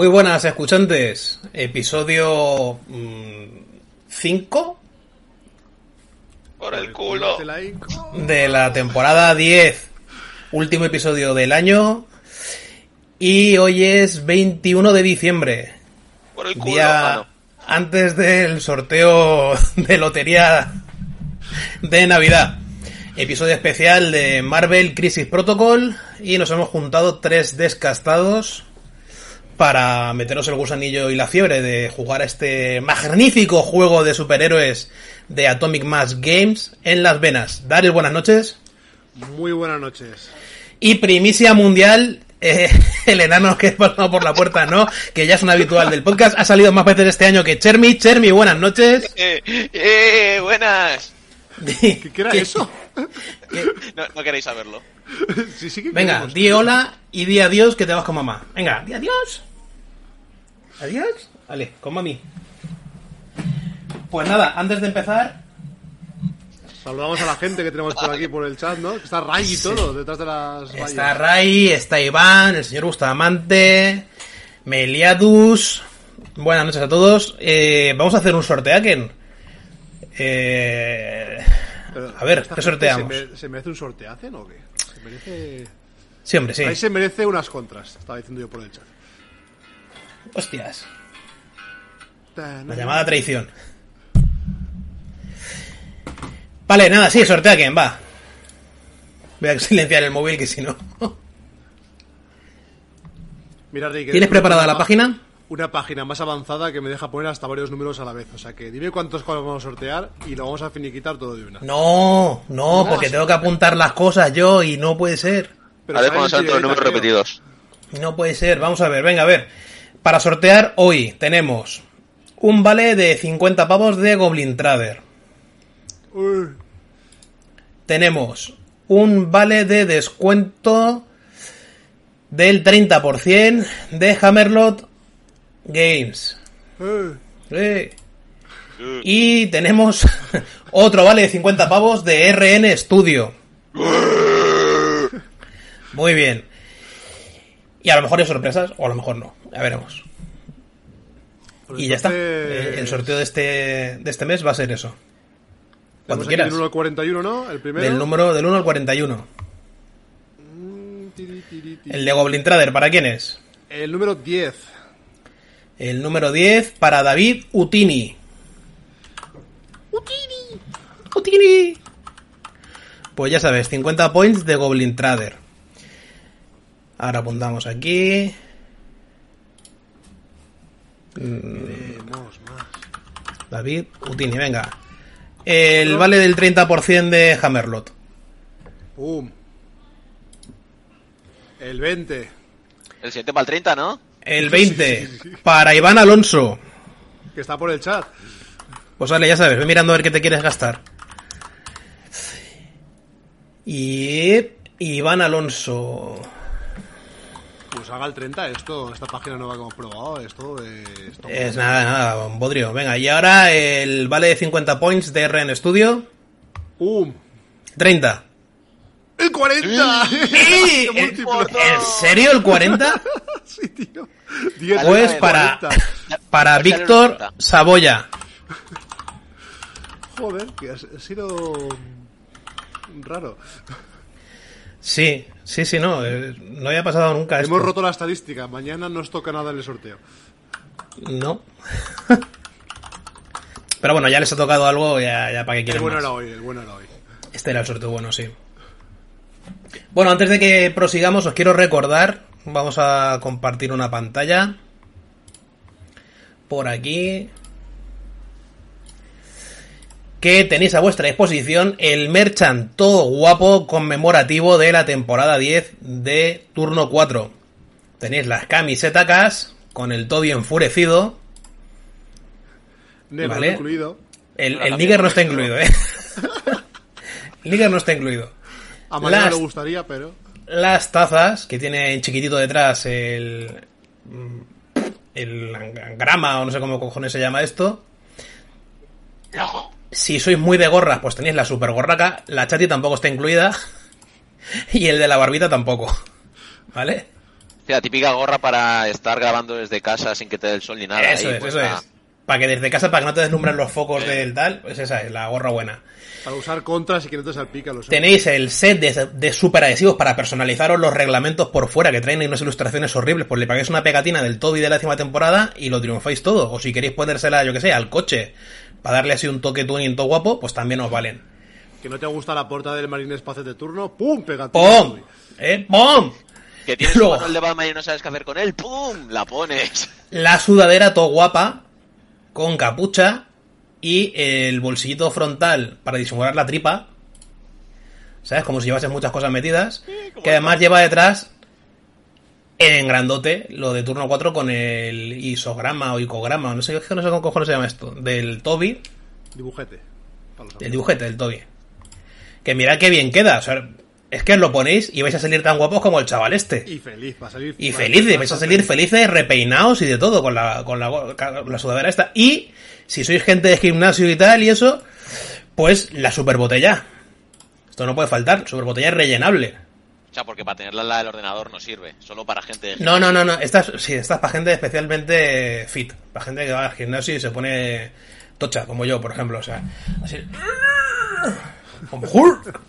Muy buenas escuchantes, episodio 5 Por el culo. de la temporada 10, último episodio del año. Y hoy es 21 de diciembre, Por el culo. día antes del sorteo de lotería de Navidad. Episodio especial de Marvel Crisis Protocol. Y nos hemos juntado tres descastados para meteros el gusanillo y la fiebre de jugar a este magnífico juego de superhéroes de Atomic Mass Games en las venas. Darius, buenas noches. Muy buenas noches. Y primicia mundial, eh, el enano que ha pasado por la puerta, ¿no? Que ya es un habitual del podcast. Ha salido más veces este año que Chermi. Chermi, buenas noches. Eh, eh, buenas. ¿Qué, era ¿Qué- eso? No, no queréis saberlo. sí, sí que Venga, queremos. di hola y di adiós que te vas con mamá. Venga, di adiós. Adiós. Vale, con mami. Pues nada, antes de empezar, Saludamos a la gente que tenemos por aquí por el chat, ¿no? Está Ray y todo detrás de las vallas. está Ray, está Iván, el señor Bustamante, Meliadus. Buenas noches a todos. Eh, vamos a hacer un sorteaken. Eh, a ver, ¿esta ¿qué sorteamos? ¿Se, me- se merece un sorteacen o qué? Se merece... Sí, hombre, sí. Ray se merece unas contras, estaba diciendo yo por el chat. Hostias. La llamada traición. Vale, nada, sí, sortea quién, va. Voy a silenciar el móvil que si no. Mira, ¿Tienes preparada la página? Una página más avanzada que me deja poner hasta varios números a la vez. O sea que dime cuántos cuadros vamos a sortear y lo vamos a finiquitar todo de una. No, no, porque tengo que apuntar las cosas yo y no puede ser. Pero a ver ¿sabes cuándo salen todos los números repetidos. No puede ser. Vamos a ver, venga, a ver. Para sortear hoy tenemos un vale de 50 pavos de Goblin Trader. Tenemos un vale de descuento del 30% de Hammerlot Games. Eh. Y tenemos otro vale de 50 pavos de RN Studio. Muy bien. Y a lo mejor hay sorpresas o a lo mejor no. Ya veremos. Y ya está. Eh, El sorteo de este, de este mes va a ser eso. Cuando quieras. Del 1 al 41, ¿no? El primero. Del número del 1 al 41. Mm, tiri, tiri, tiri. El de Goblin Trader, ¿para quién es? El número 10. El número 10 para David Utini. Utini. Utini. Pues ya sabes, 50 points de Goblin Trader. Ahora apuntamos aquí. David Utini, venga. El vale del 30% de Hammerlot. Pum. El 20. El 7 para el 30, ¿no? El 20 para Iván Alonso. Que está por el chat. Pues vale, ya sabes, ve mirando a ver qué te quieres gastar. Y Iván Alonso. Pues haga el 30. Esto, esta página nueva que hemos probado. Esto es. esto- Es nada, nada, un bodrio. Venga, y ahora el vale de 50 points de RN Studio. ¡Pum! 30. ¡El 40! ¡Eh! ¿En serio el 40? Sí, tío. 10, Pues para, 40. para el Víctor 40. Saboya. Joder, que ha sido. Raro. Sí, sí, sí, no. eh, No había pasado nunca esto. Hemos roto la estadística. Mañana no os toca nada en el sorteo. No. Pero bueno, ya les ha tocado algo, ya, ya para qué El quieren bueno más. era hoy, el bueno era hoy. Este era el sorteo bueno, sí. Bueno, antes de que prosigamos, os quiero recordar, vamos a compartir una pantalla. Por aquí. Que tenéis a vuestra disposición el merchant todo guapo conmemorativo de la temporada 10 de turno 4. Tenéis las camisetacas con el todo enfurecido. Negro Vale. incluido. El, el nigger no está incluido, ¿eh? el nigger no está incluido. A Las- le gustaría, pero. las tazas que tiene en chiquitito detrás el el grama o no sé cómo cojones se llama esto si sois muy de gorras pues tenéis la super gorraca la chati tampoco está incluida y el de la barbita tampoco vale la típica gorra para estar grabando desde casa sin que te dé el sol ni nada. Eso ahí, es, pues, eso ah, es. Para que desde casa, para que no te deslumbren los focos Sí. del tal, pues esa es la gorra buena. Para usar contras y que no te salpica los. Tenéis el set de, de super adhesivos para personalizaros los reglamentos por fuera, que traen unas ilustraciones horribles, pues le pagáis una pegatina del Toby de la décima temporada y lo triunfáis todo. O si queréis ponérsela, yo que sé, al coche, para darle así un toque tuning todo guapo, pues también os valen. Que no te gusta la portada del Marine Espacio de turno, ¡pum! Pegatina. ¡Pum! ¿Eh? ¡Pum! Que tienes Luego. un de Batman y no sabes qué hacer con él, ¡pum! La pones. La sudadera todo guapa, con capucha y el bolsillito frontal para disimular la tripa. ¿Sabes? Como si llevases muchas cosas metidas. Que además lleva detrás en grandote lo de turno 4 con el isograma o icograma, no sé, no sé cómo cojones se llama esto, del Toby, Dibujete. Del dibujete del Toby. Que mirad qué bien queda, o sea, es que os lo ponéis y vais a salir tan guapos como el chaval este. Y feliz, va a salir. Y va vais a salir felices, repeinados y de todo con la, con la, con la sudadera esta. Y si sois gente de gimnasio y tal y eso, pues la super botella. Esto no puede faltar, super botella rellenable. O sea, porque para tenerla en la del ordenador no sirve. Solo para gente de... No, no, no, no. Esta es, sí, esta es para gente especialmente fit. Para gente que va al gimnasio y se pone tocha, como yo, por ejemplo. O sea, así. Como Hulk.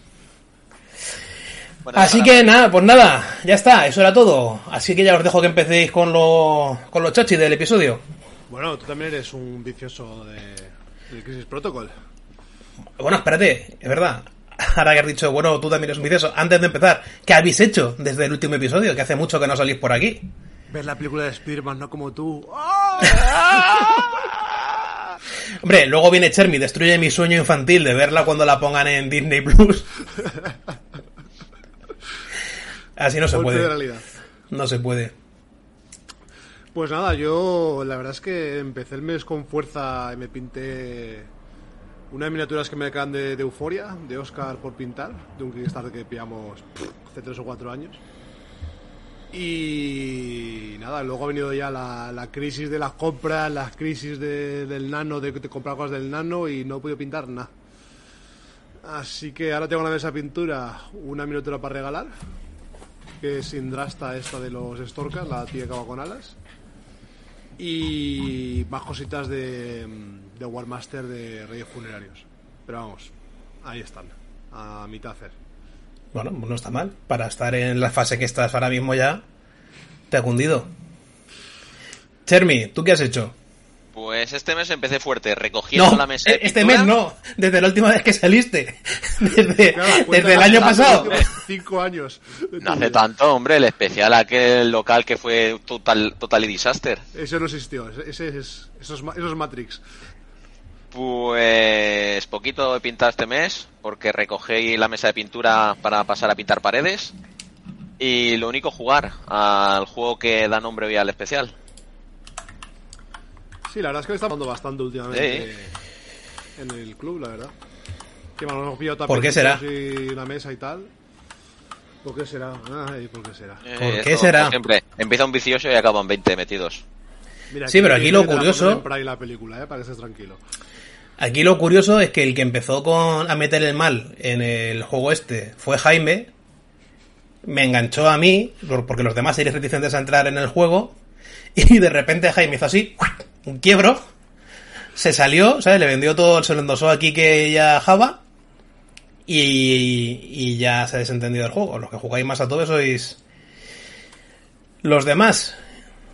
Bueno, Así para- que nada, pues nada, ya está, eso era todo. Así que ya os dejo que empecéis con lo, con los chachis del episodio. Bueno, tú también eres un vicioso de, del Crisis Protocol. Bueno, espérate, es verdad. Ahora que has dicho, bueno, tú también eres un vicioso. Antes de empezar, ¿qué habéis hecho desde el último episodio? Que hace mucho que no salís por aquí. Ver la película de Spider-Man, no como tú. Hombre, luego viene Chermi, destruye mi sueño infantil de verla cuando la pongan en Disney Plus. Así no se Golpe de puede. realidad. No se puede. Pues nada, yo la verdad es que empecé el mes con fuerza y me pinté una de miniaturas que me quedan de, Euforia, de Oscar por pintar, de un Kickstarter que pillamos hace tres o cuatro años. Y nada, luego ha venido ya la, crisis de las compras, las crisis de- del nano, de, de comprar cosas del nano y no he podido pintar nada. Así que ahora tengo en la mesa pintura una miniatura para regalar, que es Indrasta esta de los Storkas, la tía que va con alas. Y más cositas de, de Warmaster de Reyes Funerarios. Pero vamos, ahí están, a mitad hacer. Bueno, no está mal. Para estar en la fase que estás ahora mismo ya, te ha cundido. Chermi, ¿tú qué has hecho? Pues este mes empecé fuerte, recogiendo No, la mesa de este pintura. mes no. Desde la última vez que saliste. Desde, Claro, cuenta desde el año pasado. Cinco años. No hace vida. tanto, hombre, el especial aquel local que fue total, total y disaster. Eso no existió, ese, ese es, eso es, ma- eso es Matrix. Pues poquito he pintado este mes, porque recogí la mesa de pintura para pasar a pintar paredes. Y lo único jugar al juego que da nombre hoy al especial. Sí, la verdad es que me está dando bastante últimamente en el club, la verdad. Que me hemos pillado ¿Por qué será? Y la mesa y tal. ¿Por qué será? Ay, ¿por qué será? Eh, ¿Por qué esto, será? siempre, empieza un vicioso y acaban 20 metidos. Mira, Sí, pero aquí lo curioso- la película, ¿eh? Para que estés tranquilo. Aquí lo curioso es que el que empezó con a meter el mal en el juego este fue Jaime. Me enganchó a mí, por- porque los demás eran reticentes a entrar en el juego. Y de repente Jaime hizo así, un quiebro. Se salió, ¿sabes? Le vendió todo, se lo endosó aquí que ya Java. Y, ya se ha desentendido el juego. Los que jugáis más a todo sois los demás.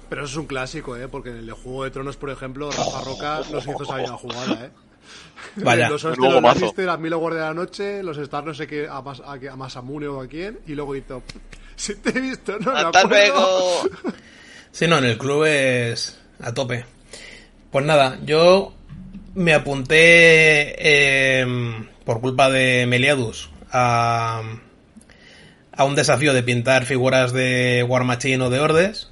Pero eso es un clásico, ¿eh? Porque en el Juego de Tronos, por ejemplo, Rafa Roca nos hizo esa jugada, ¿eh? Vaya. Los gomazo. Lannister, a de la noche, los Star no sé qué, a, Mas- a, a Masamune o a quién, y luego hizo... Si te he visto, no me ¡Hasta acuerdo". luego! Sí, no, en el club es a tope. Pues nada, yo me apunté em, por culpa de Meliadus a, a un desafío de pintar figuras de War Machine o de Ordes,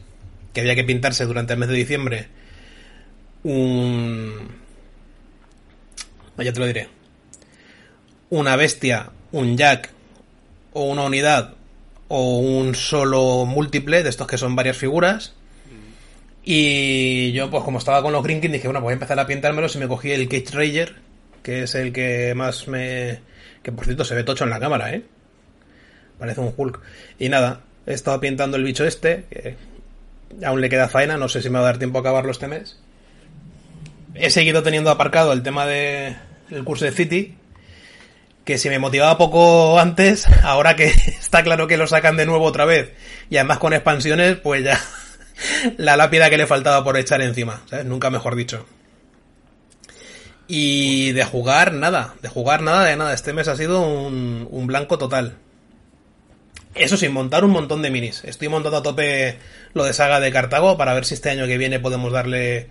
que había que pintarse durante el mes de diciembre un... Ya te lo diré. Una bestia, un jack o una unidad o un solo múltiple de estos que son varias figuras. Y yo, pues como estaba con los Green King, dije, bueno, pues voy a empezar a pintármelos y me cogí el Cage Rager, que es el que más me... que por cierto se ve tocho en la cámara, ¿eh? Parece un Hulk. Y nada, He estado pintando el bicho este, que aún le queda faena, no sé si me va a dar tiempo a acabarlo este mes. He seguido teniendo aparcado el tema de el curso de City, que si me motivaba poco antes, ahora que está claro que lo sacan de nuevo otra vez, y además con expansiones, pues ya la lápida que le faltaba por echar encima. Nunca mejor dicho. Y de jugar nada, de jugar nada de nada. Este mes ha sido un blanco total. Eso sin montar un montón de minis. Estoy montando a tope lo de saga de Cartago para ver si este año que viene podemos darle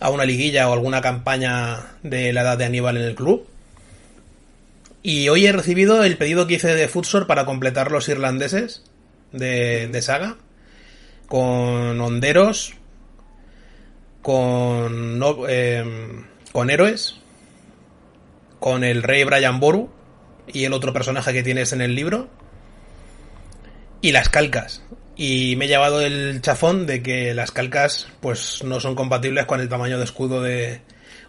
a una liguilla o alguna campaña de la edad de Aníbal en el club. Y hoy he recibido el pedido que hice de Futsor para completar los irlandeses de, saga. Con honderos. Con, eh, con héroes. Con el rey Brian Boru. Y el otro personaje que tienes en el libro. Y las calcas. Y me he llevado el chafón de que las calcas pues no son compatibles con el tamaño de escudo de,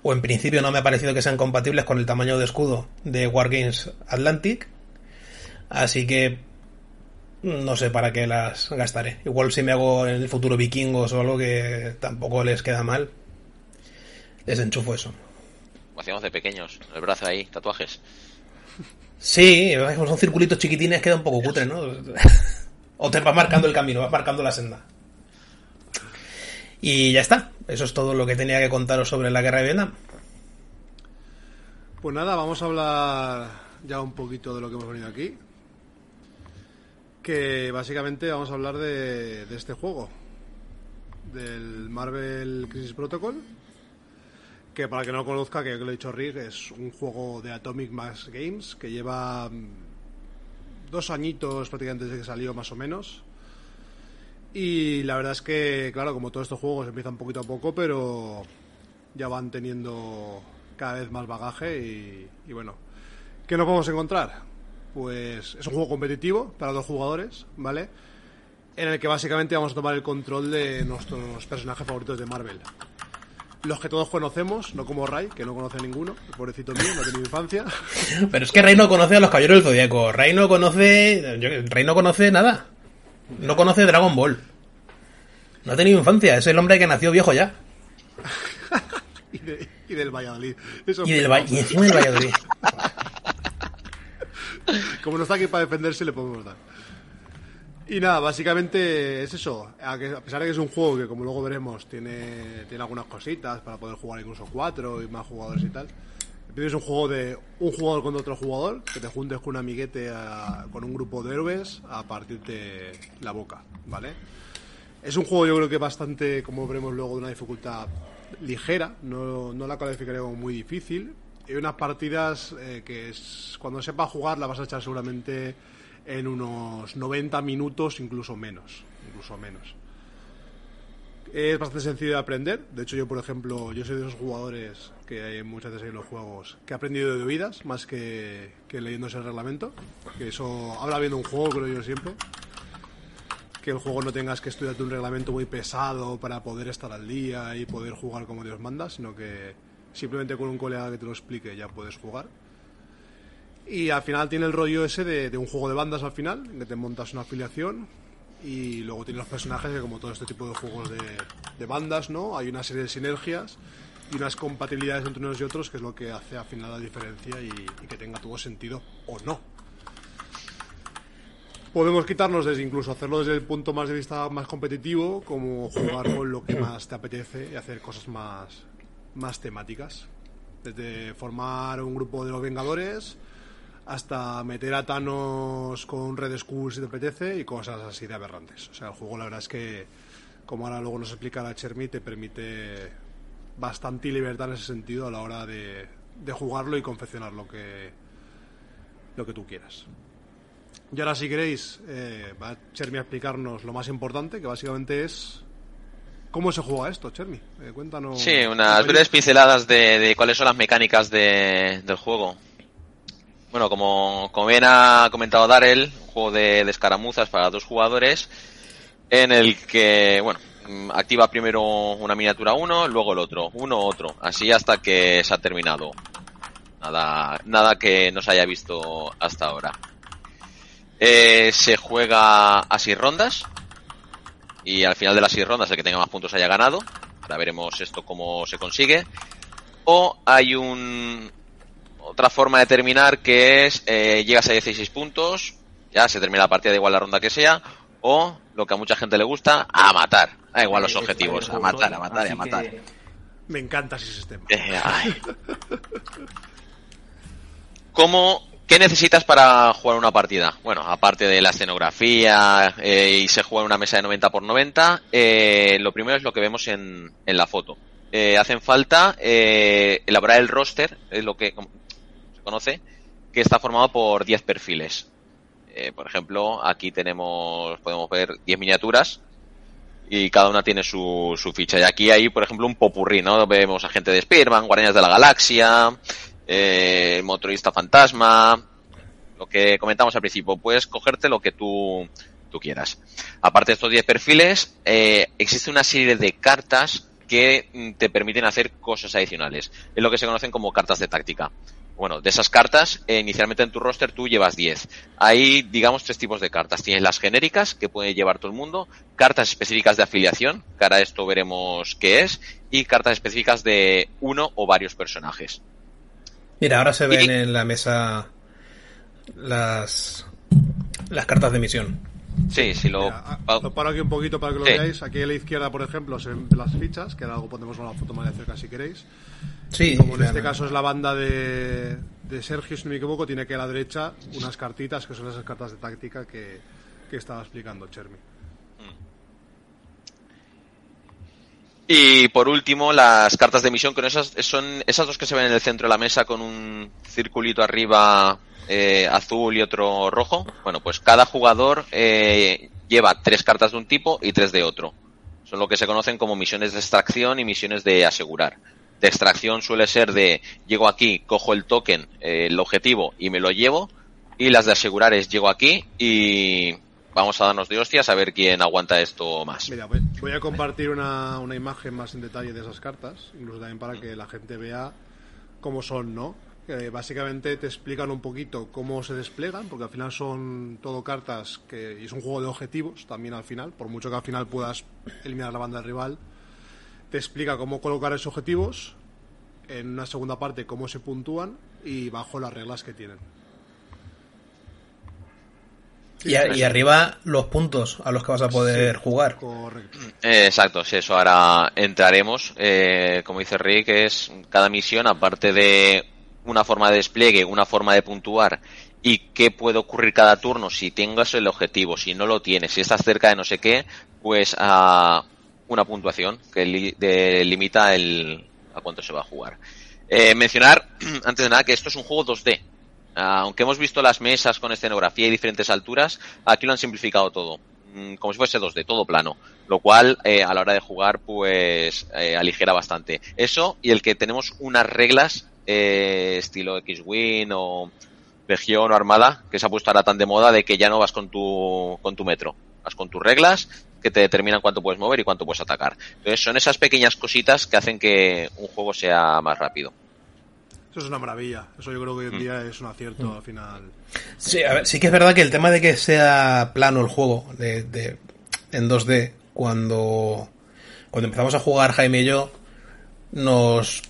o en principio no me ha parecido que sean compatibles con el tamaño de escudo de Wargames Atlantic. Así que no sé para qué las gastaré. Igual si me hago en el futuro vikingos o algo que tampoco les queda mal, les enchufo eso. Hacíamos de pequeños, el brazo ahí, tatuajes. Sí, son circulitos chiquitines, queda un poco cutre, ¿no? o te vas marcando el camino, vas marcando la senda. Y ya está. Eso es todo lo que tenía que contaros sobre la guerra de Vietnam. Pues nada, vamos a hablar ya un poquito de lo que hemos venido aquí. Que básicamente vamos a hablar de, de este juego. Del Marvel Crisis Protocol. Que para el que no lo conozca, que lo he dicho Rick, es un juego de Atomic Mass Games que lleva mm, dos añitos prácticamente desde que salió más o menos. Y la verdad es que, claro, como todos estos juegos empiezan poquito a poco, pero ya van teniendo cada vez más bagaje y, y bueno, ¿qué nos podemos encontrar? Pues es un juego competitivo para dos jugadores, ¿vale? En el que básicamente vamos a tomar el control de nuestros personajes favoritos de Marvel. Los que todos conocemos, no como Ray, que no conoce a ninguno, el pobrecito mío, no ha tenido infancia. Pero es que Ray no conoce a los caballeros del Zodíaco. Ray no conoce. Ray no conoce nada. No conoce Dragon Ball. No ha tenido infancia, es el hombre que nació viejo ya. y, de, y, del Valladolid. Eso y, del va y encima del Valladolid. Como no está aquí para defenderse, le podemos dar. Y nada, básicamente es eso. A, pesar de que es un juego que, como luego veremos, tiene, tiene algunas cositas para poder jugar incluso cuatro y más jugadores y tal. Es un juego de un jugador contra otro jugador, que te juntes con un amiguete a, con un grupo de héroes a partirte la boca, ¿vale? Es un juego yo creo que bastante, como veremos luego, de una dificultad ligera, no, no la calificaría como muy difícil. Hay unas partidas eh, que es, cuando sepas jugar la vas a echar seguramente en unos 90 minutos, incluso menos, incluso menos. Es bastante sencillo de aprender. De hecho, yo, por ejemplo, yo soy de esos jugadores que hay muchas veces en los juegos que he aprendido de oídas más que, que leyéndose el reglamento. Que eso habla bien de un juego, creo yo siempre. Que el juego no tengas que estudiarte un reglamento muy pesado para poder estar al día y poder jugar como Dios manda, sino que simplemente con un colega que te lo explique ya puedes jugar. Y al final tiene el rollo ese de, de un juego de bandas al final, que te montas una afiliación y luego tiene los personajes que como todo este tipo de juegos de, de, bandas, ¿no? Hay una serie de sinergias y unas compatibilidades entre unos y otros que es lo que hace al final la diferencia y, y que tenga todo sentido o no. Podemos quitarnos desde incluso hacerlo desde el punto más de vista más competitivo, como jugar con lo que más te apetece y hacer cosas más, más temáticas. Desde formar un grupo de los Vengadores hasta meter a Thanos con Red Skull si te apetece y cosas así de aberrantes. O sea, el juego la verdad es que, como ahora luego nos explica la Chermi, te permite bastante libertad en ese sentido a la hora de, de jugarlo y confeccionar lo que, lo que tú quieras. Y ahora si queréis, eh, va Chermi a explicarnos lo más importante, que básicamente es ¿Cómo se juega esto, Chermi? Eh, cuéntanos. Sí, unas breves pinceladas de, de, cuáles son las mecánicas de, del juego. Bueno, como, como bien ha comentado Darel, un juego de, de escaramuzas para dos jugadores, en el que, bueno, activa primero una miniatura uno, luego el otro, uno otro, así hasta que se ha terminado. Nada, nada que no se haya visto hasta ahora. Eh, se juega a seis rondas y al final de las seis rondas el que tenga más puntos haya ganado. Ahora veremos esto cómo se consigue. O hay un otra forma de terminar que es eh, llegas a 16 puntos, ya se termina la partida de igual la ronda que sea, o lo que a mucha gente le gusta, a matar. Da igual los objetivos, a matar, a matar y a matar. Me encanta ese sistema. Eh, ay. ¿Cómo, ¿Qué necesitas para jugar una partida? Bueno, aparte de la escenografía eh, y se juega en una mesa de 90 por 90, eh, lo primero es lo que vemos en, en la foto. Eh, hacen falta eh, elaborar el roster, es lo que conoce, que está formado por 10 perfiles. Eh, por ejemplo, aquí tenemos, podemos ver 10 miniaturas y cada una tiene su, su ficha. Y aquí hay, por ejemplo, un popurrí, ¿no? Vemos a gente de Spearman, Guardianes de la Galaxia, eh, Motorista Fantasma, lo que comentamos al principio, puedes cogerte lo que tú, tú quieras. Aparte de estos 10 perfiles, eh, existe una serie de cartas que mm, te permiten hacer cosas adicionales. Es lo que se conocen como cartas de táctica. Bueno, de esas cartas, eh, inicialmente en tu roster tú llevas 10. Hay, digamos, tres tipos de cartas. Tienes las genéricas, que puede llevar todo el mundo, cartas específicas de afiliación, que ahora esto veremos qué es, y cartas específicas de uno o varios personajes. Mira, ahora se ven Y- en la mesa las, las cartas de misión. Sí, si lo... Mira, a- lo paro aquí un poquito para que lo Sí. veáis. Aquí a la izquierda, por ejemplo, se ven las fichas, que ahora algo pondremos una foto más de cerca si queréis. Sí, Como en este caso es la banda de, de Sergio, si no me equivoco, tiene aquí a la derecha unas cartitas que son esas cartas de táctica que, que estaba explicando Chermi. Y por último, las cartas de misión, con esas, son esas dos que se ven en el centro de la mesa con un circulito arriba eh, azul y otro rojo. Bueno, pues cada jugador eh, lleva tres cartas de un tipo y tres de otro. Son lo que se conocen como misiones de extracción y misiones de asegurar. De extracción suele ser de llego aquí, cojo el token, eh, el objetivo y me lo llevo. Y las de asegurar es llego aquí y vamos a darnos de hostias a ver quién aguanta esto más. Mira, voy, voy a compartir una, una imagen más en detalle de esas cartas, incluso también para que la gente vea cómo son, ¿no? Básicamente te explican un poquito cómo se desplegan, porque al final son todo cartas que y es un juego de objetivos también al final, por mucho que al final puedas eliminar la banda del rival, te explica cómo colocar esos objetivos, en una segunda parte cómo se puntúan y bajo las reglas que tienen. Y, a- y arriba los puntos a los que vas a poder jugar. Correcto. Eh, exacto, sí, eso ahora entraremos. Eh, como dice Rick, es cada misión, aparte de una forma de despliegue, una forma de puntuar y qué puede ocurrir cada turno si tengas el objetivo, si no lo tienes, si estás cerca de no sé qué, pues a una puntuación que li- de- limita el, a cuánto se va a jugar. Eh, mencionar, antes de nada, que esto es un juego 2D. Aunque hemos visto las mesas con escenografía y diferentes alturas, aquí lo han simplificado todo. Mm, Como si fuese 2D, todo plano. Lo cual, eh, a la hora de jugar, pues, eh, aligera bastante. Eso, y el que tenemos unas reglas, eh, estilo X-Wing o Legión o Armada, que se ha puesto ahora tan de moda de que ya no vas con tu, con tu metro. Vas con tus reglas que te determinan cuánto puedes mover y cuánto puedes atacar. Entonces, son esas pequeñas cositas que hacen que un juego sea más rápido. Eso es una maravilla. Eso yo creo que hoy en Mm. día es un acierto al final. Sí, a ver, sí que es verdad que el tema de que sea plano el juego de, de- en 2D, cuando, cuando empezamos a jugar Jaime y yo, nos,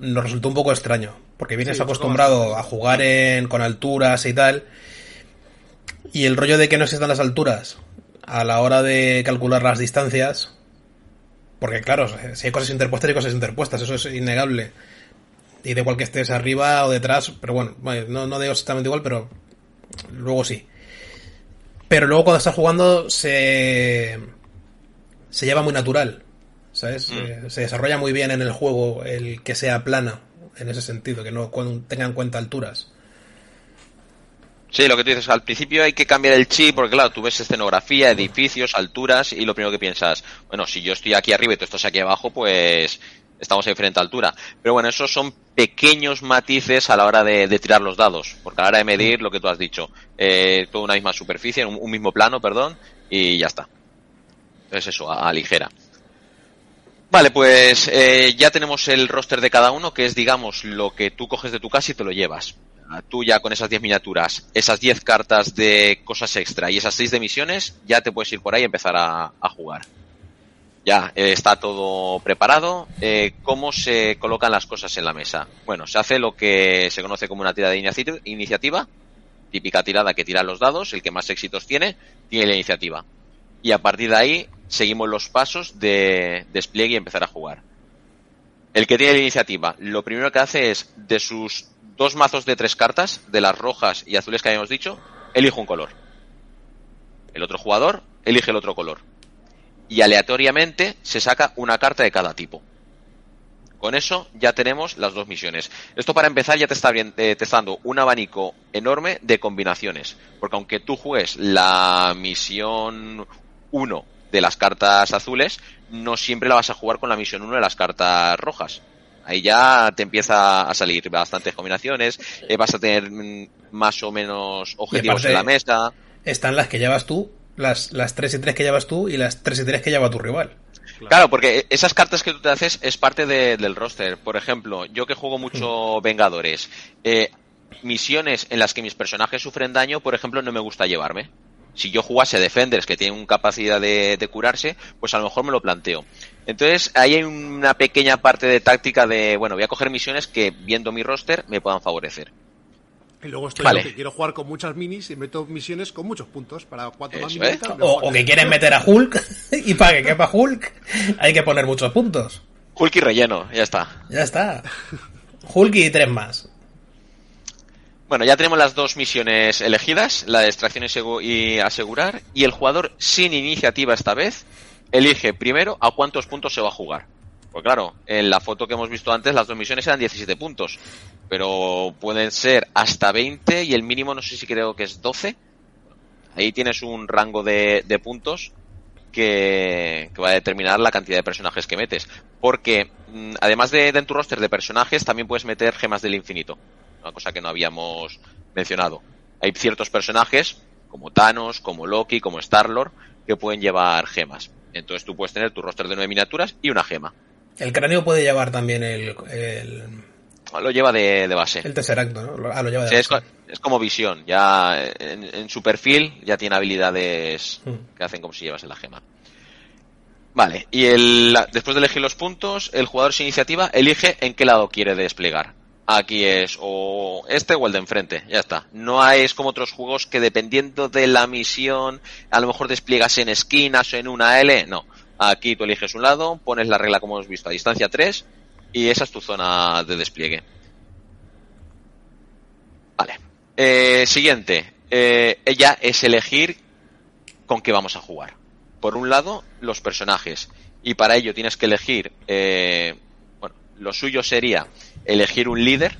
nos resultó un poco extraño. Porque vienes Sí, acostumbrado a jugar en, con alturas y tal. Y el rollo de que no existan las alturas a la hora de calcular las distancias. Porque claro, si hay cosas interpuestas hay cosas interpuestas, eso es innegable. Y da igual que estés arriba o detrás, pero bueno, no, no digo exactamente igual, pero luego sí. Pero luego cuando estás jugando se, se lleva muy natural, ¿sabes? Mm. Eh, se desarrolla muy bien en el juego el que sea plana, en ese sentido, que no tenga en cuenta alturas. Sí, lo que tú dices, al principio hay que cambiar el chip porque claro, tú ves escenografía, edificios, alturas y lo primero que piensas, bueno, si yo estoy aquí arriba y tú estás aquí abajo, pues estamos a diferente altura. Pero bueno, esos son pequeños matices a la hora de, tirar los dados, porque a la hora de medir lo que tú has dicho, eh, toda una misma superficie, un, un mismo plano, perdón, y ya está. Entonces eso, a, ligera. Vale, pues eh, ya tenemos el roster de cada uno, que es, digamos, lo que tú coges de tu casa y te lo llevas. tú ya con esas 10 miniaturas, esas 10 cartas de cosas extra y esas 6 de misiones, ya te puedes ir por ahí y empezar a jugar. Ya, eh, está todo preparado. Eh, ¿Cómo se colocan las cosas en la mesa? Bueno, se hace lo que se conoce como una tirada de inici- iniciativa, típica tirada que tiran los dados, el que más éxitos tiene, tiene la iniciativa. Y a partir de ahí seguimos los pasos de despliegue y empezar a jugar. El que tiene la iniciativa, lo primero que hace es, de sus dos mazos de tres cartas, de las rojas y azules que habíamos dicho, elige un color. El otro jugador elige el otro color. Y aleatoriamente se saca una carta de cada tipo. Con eso ya tenemos las dos misiones. Esto para empezar ya te está, eh, te está dando un abanico enorme de combinaciones. Porque aunque tú juegues la misión 1 de las cartas azules, no siempre la vas a jugar con la misión 1 de las cartas rojas. Ahí ya te empieza a salir bastantes combinaciones, eh, vas a tener mm, más o menos objetivos en la mesa. Están las que llevas tú, las, las 3 y 3 que llevas tú y las 3 y 3 que lleva tu rival. Claro, porque esas cartas que tú te haces es parte de- del roster. Por ejemplo, yo que juego mucho Vengadores, eh, misiones en las que mis personajes sufren daño, por ejemplo, no me gusta llevarme. Si yo jugase Defenders que tienen capacidad de, de curarse, pues a lo mejor me lo planteo. Entonces, ahí hay una pequeña parte de táctica de, bueno, voy a coger misiones que, viendo mi roster, me puedan favorecer. Y luego estoy Vale. yo que quiero jugar con muchas minis y meto misiones con muchos puntos. Para cuanto más minis O, o que quieren meter a Hulk y para que quepa Hulk hay que poner muchos puntos. Hulk y relleno, ya está. Ya está. Hulk y tres más. Bueno, ya tenemos las dos misiones elegidas, la de extracción y asegurar, y el jugador sin iniciativa esta vez elige primero a cuántos puntos se va a jugar. Pues claro, en la foto que hemos visto antes las dos misiones eran 17 puntos, pero pueden ser hasta 20 y el mínimo no sé si creo que es 12. Ahí tienes un rango de, puntos que, que va a determinar la cantidad de personajes que metes. Porque mm, además de, de en tu roster de personajes, también puedes meter gemas del infinito. Una cosa que no habíamos mencionado. Hay ciertos personajes, como Thanos, como Loki, como Star-Lord, que pueden llevar gemas. Entonces tú puedes tener tu roster de nueve miniaturas y una gema. El cráneo puede llevar también el, el, Lo lleva de, de base. el Tesseracto, ¿no? Lo- Ah, lo lleva de Sí, base. es como visión. Ya en, en su perfil ya tiene habilidades Hmm. que hacen como si llevase la gema. Vale, y el, después de elegir los puntos, el jugador sin iniciativa elige en qué lado quiere desplegar. Aquí es o este o el de enfrente, ya está. No hay- es como otros juegos que dependiendo de la misión, a lo mejor despliegas en esquinas o en una L. No, aquí tú eliges un lado, pones la regla como hemos visto a distancia 3 y esa es tu zona de despliegue. Vale. Eh, siguiente. Eh, ella es elegir con qué vamos a jugar. Por un lado, los personajes. Y para ello tienes que elegir. eh, bueno, lo suyo sería elegir un líder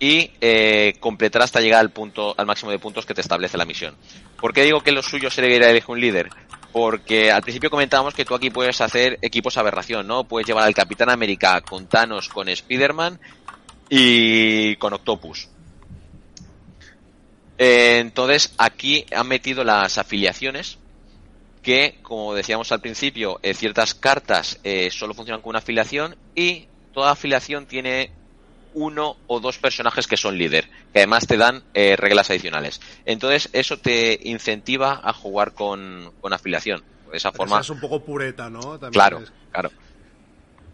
y eh, completar hasta llegar al punto, al máximo de puntos que te establece la misión. ¿Por qué digo que lo suyo sería elegir un líder? Porque al principio comentábamos que tú aquí puedes hacer equipos aberración, ¿no? Puedes llevar al Capitán América con Thanos, con Spider-Man y con Octopus. Eh, entonces, aquí han metido las afiliaciones que, como decíamos al principio, eh, ciertas cartas eh, solo funcionan con una afiliación y toda afiliación tiene uno o dos personajes que son líder, que además te dan eh, reglas adicionales. Entonces, eso te incentiva a jugar con, con afiliación. De esa Pero forma, es un poco pureta, ¿no? También Claro, es- claro.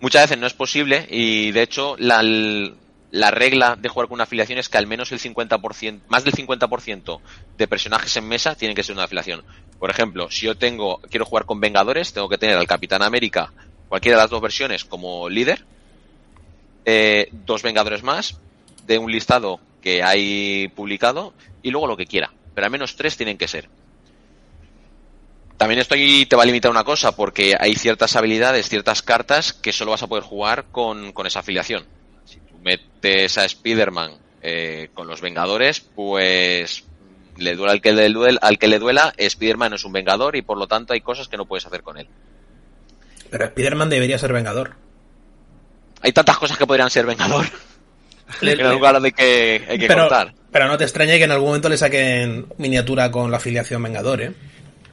Muchas veces no es posible y de hecho la, la regla de jugar con una afiliación es que al menos el 50%, más del 50% de personajes en mesa tienen que ser una afiliación. Por ejemplo, si yo tengo, quiero jugar con Vengadores, tengo que tener al Capitán América, cualquiera de las dos versiones como líder, eh, dos Vengadores más, de un listado que hay publicado y luego lo que quiera. Pero al menos tres tienen que ser. También esto te va a limitar una cosa, porque hay ciertas habilidades, ciertas cartas que solo vas a poder jugar con, con esa afiliación. Si tú metes a Spider-Man eh, con los Vengadores, pues le duela al que le duela, al que le duela, Spider-Man es un Vengador y por lo tanto hay cosas que no puedes hacer con él. Pero Spider-Man debería ser Vengador. Hay tantas cosas que podrían ser Vengador Le- en lugar de que hay que pero, cortar. pero no te extrañe que en algún momento le saquen miniatura con la afiliación Vengador, ¿eh?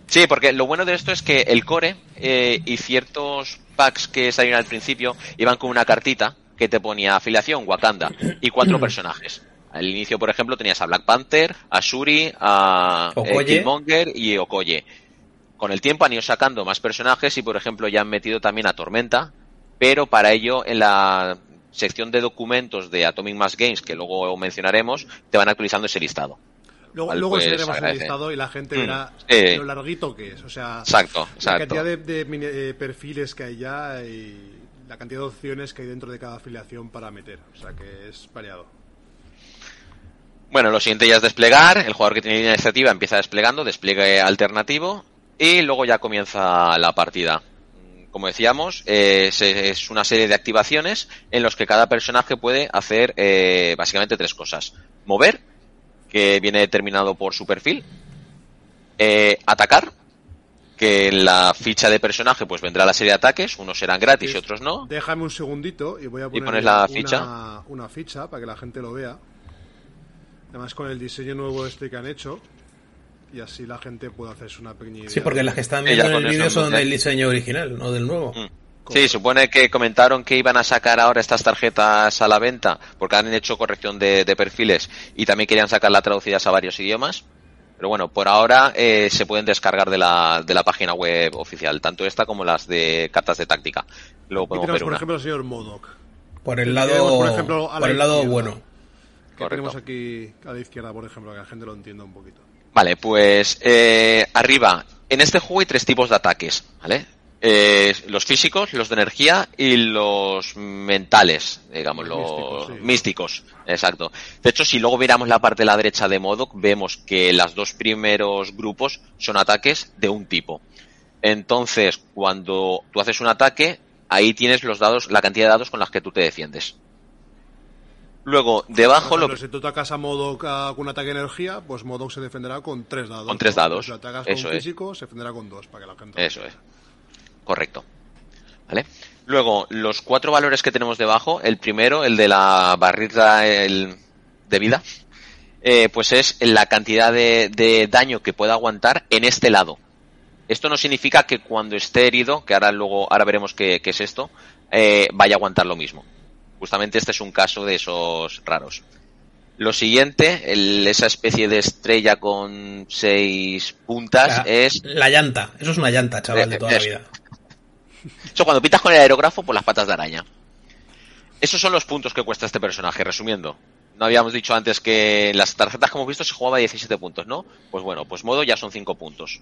Sí, porque lo bueno de esto es que el core eh, y ciertos packs que salieron al principio iban con una cartita que te ponía afiliación Wakanda y cuatro personajes. Al inicio, por ejemplo, tenías a Black Panther, a Shuri, a eh, Killmonger y Okoye. Con el tiempo han ido sacando más personajes y, por ejemplo, ya han metido también a Tormenta, pero para ello en la sección de documentos de Atomic Mass Games, que luego mencionaremos, te van actualizando ese listado. Luego, luego pues, el listado y la gente mm, verá lo larguito que es. O sea, exacto, la cantidad de, de, perfiles que hay ya y la cantidad de opciones que hay dentro de cada afiliación para meter. O sea que es variado. Bueno, lo siguiente ya es desplegar. El jugador que tiene línea iniciativa empieza desplegando, despliegue alternativo y luego ya comienza la partida. Como decíamos, eh, es una serie de activaciones en los que cada personaje puede hacer eh, básicamente tres cosas. Mover, que viene determinado por su perfil. Eh, atacar, que en la ficha de personaje pues vendrá la serie de ataques, unos serán gratis y otros no. Déjame un segundito y voy a poner la una, ficha. una ficha para que la gente lo vea. Además con el diseño nuevo este que han hecho. Y así la gente puede hacerse una pequeña idea. Sí, porque las que están viendo en el vídeo son del diseño original, no del nuevo. Mm. Sí, supone que comentaron que iban a sacar ahora estas tarjetas a la venta porque han hecho corrección de, perfiles y también querían sacarlas traducidas a varios idiomas. Pero bueno, por ahora eh, se pueden descargar de la, de la página web oficial, tanto esta como las de cartas de táctica. Luego podemos tenemos, por ejemplo, el señor Modoc. Por el lado, por, ejemplo, por el lado bueno tenemos aquí a la izquierda, por ejemplo, que la gente lo entienda un poquito. Vale, pues eh, arriba, en este juego hay tres tipos de ataques, ¿vale? Eh, los físicos, los de energía y los mentales, digamos, los, místicos, exacto. De hecho, si luego miramos la parte de la derecha de Modoc, vemos que los dos primeros grupos son ataques de un tipo. Entonces, cuando tú haces un ataque, ahí tienes los dados, la cantidad de dados con las que tú te defiendes. Luego, debajo lo... Si tú atacas a Modoc con un ataque de energía, pues Modoc se defenderá con tres dados. Con tres dados. Si atacas con físico, se defenderá con dos, para que la gente... Eso es. Correcto. ¿Vale? Luego, los cuatro valores que tenemos debajo, el primero, el de la barrita el... de vida, eh, pues es la cantidad de, daño que pueda aguantar en este lado. Esto no significa que cuando esté herido, que ahora luego, ahora veremos qué, es esto, eh, vaya a aguantar lo mismo. Justamente este es un caso de esos raros. Lo siguiente, esa especie de estrella con seis puntas es... La llanta, eso es una llanta, chaval, de toda la vida. Eso cuando pitas con el aerógrafo por las patas de araña. Esos son los puntos que cuesta este personaje, resumiendo. No habíamos dicho antes que en las tarjetas que hemos visto se jugaba 17 puntos, ¿no? Pues bueno, pues modo ya son 5 puntos.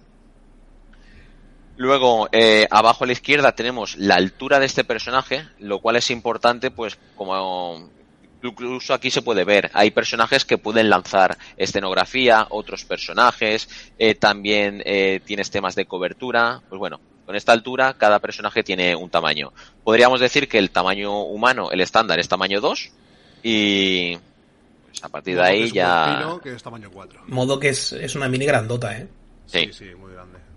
Luego, eh, abajo a la izquierda tenemos la altura de este personaje, lo cual es importante, pues como incluso aquí se puede ver, hay personajes que pueden lanzar escenografía, otros personajes, eh, también eh, tienes temas de cobertura, pues bueno, con esta altura cada personaje tiene un tamaño. Podríamos decir que el tamaño humano, el estándar, es tamaño 2 y pues, a partir de ahí ya... que es tamaño 4. Modo que es, es una mini grandota, ¿eh? Sí, sí, muy grande.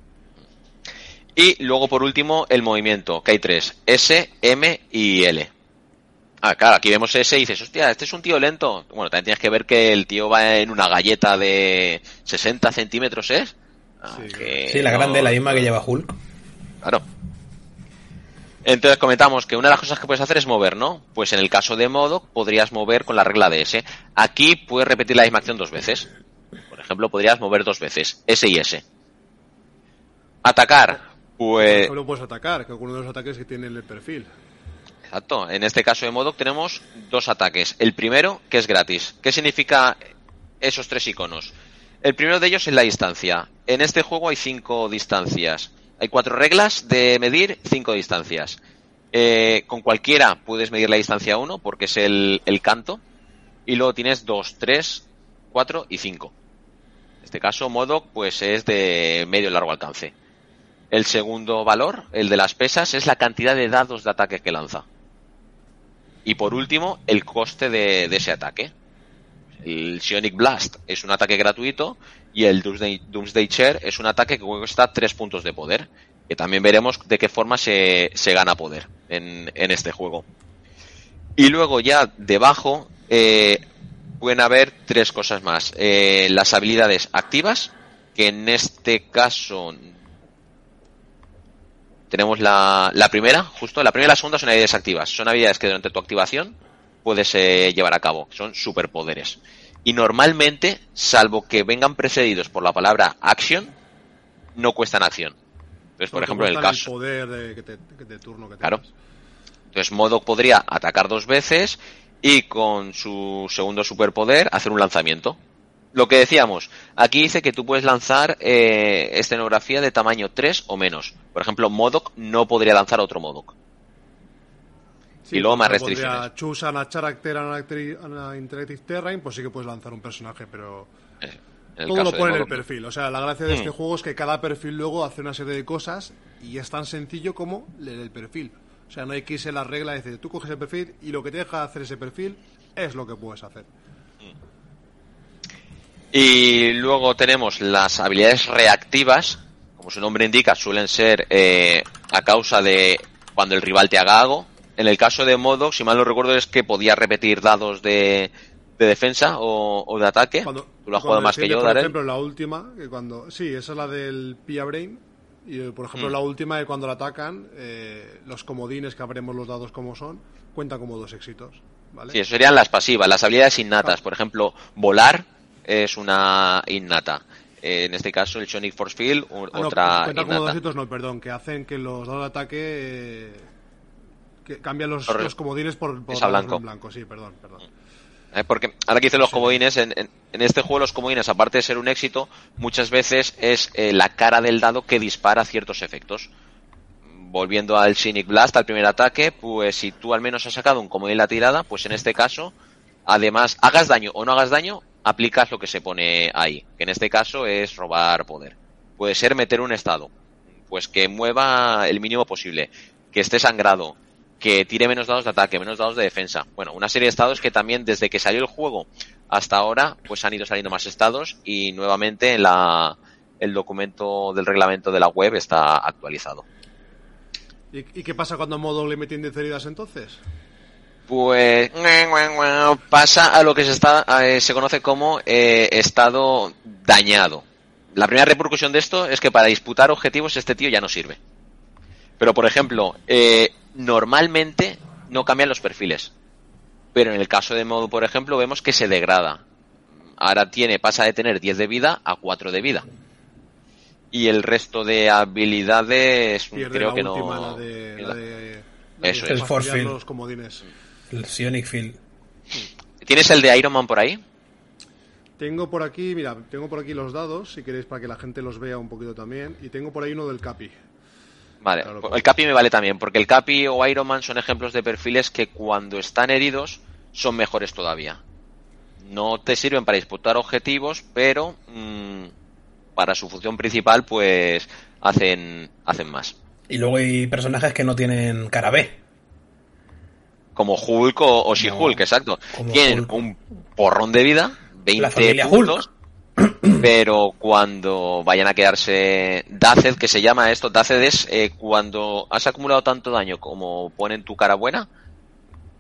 Y luego, por último, el movimiento, que hay tres, S, M y L. Ah, claro, aquí vemos S y dices, hostia, este es un tío lento. Bueno, también tienes que ver que el tío va en una galleta de 60 centímetros, ¿es? Ah, sí, la grande, la misma que lleva Hulk. Claro. Entonces comentamos que una de las cosas que puedes hacer es mover, ¿no? Pues en el caso de modo podrías mover con la regla de S. Aquí puedes repetir la misma acción dos veces. Por ejemplo, podrías mover dos veces, S y S. Atacar, pues... No puedes atacar, que alguno de los ataques que tiene el perfil. Exacto. En este caso de Modoc tenemos dos ataques. El primero, que es gratis. ¿Qué significa esos tres iconos? El primero de ellos es la distancia. En este juego hay cinco distancias. Hay cuatro reglas de medir cinco distancias. Eh, con cualquiera puedes medir la distancia uno, porque es el, el canto. Y luego tienes dos, tres, cuatro y cinco. En este caso, Modoc, pues es de medio largo alcance. El segundo valor, el de las pesas, es la cantidad de dados de ataque que lanza. Y por último, el coste de, ese ataque. El Sionic Blast es un ataque gratuito y el Doomsday, Doomsday es un ataque que cuesta 3 puntos de poder. Que también veremos de qué forma se, gana poder en, este juego. Y luego ya debajo eh, pueden haber tres cosas más. Eh, las habilidades activas, que en este caso tenemos la, la, primera, justo, la primera y la segunda son habilidades activas. Son habilidades que durante tu activación puedes eh, llevar a cabo. Son superpoderes. Y normalmente, salvo que vengan precedidos por la palabra action, no cuestan acción. Entonces, por ejemplo, en el caso. poder de, que te- que de turno que Claro. tengas. Entonces, Modok podría atacar dos veces y con su segundo superpoder hacer un lanzamiento. Lo que decíamos, aquí dice que tú puedes lanzar eh, escenografía de tamaño 3 o menos. Por ejemplo, Modok no podría lanzar otro Modok. Sí, Y luego más restricciones. Choose a character an interactive terrain, pues sí que puedes lanzar un personaje, pero todo lo pone en el perfil. O sea, la gracia de Mm. este juego es que cada perfil luego hace una serie de cosas y es tan sencillo como leer el perfil. O sea, no hay que irse la regla de decir, tú coges el perfil y lo que te deja hacer ese perfil es lo que puedes hacer. Y luego tenemos las habilidades reactivas, como su nombre indica, suelen ser eh, a causa de cuando el rival te haga algo. En el caso de Modok, si mal no recuerdo, es que podía repetir dados de, de defensa o, o de ataque. Cuando, Tú lo has jugado más que yo, Por Darel. ejemplo, la última, que cuando. Sí, esa es la del Pia Brain. Y eh, por ejemplo, Mm. la última que cuando la atacan, eh, los comodines que abremos los dados como son, cuentan como dos éxitos. ¿Vale? Sí, eso serían las pasivas, las habilidades innatas. Por ejemplo, volar es una innata. Eh, en este caso, el Sonic Force Field, u- Ah, no, otra como dos innata. éxitos, no, perdón, que hacen que los dados de ataque. eh, que cambian los, Corre- los comodines por, por blanco. blanco. Sí, perdón, perdón. Eh, Porque ahora que dicen los Sí. comodines, en, en- en este juego los comodines, aparte de ser un éxito, muchas veces es eh, la cara del dado que dispara ciertos efectos. Volviendo al Cynic Blast, al primer ataque, pues si tú al menos has sacado un comodín en la tirada, pues en este caso, además, hagas daño o no hagas daño, aplicas lo que se pone ahí, que en este caso es robar poder. Puede ser meter un estado, pues que mueva el mínimo posible, que esté sangrado, que tire menos dados de ataque, menos dados de defensa. Bueno, una serie de estados que también desde que salió el juego hasta ahora, pues han ido saliendo más estados y nuevamente en la, el documento del reglamento de la web está actualizado. ¿Y, qué pasa cuando modo le meten 10 heridas entonces? Pues pasa a lo que se está eh, se conoce como eh, estado dañado. La primera repercusión de esto es que para disputar objetivos este tío ya no sirve. Pero por ejemplo, eh, normalmente no cambian los perfiles. Pero en el caso de modo, por ejemplo, vemos que se degrada. Ahora tiene, pasa de tener 10 de vida a 4 de vida. Y el resto de habilidades Pierde creo la que última, no. la de. La la- de la Eso de es. Fastidiar field. los comodines. El Sionic Field. ¿Tienes el de Iron Man por ahí? Tengo por aquí, mira, tengo por aquí los dados, si queréis, para que la gente los vea un poquito también. Y tengo por ahí uno del Capi. Vale, Claro, pues el Capi me vale también, porque el Capi o Iron Man son ejemplos de perfiles que cuando están heridos son mejores todavía. No te sirven para disputar objetivos, pero mm, para su función principal, pues hacen, hacen más. Y luego hay personajes que no tienen cara B. Como Hulk o, o She-Hulk, No, exacto. Tienen Hulk. un porrón de vida, 20 La familia puntos, pero cuando vayan a quedarse Daced, que se llama esto, Daced es eh, cuando has acumulado tanto daño como pone en tu cara buena,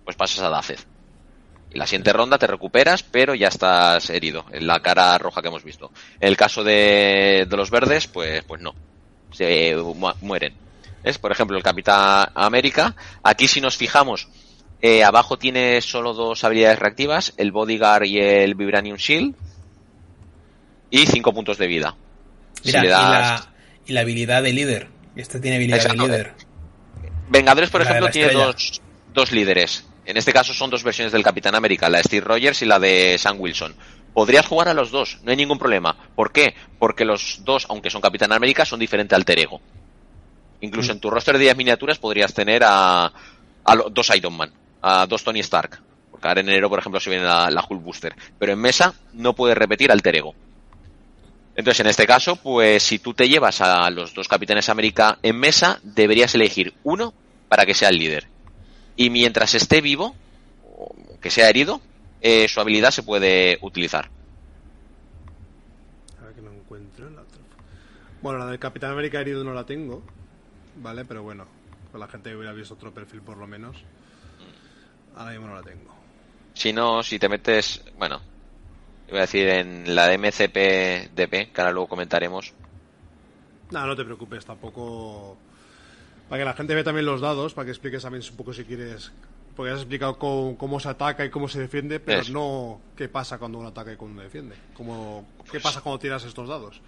pues pasas a Daced. Y la siguiente ronda te recuperas, pero ya estás herido, en la cara roja que hemos visto. En el caso de, de los verdes, pues, pues no. Se mu- mueren. Es, por ejemplo, el Capitán América. Aquí si nos fijamos, eh, abajo tiene solo dos habilidades reactivas, el Bodyguard y el Vibranium Shield. Y cinco puntos de vida. Si y, la, y la habilidad de líder. Este tiene habilidad Exacto. de líder. Vengadores, por La ejemplo, tiene dos, dos líderes. En este caso son dos versiones del Capitán América, la de Steve Rogers y la de Sam Wilson. Podrías jugar a los dos, no hay ningún problema. ¿Por qué? Porque los dos, aunque son Capitán América, son diferente alter ego. Incluso Mm. en tu roster de 10 miniaturas podrías tener a, a lo- dos Iron Man, a dos Tony Stark. Porque ahora en enero, por ejemplo, se viene la, Hulk Booster. Pero en mesa no puedes repetir alter ego. Entonces, en este caso, pues si tú te llevas a los dos Capitanes América en mesa, deberías elegir uno para que sea el líder. Y mientras esté vivo, o que sea herido, eh, su habilidad se puede utilizar. A ver que no encuentro la otra. Bueno, la del Capitán América herido no la tengo. Vale, pero bueno, con la gente hubiera visto otro perfil por lo menos. Ahora mismo no la tengo. Si no, si te metes, bueno, iba a decir en la de MCP-DP, que ahora luego comentaremos. No, no te preocupes, tampoco. Para que la gente vea también los dados, para que expliques también un poco si quieres Porque has explicado cómo, cómo se ataca y cómo se defiende, pero no qué pasa cuando uno ataca y cuando uno defiende. Cómo, ¿Qué pasa cuando tiras estos dados?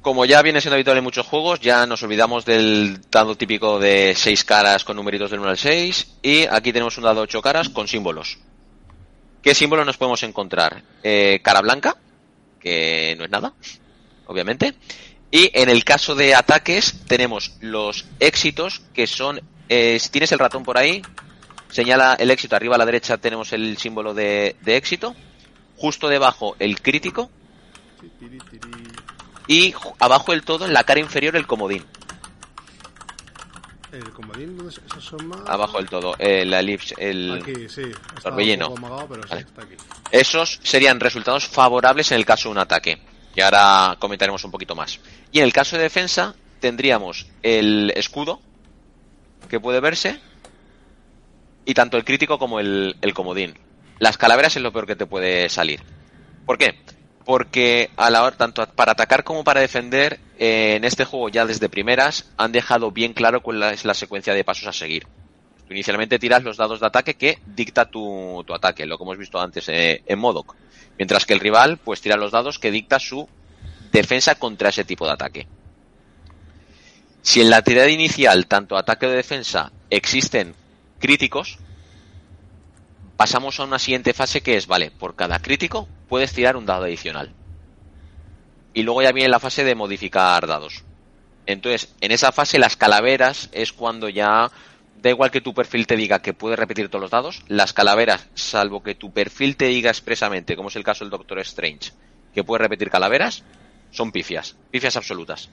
Como ya viene siendo habitual en muchos juegos, ya nos olvidamos del dado típico de 6 caras con numeritos del 1 al 6 y aquí tenemos un dado 8 caras con símbolos. ¿Qué símbolos nos podemos encontrar? Eh, cara blanca, que no es nada, obviamente. Y en el caso de ataques tenemos los éxitos, que son... eh, si tienes el ratón por ahí, señala el éxito. Arriba a la derecha tenemos el símbolo de, de éxito. Justo debajo el crítico. Y abajo del todo, en la cara inferior, el comodín. El comodín, ¿dónde? Esos son más... Abajo del todo, el elipse, el... Aquí, sí. Está torbellino. un poco amagado, pero sí, Vale. está aquí. Esos serían resultados favorables en el caso de un ataque. Y ahora comentaremos un poquito más. Y en el caso de defensa, tendríamos el escudo, que puede verse, y tanto el crítico como el, el comodín. Las calaveras es lo peor que te puede salir. ¿Por qué? Porque a la hora, tanto para atacar como para defender, eh, en este juego ya desde primeras han dejado bien claro cuál es la secuencia de pasos a seguir. Tú inicialmente tiras los dados de ataque que dicta tu, ataque, lo que hemos visto antes eh, en Modoc. Mientras que el rival, pues tira los dados que dicta su defensa contra ese tipo de ataque. Si en la tirada inicial, tanto ataque o defensa, existen críticos, pasamos a una siguiente fase que es, vale, por cada crítico puedes tirar un dado adicional. Y luego ya viene la fase de modificar dados. Entonces, en esa fase las calaveras es cuando ya da igual que tu perfil te diga que puedes repetir todos los dados, las calaveras, salvo que tu perfil te diga expresamente, como es el caso del Doctor Strange, que puede repetir calaveras, son pifias, pifias absolutas.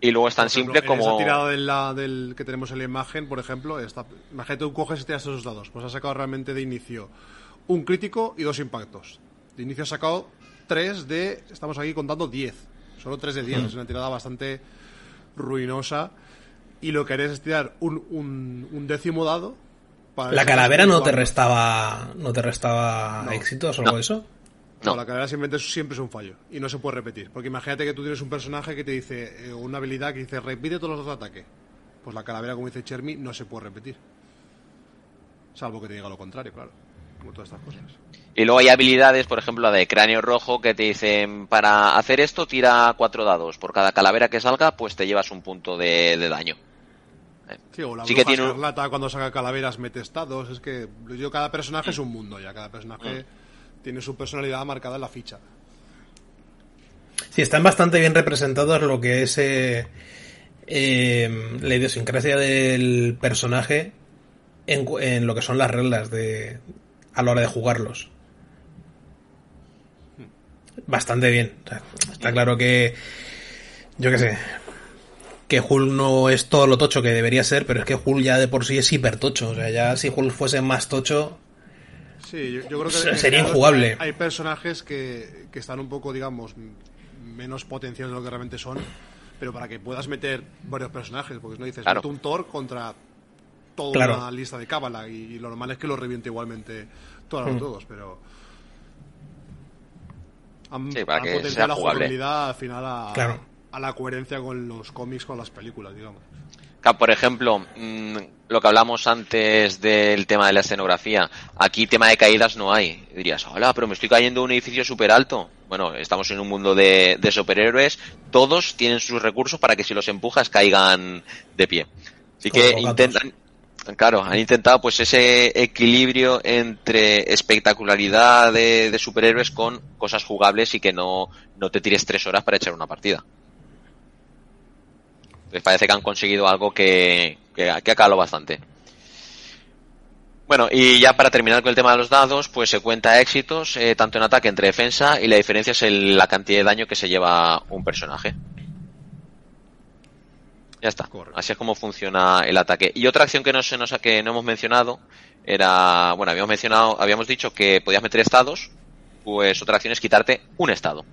Y luego es tan ejemplo, simple en esa como... tirada de la- del que tenemos en la imagen, por ejemplo, esta, imagínate tú coges y tiras esos dados. Pues has sacado realmente de inicio un crítico y dos impactos. De inicio has sacado tres de. Estamos aquí contando 10. Solo tres de 10. Hmm. Es una tirada bastante ruinosa. Y lo que harías es tirar un, un, un décimo dado. Para La calavera no te restaba no te restaba No. éxitos o algo No. de eso. No, No. la calavera simplemente siempre es un fallo y no se puede repetir. Porque imagínate que tú tienes un personaje que te dice eh, una habilidad que dice repite todos los dos de ataque. Pues la calavera, como dice Chermi, no se puede repetir. Salvo que te diga lo contrario, claro. Como todas estas cosas. Y luego hay habilidades, por ejemplo, la de cráneo rojo, que te dicen, para hacer esto tira cuatro dados. Por cada calavera que salga, pues te llevas un punto de, de daño. Sí, o la Sí que tiene un- cuando saca calaveras mete estados. Es que yo cada personaje es un mundo ya. Cada personaje Mm. Tiene su personalidad marcada en la ficha. Sí, están bastante bien representados lo que es eh, eh, la idiosincrasia del personaje en, en lo que son las reglas de a la hora de jugarlos. Bastante bien. Está claro que yo qué sé que Hulk no es todo lo tocho que debería ser, pero es que Hulk ya de por sí es hiper tocho. O sea, ya si Hulk fuese más tocho, Sí, yo, yo creo que sería injugable. Hay, personajes que, que están un poco, digamos, menos potenciados de lo que realmente son, pero para que puedas meter varios personajes, porque si no dices, Claro. un Thor contra toda Claro. una lista de cábala y, lo normal es que lo reviente igualmente todos Mm. todos, pero han, Sí, para han que potenciado sea la jugable. jugabilidad al final a, Claro. a la coherencia con los cómics, con las películas, digamos. Por ejemplo, mm, lo que hablamos antes del tema de la escenografía, aquí tema de caídas no hay. Dirías, hola, pero me estoy cayendo de un edificio súper alto. Bueno, estamos en un mundo de, de superhéroes, todos tienen sus recursos para que si los empujas caigan de pie. Así Como que gatos. intentan, claro, han intentado pues ese equilibrio entre espectacularidad de, de superhéroes con cosas jugables y que no, no te tires tres horas para echar una partida. Entonces parece que han conseguido algo que, que, que ha calado bastante. Bueno, y ya para terminar con el tema de los dados, pues se cuenta éxitos, eh, tanto en ataque entre defensa, y la diferencia es el- la cantidad de daño que se lleva un personaje. Ya está. Correcto. Así es como funciona el ataque. Y otra acción que no se nos ha- que no hemos mencionado era, bueno, habíamos mencionado, habíamos dicho que podías meter estados, pues otra acción es quitarte un estado.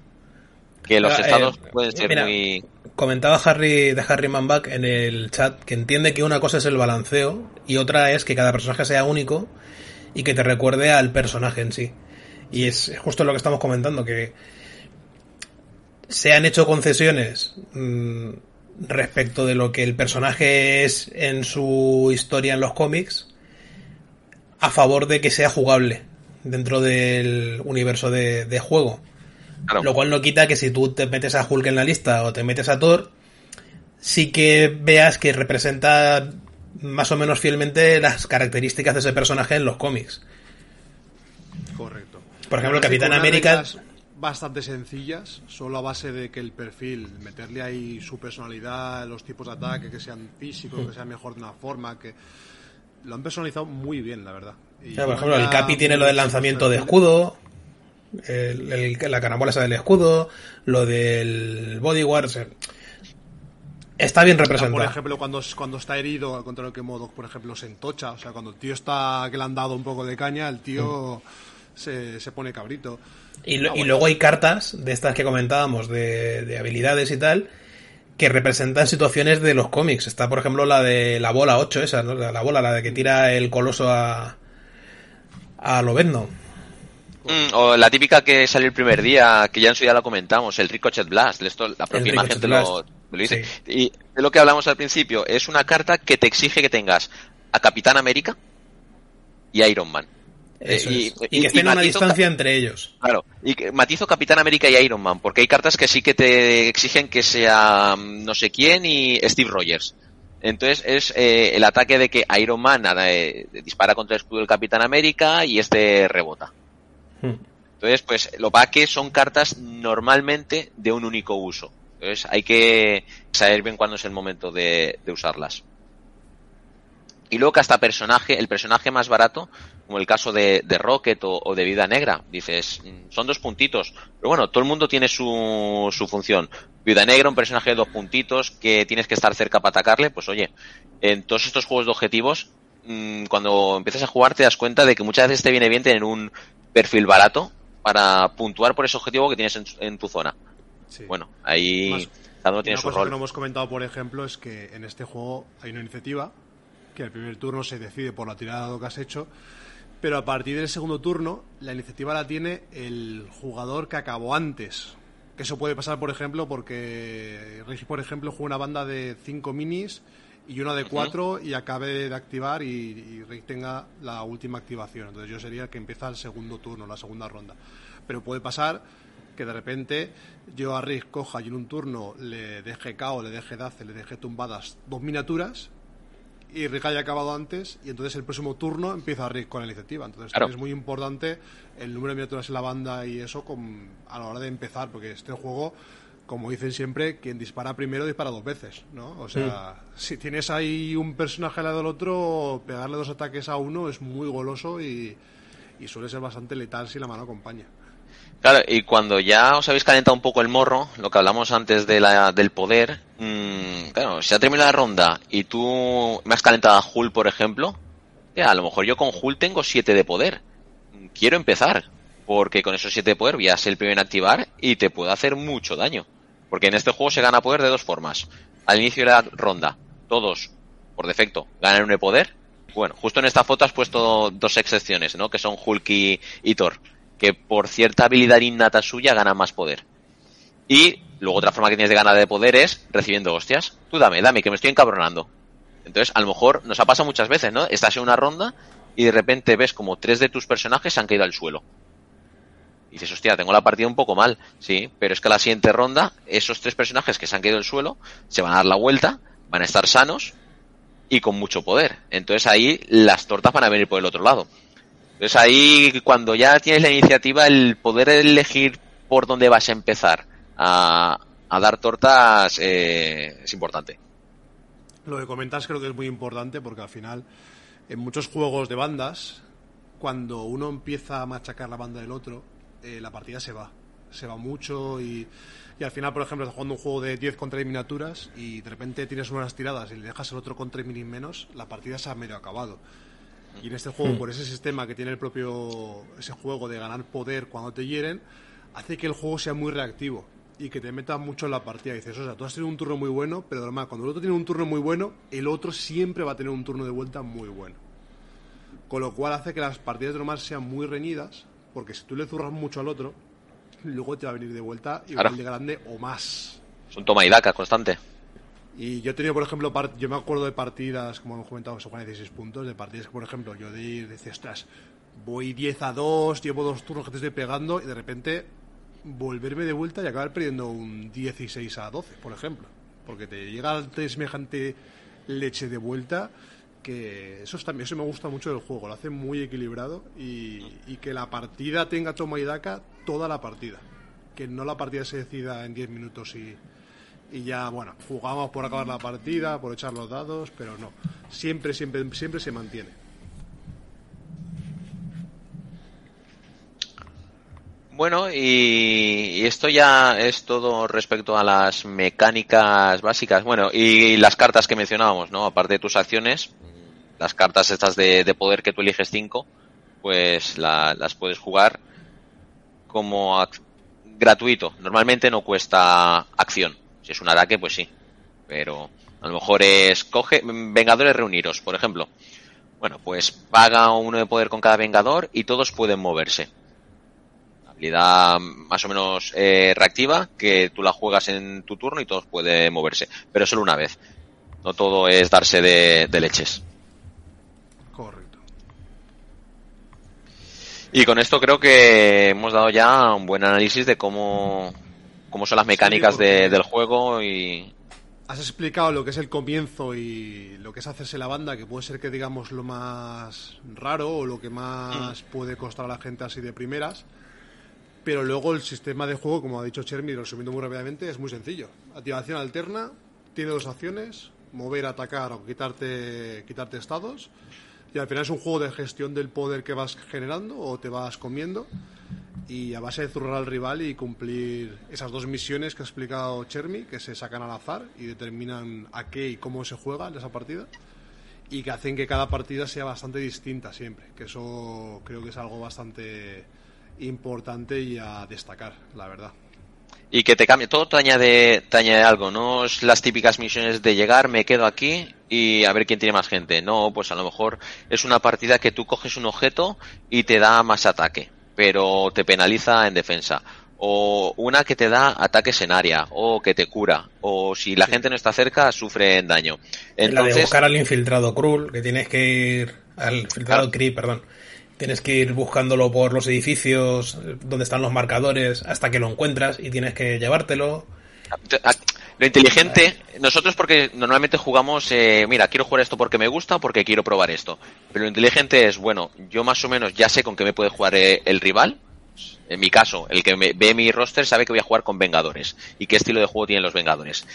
Que los Ah, eh, estados pueden ser mira, muy Comentaba Harry de Harry Manback en el chat que entiende que una cosa es el balanceo y otra es que cada personaje sea único y que te recuerde al personaje en sí. Y es justo lo que estamos comentando, que se han hecho concesiones mm, respecto de lo que el personaje es en su historia en los cómics a favor de que sea jugable dentro del universo de, de juego. Claro. Lo cual no quita que si tú te metes a Hulk en la lista o te metes a Thor, sí que veas que representa más o menos fielmente las características de ese personaje en los cómics. Correcto. Por ejemplo, Capitán América- Bastante sencillas, solo a base de que el perfil, meterle ahí su personalidad, los tipos de ataque, que sean físicos, que sean mejor de una forma, que lo han personalizado muy bien, la verdad. Y por ejemplo, el Capi tiene lo del lanzamiento de escudo, el- el- la carambola esa del escudo, lo del bodyguard. está bien Por representado. ejemplo, cuando, cuando está herido, al contrario que Modoc, por ejemplo, se entocha. O sea, cuando el tío está que le han dado un poco de caña, el tío se, se pone cabrito. Y, lo- y luego hay cartas de estas que comentábamos de, de habilidades y tal que representan situaciones de los cómics. Está, por ejemplo, la de la bola 8, esa, ¿no? La, la bola, la de que tira el coloso a, a Lobezno. Mm, o la típica que salió el primer día, que ya en su día la comentamos, el Ricochet Blast. Esto, la propia El imagen te lo, lo dice. sí. Y de lo que hablamos al principio, es una carta que te exige que tengas a Capitán América y Iron Man. Eso Eh, y- es. y- y que estén a una distancia entre ellos. Claro, y que- matizo Capitán América y Iron Man, porque hay cartas que sí que te exigen que sea mm, no sé quién y Steve Rogers. Entonces es eh, el ataque de que Iron Man eh, dispara contra el escudo del Capitán América y este rebota. Entonces, pues lo va que son cartas normalmente de un único uso. Entonces hay que saber bien cuándo es el momento de, usarlas. Y luego que hasta personaje, el personaje más barato, como el caso de, de Rocket o, o de Vida Negra, dices, mm, son dos puntitos. Pero bueno, todo el mundo tiene su, su función. Vida Negra, un personaje de dos puntitos que tienes que estar cerca para atacarle, pues oye, en todos estos juegos de objetivos, mm, cuando empiezas a jugar te das cuenta de que muchas veces te viene bien tener un perfil barato para puntuar por ese objetivo que tienes en, en tu zona. Sí. Bueno, ahí Más- cada uno tiene una su cosa que no rol. hemos comentado, por ejemplo, es que en este juego hay una iniciativa que el primer turno se decide por la tirada de dado que has hecho, pero a partir del segundo turno la iniciativa la tiene el jugador que acabó antes. Que eso puede pasar, por ejemplo, porque Regi, por ejemplo, juega una banda de 5 minis y una de 4 y acabe de activar y, y Rick tenga la última activación. Entonces yo sería el que empieza el segundo turno, la segunda ronda. Pero puede pasar que de repente yo a Rick coja y en un turno le deje KO, le deje Dace, le deje tumbadas dos miniaturas y Rick haya acabado antes y entonces el próximo turno empieza Rick con la iniciativa. Entonces Claro. es muy importante el número de miniaturas en la banda y eso con- a la hora de empezar, porque este juego, como dicen siempre, quien dispara primero dispara dos veces, ¿no? O sea, si tienes ahí un personaje al lado del otro, pegarle dos ataques a uno es muy goloso y, y suele ser bastante letal si la mano acompaña. Claro, y cuando ya os habéis calentado un poco el morro, lo que hablamos antes de la, del poder, mm, claro, si ha terminado la ronda y tú me has calentado a Hull, por ejemplo, ya, a lo mejor yo con Hull tengo 7 de poder. Quiero empezar, porque con esos 7 de poder voy a ser el primero en activar y te puedo hacer mucho daño. Porque en este juego se gana poder de dos formas. Al inicio de la ronda, todos, por defecto, ganan un de poder. Bueno, justo en esta foto has puesto dos excepciones, ¿no? Que son Hulk y, Thor que por cierta habilidad innata suya gana más poder. Y luego otra forma que tienes de ganar de poder es recibiendo hostias. Tú dame, dame, que me estoy encabronando. Entonces, a lo mejor nos ha pasado muchas veces, ¿no? Estás en una ronda y de repente ves como tres de tus personajes se han caído al suelo. Y dices, hostia, tengo la partida un poco mal. Sí, pero es que a la siguiente ronda, esos tres personajes que se han caído al suelo se van a dar la vuelta, van a estar sanos y con mucho poder. Entonces ahí las tortas van a venir por el otro lado. Entonces ahí, cuando ya tienes la iniciativa, el poder elegir por dónde vas a empezar a, a dar tortas eh, es importante. Lo que comentas creo que es muy importante porque al final, en muchos juegos de bandas, cuando uno empieza a machacar la banda del otro, eh, la partida se va. Se va mucho y, y al final, por ejemplo, estás jugando un juego de 10 contra 10 miniaturas y de repente tienes unas tiradas y le dejas el otro con 3 minis menos, la partida se ha medio acabado. Y en este juego, por ese sistema que tiene el propio ese juego de ganar poder cuando te hieren, hace que el juego sea muy reactivo y que te metas mucho en la partida. Y dices, o sea, tú has tenido un turno muy bueno, pero además, cuando el otro tiene un turno muy bueno, el otro siempre va a tener un turno de vuelta muy bueno. Con lo cual hace que las partidas de normal sean muy reñidas, porque si tú le zurras mucho al otro, luego te va a venir de vuelta igual Claro. de grande o más. Es un toma y daca constante. Y yo he tenido, por ejemplo, part- yo me acuerdo de partidas, como hemos comentado, que se juegan a 16 puntos, de partidas que, por ejemplo, yo de ir, decía, ostras, voy 10 a 2, llevo dos turnos que te estoy pegando, y de repente volverme de vuelta y acabar perdiendo un 16 a 12, por ejemplo. Porque te llega ante semejante leche de vuelta que eso, es también, eso me gusta mucho del juego, lo hace muy equilibrado y, y que la partida tenga toma y daca toda la partida. Que no la partida se decida en 10 minutos y, y ya, bueno, jugamos por acabar la partida, por echar los dados, pero no. Siempre, siempre, siempre se mantiene. Bueno, y, esto ya es todo respecto a las mecánicas básicas. Bueno, y las cartas que mencionábamos, ¿no? Aparte de tus acciones, las cartas estas de, de poder que tú eliges cinco, pues la- las puedes jugar como gratuito. Normalmente no cuesta acción. Si es un ataque, pues sí. Pero a lo mejor es coge Vengadores reuniros, por ejemplo. Bueno, pues paga uno de poder con cada Vengador y todos pueden moverse habilidad más o menos eh, reactiva que tú la juegas en tu turno y todos pueden moverse, pero solo una vez. No todo es darse de, de leches. Correcto. Y con esto creo que hemos dado ya un buen análisis de cómo, cómo son las mecánicas de- del juego y Has explicado lo que es el comienzo y lo que es hacerse la banda, que puede ser que digamos lo más raro o lo que más puede costar a la gente así de primeras. Pero luego el sistema de juego, como ha dicho Chermi, resumiendo muy rápidamente, es muy sencillo. Activación alterna, tiene dos acciones, mover, atacar o quitarte, quitarte estados. Y al final es un juego de gestión del poder que vas generando o te vas comiendo. Y a base de zurrar al rival y cumplir esas dos misiones que ha explicado Chermi, que se sacan al azar y determinan a qué y cómo se juega en esa partida. Y que hacen que cada partida sea bastante distinta siempre. Que eso creo que es algo bastante importante y a destacar, la verdad. y que te cambie, todo te añade, te añade algo, no es las típicas misiones de llegar, me quedo aquí y a ver quién tiene más gente. No, pues a lo mejor es una partida que tú coges un objeto y te da más ataque, pero te penaliza en defensa. O una que te da ataques en área, o que te cura, o si la gente no está cerca, sufre en daño. la de Entonces, buscar al infiltrado Krull, que tienes que ir al infiltrado Claro. Kree, perdón. Tienes que ir buscándolo por los edificios donde están los marcadores hasta que lo encuentras y tienes que llevártelo. Lo inteligente, nosotros porque normalmente jugamos, eh, mira, quiero jugar esto porque me gusta, porque quiero probar esto. Pero lo inteligente es, bueno, yo más o menos ya sé con qué me puede jugar eh, el rival. En mi caso, el que me, ve mi roster sabe que voy a jugar con Vengadores y qué estilo de juego tienen los Vengadores.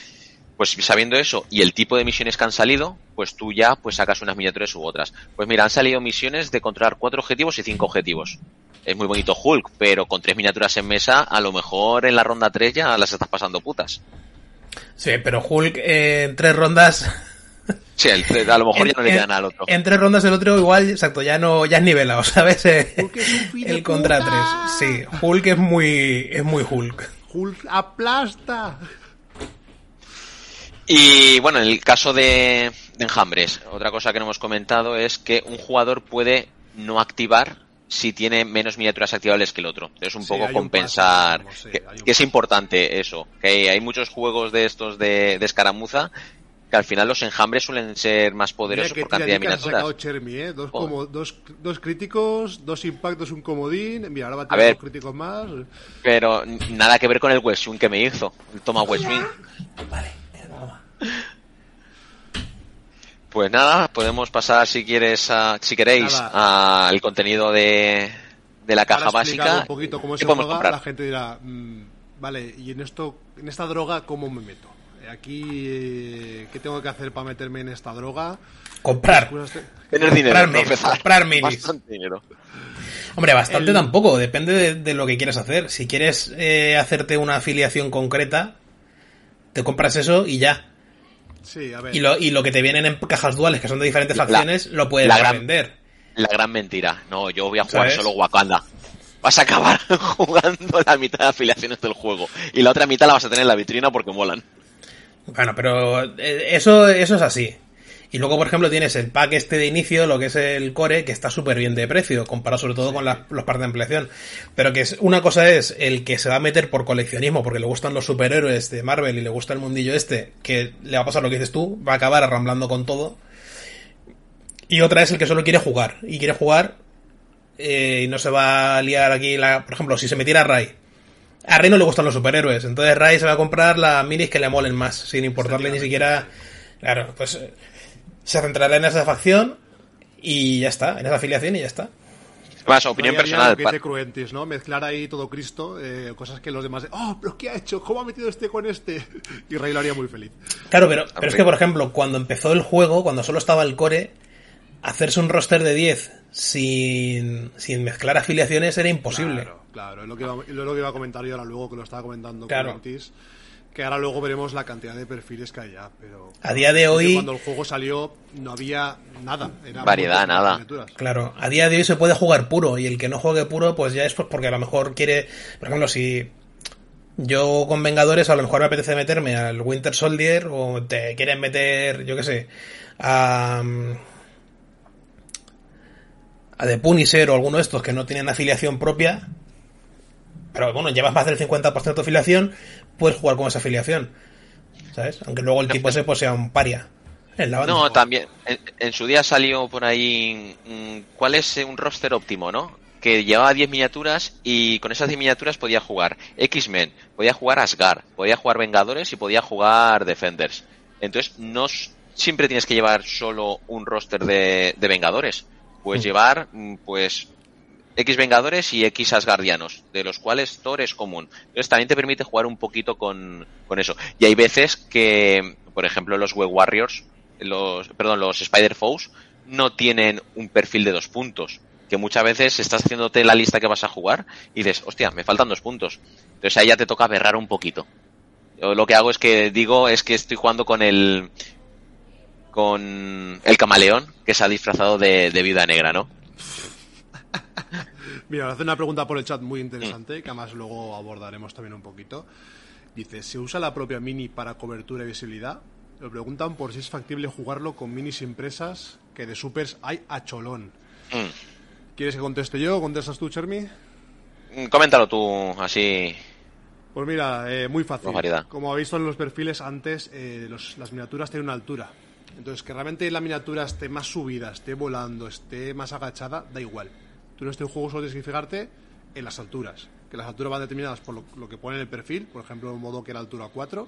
Pues sabiendo eso y el tipo de misiones que han salido, pues tú ya pues sacas unas miniaturas u otras. Pues mira, han salido misiones de controlar cuatro objetivos y cinco objetivos. Es muy bonito Hulk, pero con tres miniaturas en mesa, a lo mejor en la ronda 3 ya las estás pasando putas. Sí, pero Hulk eh, en tres rondas. Sí, el- a lo mejor ya no le en- quedan al otro. En tres rondas el otro igual, exacto, ya no, ya es nivelado, ¿sabes? Eh, Hulk es un el contra puta. tres. Sí, Hulk es muy, es muy Hulk. Hulk aplasta. Y bueno, en el caso de, de enjambres, otra cosa que no hemos comentado es que un jugador puede no activar si tiene menos miniaturas activables que el otro. Es un Sí, poco hay un compensar, paso, digamos, sí, que, hay un que es importante eso, que hay, hay muchos juegos de estos de, de escaramuza que al final los enjambres suelen ser más poderosos Mira por cantidad de tiradicas ha sacado miniaturas. Chermi, ¿eh? Dos, Joder. como, dos, dos críticos, dos impactos, un comodín. Mira, ahora va a A tirar ver. dos críticos más. Pero nada que ver con el West Wing que me hizo, el Toma West Wing. Vale, Pues nada, podemos pasar si quieres, a- si queréis, al contenido de, de la caja básica. un poquito cómo ¿Qué se juega, comprar? la gente dirá, mm, vale, y en esto, en esta droga, ¿cómo me meto? Aquí, eh, ¿qué tengo que hacer para meterme en esta droga? Comprar. Cosas de- Tener dinero, Comprar no minis, empezar. comprar minis. Bastante dinero. Hombre, bastante El- tampoco, depende de, de lo que quieras hacer. Si quieres eh, hacerte una afiliación concreta, te compras eso y ya. Sí, a ver. Y lo, y lo que te vienen en cajas duales, que son de diferentes La- facciones, lo puedes la gran- revender. La gran mentira. No, yo voy a jugar ¿Sabes? solo Wakanda. Vas a acabar jugando la mitad de afiliaciones del juego. Y la otra mitad la vas a tener en la vitrina porque molan. Bueno, pero eh, eso, eso es así. Y luego, por ejemplo, tienes el pack este de inicio, lo que es el core, que está súper bien de precio, comparado sobre todo con las, los packs de ampliación. Pero que es, una cosa es el que se va a meter por coleccionismo, porque le gustan los superhéroes de Marvel y le gusta el mundillo este, que le va a pasar lo que dices tú, va a acabar arramblando con todo. Y otra es el que solo quiere jugar. Y quiere jugar eh, y no se va a liar aquí, la, por ejemplo, si se metiera Ray. A Ray no le gustan los superhéroes, entonces Ray se va a comprar las minis que le molen más, sin importarle ni siquiera... Claro, pues eh, se centrará en esa facción y ya está, en esa afiliación y ya está. Más, opinión No, personal. lo que dice Cruentis, ¿no? Mezclar ahí todo Cristo, eh, cosas que los demás... Oh, pero ¿qué ha hecho? ¿Cómo ha metido este con este? Y Rey lo haría muy feliz. Claro, pero, pero es que, por ejemplo, cuando empezó el juego, cuando solo estaba el core, hacerse un roster de 10 sin, sin mezclar afiliaciones era imposible. Claro, claro. Es lo que, iba, lo que iba a comentar yo ahora luego, que lo estaba comentando Claro. Cruentis. Que ahora luego veremos la cantidad de perfiles que hay ya, pero... A día de hoy- Cuando el juego salió no había nada. Era Variedad, nada. miniaturas. Claro, a día de hoy se puede jugar puro y el que no juegue puro pues ya es pues porque a lo mejor quiere, por ejemplo, si yo con Vengadores a lo mejor me apetece meterme al Winter Soldier o te quieren meter, yo qué sé, a a The Punisher o alguno de estos que no tienen afiliación propia, pero bueno, llevas más del 50% de afiliación, puedes jugar con esa afiliación. ¿Sabes? Aunque luego el tipo ese pues sea un paria en la banda. No, también. En, en su día salió por ahí. mm, ¿Cuál es un roster óptimo, no? Que llevaba 10 miniaturas y con esas 10 miniaturas podía jugar X-Men, podía jugar Asgard, podía jugar Vengadores y podía jugar Defenders. Entonces, no siempre tienes que llevar solo un roster de, de Vengadores. Puedes llevar, mm, pues, X Vengadores y X Asgardianos, de los cuales Thor es común. Entonces también te permite jugar un poquito con, con eso. Y hay veces que, por ejemplo, los Web Warriors, los, perdón, los Spider Foes, no tienen un perfil de dos puntos. Que muchas veces estás haciéndote la lista que vas a jugar y dices, hostia, me faltan dos puntos. Entonces ahí ya te toca berrar un poquito. Lo que hago es que digo, es que estoy jugando con el, con el camaleón que se ha disfrazado de, de viuda negra, ¿no? Mira, hace una pregunta por el chat muy interesante, que además luego abordaremos también un poquito. Dice, ¿se usa la propia mini para cobertura y visibilidad? Lo preguntan por si es factible jugarlo con minis impresas, que de supers hay a cholón. Mm. ¿Quieres que conteste yo o contestas tú, Chermi? Mm, Coméntalo tú, así. Pues mira, eh, muy fácil. Como habéis visto en los perfiles antes, eh, los- las miniaturas tienen una altura. Entonces, que realmente la miniatura esté más subida, esté volando, esté más agachada, da igual. Tú en este juego solo tienes que fijarte en las alturas. Que las alturas van determinadas por lo, que pone en el perfil, por ejemplo, un modo que era altura 4,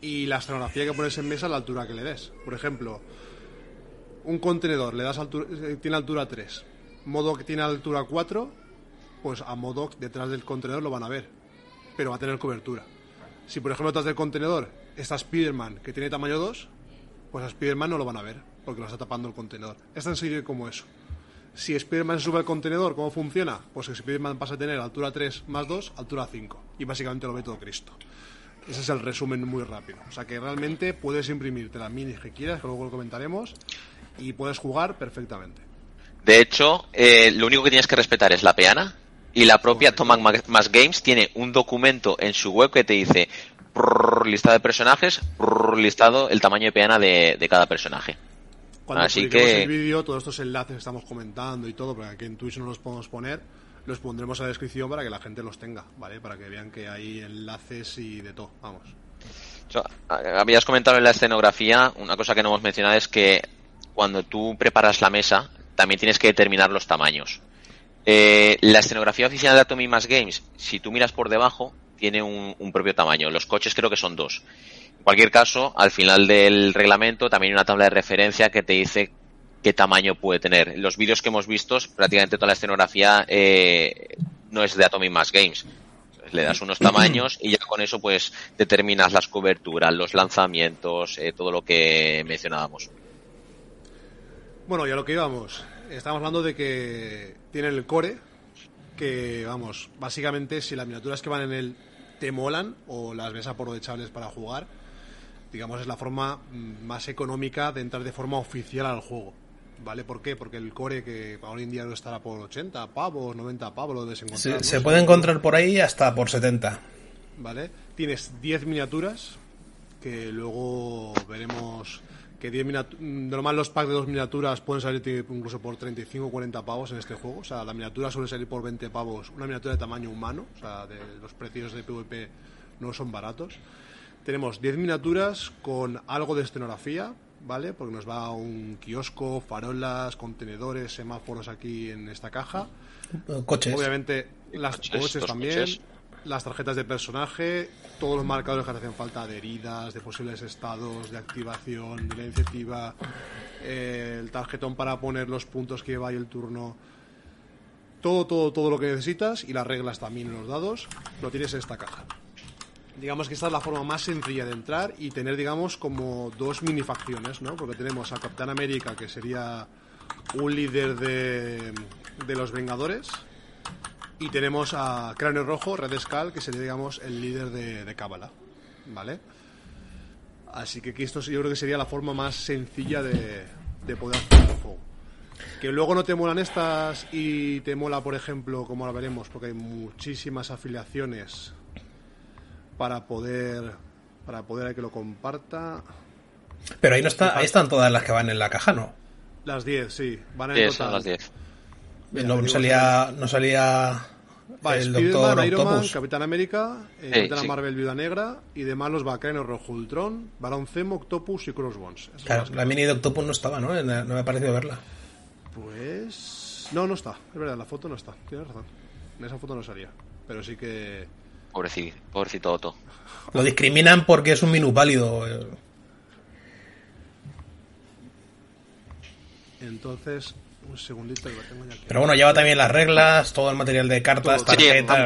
y la escenografía que pones en mesa, la altura que le des. Por ejemplo, un contenedor le das altura, eh, tiene altura 3, modo que tiene altura 4, pues a modo detrás del contenedor lo van a ver, pero va a tener cobertura. Si por ejemplo detrás del contenedor está Spider-Man que tiene tamaño 2, pues a Spider-Man no lo van a ver, porque lo está tapando el contenedor. Es tan sencillo como eso. Si Spider-Man sube al contenedor, ¿cómo funciona? Pues que Spider-Man pasa a tener altura 3 más 2, altura 5. Y básicamente lo ve todo Cristo. Ese es el resumen muy rápido. O sea que realmente puedes imprimirte las minis que quieras, que luego lo comentaremos, y puedes jugar perfectamente. De hecho, eh, lo único que tienes que respetar es la peana y la propia Tomac Mass Games tiene un documento en su web que te dice prrr, listado de personajes, prrr, listado el tamaño de peana de, de cada personaje. Cuando Así publiquemos que- el vídeo, todos estos enlaces que estamos comentando y todo, porque aquí en Twitch no los podemos poner, los pondremos en la descripción para que la gente los tenga, ¿vale? Para que vean que hay enlaces y de todo, vamos. So, a- habías comentado en la escenografía, una cosa que no hemos mencionado es que cuando tú preparas la mesa, también tienes que determinar los tamaños. Eh, la escenografía oficial de Atomic Mass Games, si tú miras por debajo, tiene un, un propio tamaño. Los coches creo que son dos. Cualquier caso, al final del reglamento también hay una tabla de referencia que te dice qué tamaño puede tener. En Los vídeos que hemos visto, prácticamente toda la escenografía eh, no es de Atomic Mass Games. Le das unos tamaños y ya con eso pues determinas las coberturas, los lanzamientos, eh, todo lo que mencionábamos. Bueno, y a lo que íbamos, estamos hablando de que tienen el core, que vamos, básicamente si las miniaturas que van en él te molan o las ves aprovechables para jugar, digamos es la forma mm, más económica de entrar de forma oficial al juego. ¿Vale? ¿Por qué? Porque el core que hoy en día no estará por 80 pavos, 90 pavos, lo debes encontrar. Se, se puede encontrar por ahí hasta por 70. ¿vale? Tienes 10 miniaturas que luego veremos que 10 miniatu- mm, normal los packs de dos miniaturas pueden salir incluso por 35 o 40 pavos en este juego. O sea, la miniatura suele salir por 20 pavos, una miniatura de tamaño humano. O sea, de, los precios de PvP no son baratos. Tenemos 10 miniaturas con algo de escenografía, ¿vale? Porque nos va un kiosco, farolas, contenedores, semáforos aquí en esta caja. Coches. Obviamente, las Coches, también, coches. las tarjetas de personaje, todos los marcadores que hacen falta de heridas, de posibles estados, de activación, de la iniciativa, eh, el tarjetón para poner los puntos que lleva ahí el turno. Todo, todo, todo lo que necesitas y las reglas también en los dados lo tienes en esta caja. Digamos que esta es la forma más sencilla de entrar y tener, digamos, como dos mini facciones, ¿no? Porque tenemos a Capitán América, que sería un líder de, de los Vengadores, y tenemos a Cráneo Rojo, Red Skull, que sería, digamos, el líder de, de Cábala, ¿vale? Así que aquí esto yo creo que sería la forma más sencilla de, de poder hacer el juego. Que luego no te molan estas y te mola, por ejemplo, como ahora veremos, porque hay muchísimas afiliaciones para poder para poder que lo comparta. Pero ahí no está, ahí están todas las que van en la caja, ¿no? Las 10, sí, van en 10, total. son las 10. Mira, No, salía, no salía Va, el Spiderman, Doctor Iron Man, Octopus. Capitán América, eh, Sí, sí. Marvel, Viuda Negra y demás los Bacanos Rojo Ultron, Barón Zemo, Octopus y Crossbones. Esas Claro, la mini de Octopus no estaba, ¿no? No me ha parecido verla. Pues. No, no está. Es verdad, la foto no está. Tienes razón. En esa foto no salía. Pero sí que. Pobrecito, pobrecito Otto. Lo discriminan porque es un minusválido. Entonces, un segundito que lo tengo ya aquí. Pero bueno, lleva también las reglas, todo el material de cartas, sí, tarjetas.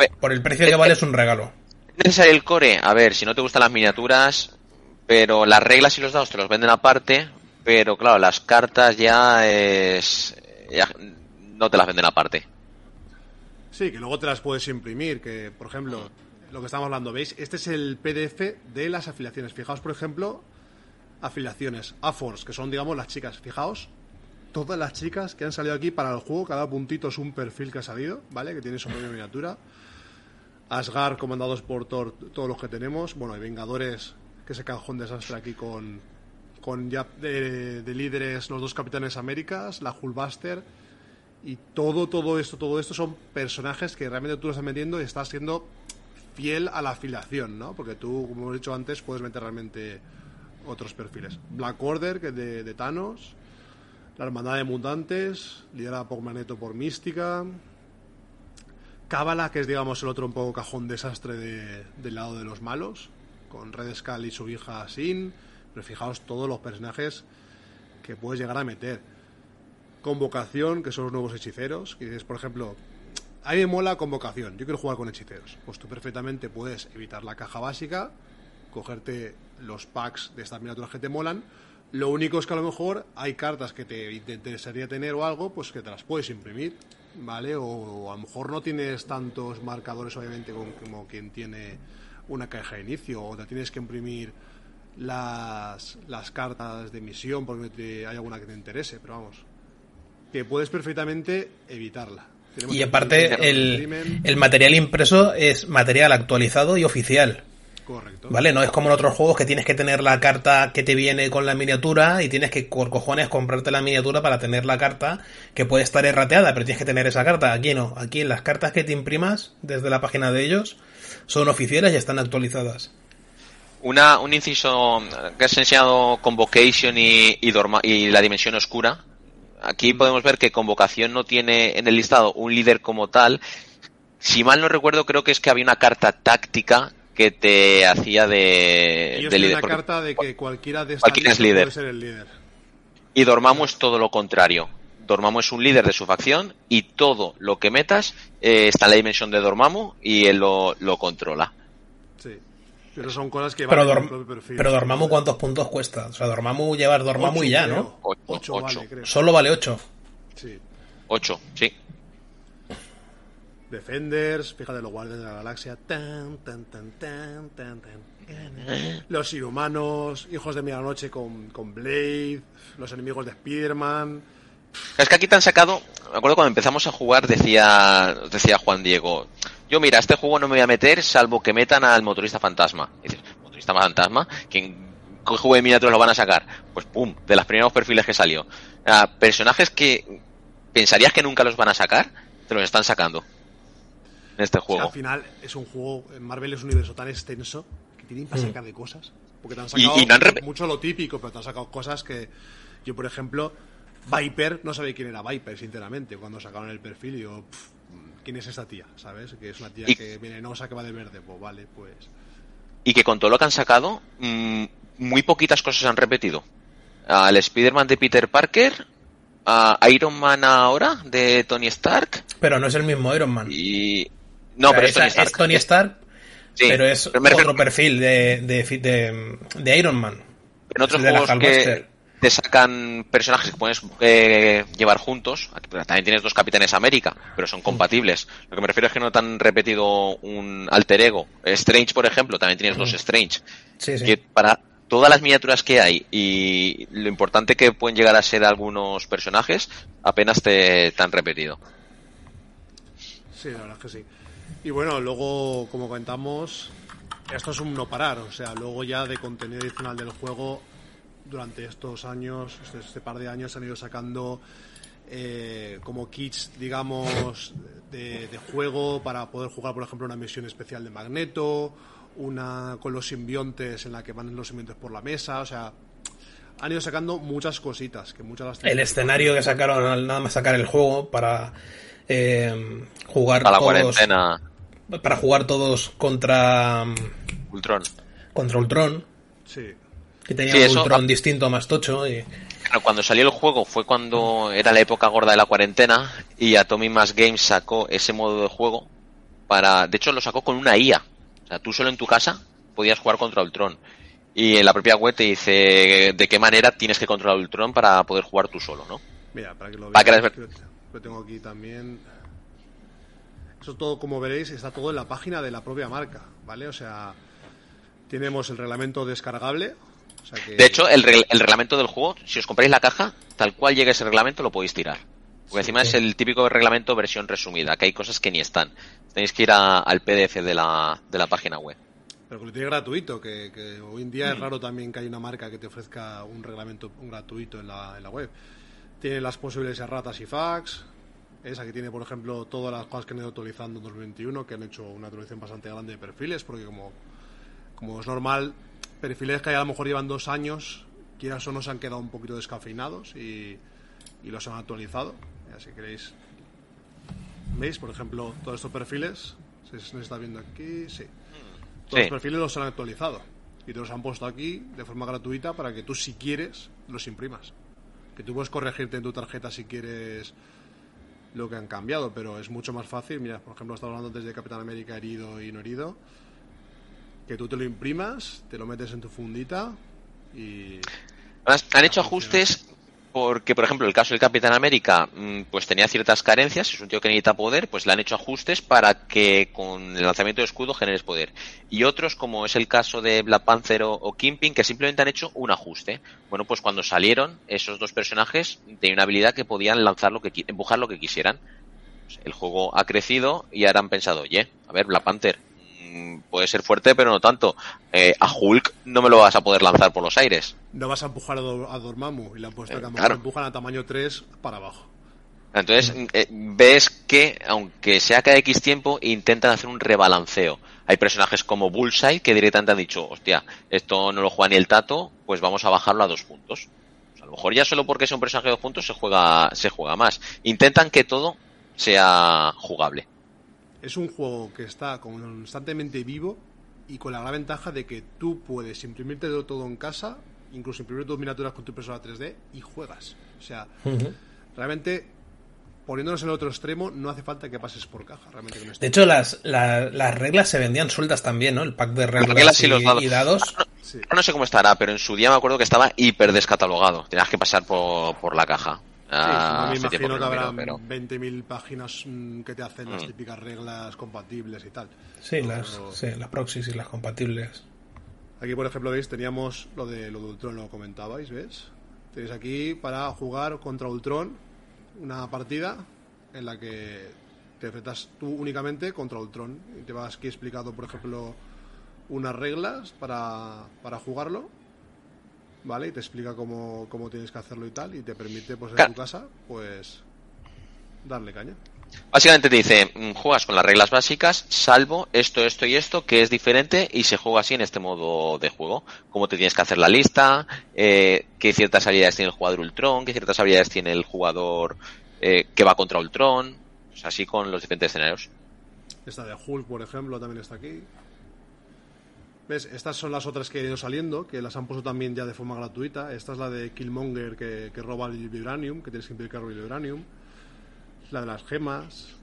eh. Por el precio que vale es un regalo. ¿Es necesario el core? A ver, si no te gustan las miniaturas, pero las reglas y los dados te los venden aparte, pero claro, las cartas ya es... ya no te las venden aparte. Sí, que luego te las puedes imprimir. Que, por ejemplo, lo que estamos hablando, ¿veis? Este es el PDF de las afiliaciones. Fijaos, por ejemplo, afiliaciones. AFORS, que son, digamos, las chicas. Fijaos, todas las chicas que han salido aquí para el juego, cada puntito es un perfil que ha salido, ¿vale? Que tiene su propia miniatura. Asgard, comandados por Thor, todos los que tenemos. Bueno, hay Vengadores, que se cajón desastre aquí con, con ya de, de líderes los dos Capitanes Américas, la Hulkbuster. Y todo, todo esto, todo esto son personajes que realmente tú lo estás metiendo y estás siendo fiel a la afiliación, ¿no? Porque tú, como hemos dicho antes, puedes meter realmente otros perfiles. Black Order, que es de, Thanos. La Hermandad de Mutantes, liderada por Magneto por Mística. Cábala, que es, digamos, el otro un poco cajón desastre de- del lado de los malos, con Red Skull y su hija Sin. Pero fijaos todos los personajes que puedes llegar a meter. Convocación, que son los nuevos hechiceros. Que dices, por ejemplo, a mí me mola convocación, yo quiero jugar con hechiceros. Pues tú perfectamente puedes evitar la caja básica, cogerte los packs de estas miniaturas que te molan. Lo único es que a lo mejor hay cartas que te, te interesaría tener o algo, pues que te las puedes imprimir, ¿vale? O, a lo mejor no tienes tantos marcadores, obviamente, como, quien tiene una caja de inicio, o te tienes que imprimir las, las cartas de misión porque hay alguna que te interese, pero vamos, que puedes perfectamente evitarla. Tenemos Y aparte, el, el material impreso es material actualizado y oficial. Correcto. ¿Vale? No es como en otros juegos que tienes que tener la carta que te viene con la miniatura y tienes que, por cojones, comprarte la miniatura para tener la carta que puede estar errateada, pero tienes que tener esa carta. Aquí no. Aquí las cartas que te imprimas desde la página de ellos son oficiales y están actualizadas. Una, un inciso que has enseñado Convocation y, y, Dorma- y la dimensión oscura. Aquí podemos ver que Convocación no tiene en el listado un líder como tal. Si mal no recuerdo, creo que es que había una carta táctica que te hacía de, Ellos de líder. una carta de que cualquiera de estas Cualquiera es listas líder. puede ser el líder. Y Dormammu es todo lo contrario. Dormammu es un líder de su facción y todo lo que metas eh, está en la dimensión de Dormammu y él lo, lo controla. Sí. Pero son cosas que Pero, van en el perfil. pero Dormammu, ¿cuántos puntos cuesta? O sea, Dormammu llevar Dormammu Ocho, y ya, creo. ¿no? Ocho, Ocho ocho. vale, creo. Solo vale 8. Sí. 8, sí. Defenders, fíjate los guardianes de la galaxia. Tan, tan, tan, tan, tan, tan. Los inhumanos, hijos de medianoche con, con Blade, los enemigos de Spider-Man. Es que aquí te han sacado, me acuerdo cuando empezamos a jugar decía, decía Juan Diego, yo mira, este juego no me voy a meter salvo que metan al motorista fantasma. Y dices, motorista fantasma, ¿quién qué juego de miniaturas lo van a sacar? pues pum, de los primeros perfiles que salió. Ah, personajes que pensarías que nunca los van a sacar, te los están sacando en este O sea, juego. al final es un juego, Marvel es un universo tan extenso que tienen para sacar de cosas. Porque te han sacado y no han rep- mucho lo típico, pero te han sacado cosas que yo, por ejemplo, Viper, no sabía quién era Viper, sinceramente, cuando sacaron el perfil y yo, "Pff, ¿quién es esa tía? ¿Sabes? Que es una tía Y- que venenosa, que va de verde. Pues vale, pues... Y que con todo lo que han sacado, mm, muy poquitas cosas han repetido. Al Spider-Man de Peter Parker, a Iron Man ahora de Tony Stark Pero no es el mismo Iron Man. y... No, O sea, pero es Tony Stark. es Tony Stark, Sí, pero es pero me refiero- otro perfil de, de, de, de Iron Man. En otros Es de la juegos que. Te sacan personajes que puedes eh, llevar juntos, también tienes dos Capitanes América, pero son compatibles. Lo que me refiero es que no te han repetido un alter ego. Strange, por ejemplo, también tienes dos Strange. Sí, sí. Que para todas las miniaturas que hay y lo importante que pueden llegar a ser algunos personajes, apenas te, te han repetido. Sí, la verdad es que sí. Y bueno, luego, como comentamos, esto es un no parar. O sea, luego ya de contenido adicional del juego, durante estos años, este, este par de años, han ido sacando eh, como kits, digamos, de, de juego para poder jugar, por ejemplo, una misión especial de Magneto, una con los simbiontes en la que van los simbiontes por la mesa. O sea, han ido sacando muchas cositas, que muchas las El escenario que sacaron al nada más sacar el juego para eh, jugar Para la todos, cuarentena, para jugar todos contra Ultron. contra Ultron, Sí. Que tenía Sí, un eso- Ultron distinto más tocho y Claro, cuando salió el juego fue cuando era la época gorda de la cuarentena y Atomic Mass Games sacó ese modo de juego para, de hecho lo sacó con una IA. O sea, tú solo en tu casa podías jugar contra Ultron. Y en la propia web te dice de qué manera tienes que controlar Ultron para poder jugar tú solo, ¿no? Mira, para que lo que que lo tengo aquí también. Eso todo, como veréis, está todo en la página de la propia marca, ¿vale? O sea, tenemos el reglamento descargable. O sea que- De hecho, el, el reglamento del juego, si os compráis la caja, tal cual llegue ese reglamento lo podéis tirar. Porque encima es el típico reglamento versión resumida, que hay cosas que ni están. Tenéis que ir a- al PDF de la, de la página web. Pero que lo tiene gratuito, que, que hoy en día es raro también que haya una marca que te ofrezca un reglamento gratuito en la, en la web. Tiene las posibles erratas y fax. Es aquí tiene, por ejemplo, todas las cosas que han ido actualizando en 2021, que han hecho una actualización bastante grande de perfiles, porque como, como es normal, perfiles que a lo mejor llevan dos años, quieras o no, se han quedado un poquito descafeinados y, y los han actualizado. Ya, si queréis, ¿veis? Por ejemplo, todos estos perfiles, si se está viendo aquí, sí. Todos Sí. los perfiles los han actualizado y te los han puesto aquí de forma gratuita para que tú, si quieres, los imprimas. Que tú puedes corregirte en tu tarjeta si quieres lo que han cambiado, pero es mucho más fácil. Mira, por ejemplo, estamos hablando antes de Capitán América herido y no herido. Que tú te lo imprimas, te lo metes en tu fundita y. Además, han hecho ajustes porque, por ejemplo, el caso del Capitán América, mm, pues tenía ciertas carencias, es un tío que necesita poder, pues le han hecho ajustes para que con el lanzamiento de escudo generes poder. Y otros, como es el caso de Black Panther o, o Kingpin, que simplemente han hecho un ajuste. Bueno, pues cuando salieron, esos dos personajes tenían una habilidad que podían lanzar lo que, empujar lo que quisieran. Pues el juego ha crecido y ahora han pensado, oye, a ver, Black Panther, puede ser fuerte, pero no tanto. Eh, a Hulk no me lo vas a poder lanzar por los aires. No vas a empujar a, Dor- a Dormammu y le han puesto Eh, que a claro. empujan a tamaño 3 para abajo. Entonces, eh, ves que, aunque sea cada X tiempo, intentan hacer un rebalanceo. Hay personajes como Bullseye que directamente han dicho, hostia, esto no lo juega ni el tato, pues vamos a bajarlo a dos puntos. Pues a lo mejor ya solo porque sea un personaje de dos puntos se juega, se juega más. Intentan que todo sea jugable. Es un juego que está constantemente vivo y con la gran ventaja de que tú puedes imprimirte todo en casa, incluso imprimir tus miniaturas con tu impresora 3D y juegas. O sea, realmente poniéndonos en el otro extremo no hace falta que pases por caja. Realmente esto. De hecho, las, la- las reglas se vendían sueltas también, ¿no? El pack de reglas, reglas y y, los dados. y dados. Sí. Ahora no sé cómo estará, pero en su día me acuerdo que estaba hiper descatalogado. Tenías que pasar por, por la caja. Sí, Ah, me hace tiempo imagino que habrá pero- 20.000 páginas mm, que te hacen las Mm. típicas reglas compatibles y tal. Sí, las, sí, las proxies y las compatibles. Aquí, por ejemplo, veis, teníamos lo de, lo de Ultron, lo comentabais, ¿ves? Tenéis aquí para jugar contra Ultron una partida en la que te enfrentas tú únicamente contra Ultron. Y te vas aquí explicado, por ejemplo, unas reglas para, para jugarlo. ¿Vale? Y te explica cómo, cómo tienes que hacerlo y tal, y te permite, pues en Claro. tu casa, pues darle caña. Básicamente te dice, mm, juegas con las reglas básicas, salvo esto, esto y esto, que es diferente y se juega así en este modo de juego. Cómo te tienes que hacer la lista, eh, qué ciertas habilidades tiene el jugador Ultron, qué ciertas habilidades tiene el jugador eh, que va contra Ultron, pues así con los diferentes escenarios. Esta de Hulk, por ejemplo, también está aquí. ¿Ves? Estas son las otras que han ido saliendo, que las han puesto también ya de forma gratuita. Esta es la de Killmonger, que, que roba el vibranium, que tienes que robe el vibranium. La de las gemas.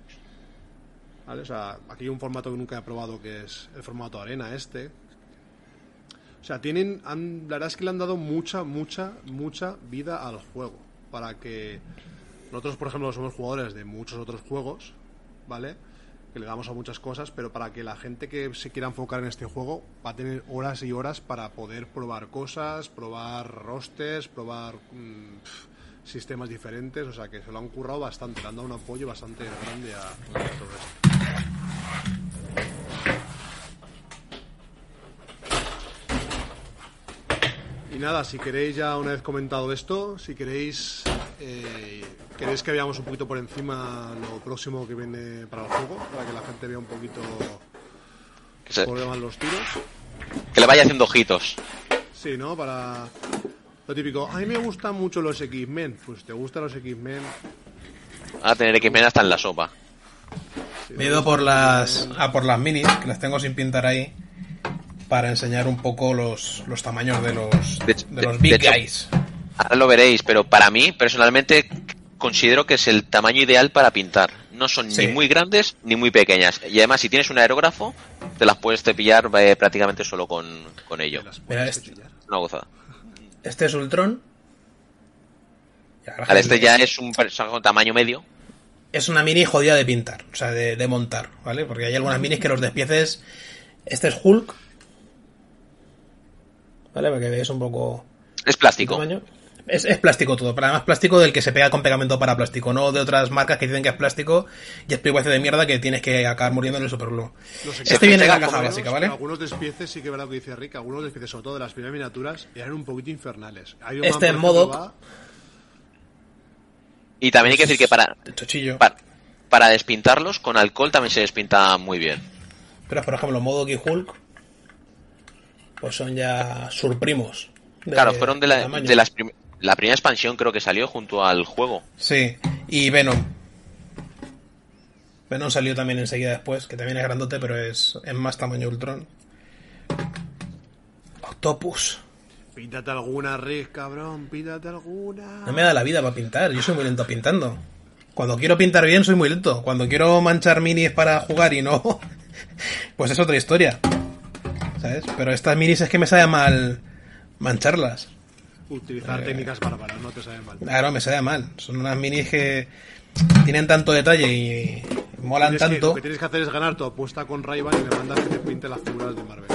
¿Vale? O sea, aquí hay un formato que nunca he probado, que es el formato arena este. O sea, tienen, la verdad es que le han dado mucha, mucha, mucha vida al juego. Para que nosotros, por ejemplo, somos jugadores de muchos otros juegos, ¿vale? Que le damos a muchas cosas, pero para que la gente que se quiera enfocar en este juego va a tener horas y horas para poder probar cosas, probar rosters, probar mm, sistemas diferentes. O sea, que se lo han currado bastante, le han dado un apoyo bastante grande a todo esto. Y nada, si queréis ya una vez comentado esto, si queréis, eh, queréis que veamos un poquito por encima lo próximo que viene para el juego, para que la gente vea un poquito por dónde van los tiros. que le vaya haciendo ojitos. Sí, ¿no? Para lo típico, a mí me gustan mucho los X-Men, pues te gustan los X-Men. A tener X-Men hasta en la sopa. sí, Me he ido por las, a por las minis, que las tengo sin pintar ahí, para enseñar un poco los, los tamaños de los, De- de los big de hecho- guys. Ahora lo veréis, pero para mí, personalmente, considero que es el tamaño ideal para pintar. No son Sí. ni muy grandes ni muy pequeñas. Y además, si tienes un aerógrafo, te las puedes cepillar eh, prácticamente solo con, con ello. Mira, este-. Una gozada. Este es Ultron. Vale, este ya es un personaje con tamaño medio. es una mini jodida de pintar, o sea, de, de montar, ¿vale? Porque hay algunas minis que los despieces. Este es Hulk. ¿Vale? Para que veáis un poco Es plástico. tamaño. Es, es plástico todo, pero además plástico del que se pega con pegamento para plástico, no de otras marcas que dicen que es plástico y es pliego de mierda que tienes que acabar muriendo en el superglue. Este viene en la caja básica, ¿vale? Algunos despieces, sí que es verdad lo que dice Rick, algunos despieces, sobre todo de las primeras miniaturas, eran un poquito infernales. Iron Este ejemplo, modo- va- Y también hay que decir que para, para, para despintarlos, con alcohol también se despinta muy bien. Pero por ejemplo, modo y Hulk, pues son ya surprimos. de- Claro, fueron de, la, de las la primera expansión creo que salió junto al juego. Sí, y Venom. Venom salió también enseguida después, que también es grandote, pero es, es más tamaño Ultron. Octopus. Píntate alguna, Rick, cabrón, píntate alguna. No me da la vida para pintar, yo soy muy lento pintando. Cuando quiero pintar bien soy muy lento. Cuando quiero manchar minis para jugar y no, pues es otra historia. ¿Sabes? Pero estas minis es que me sabe mal mancharlas. Utilizar Eh. técnicas bárbaras, no te sabe mal. Claro, me sabe mal. Son unas minis que tienen tanto detalle y molan Tienes que- tanto. lo que tienes que hacer es ganar tu apuesta con ray y le mandas que te pinte las figuras de Marvel.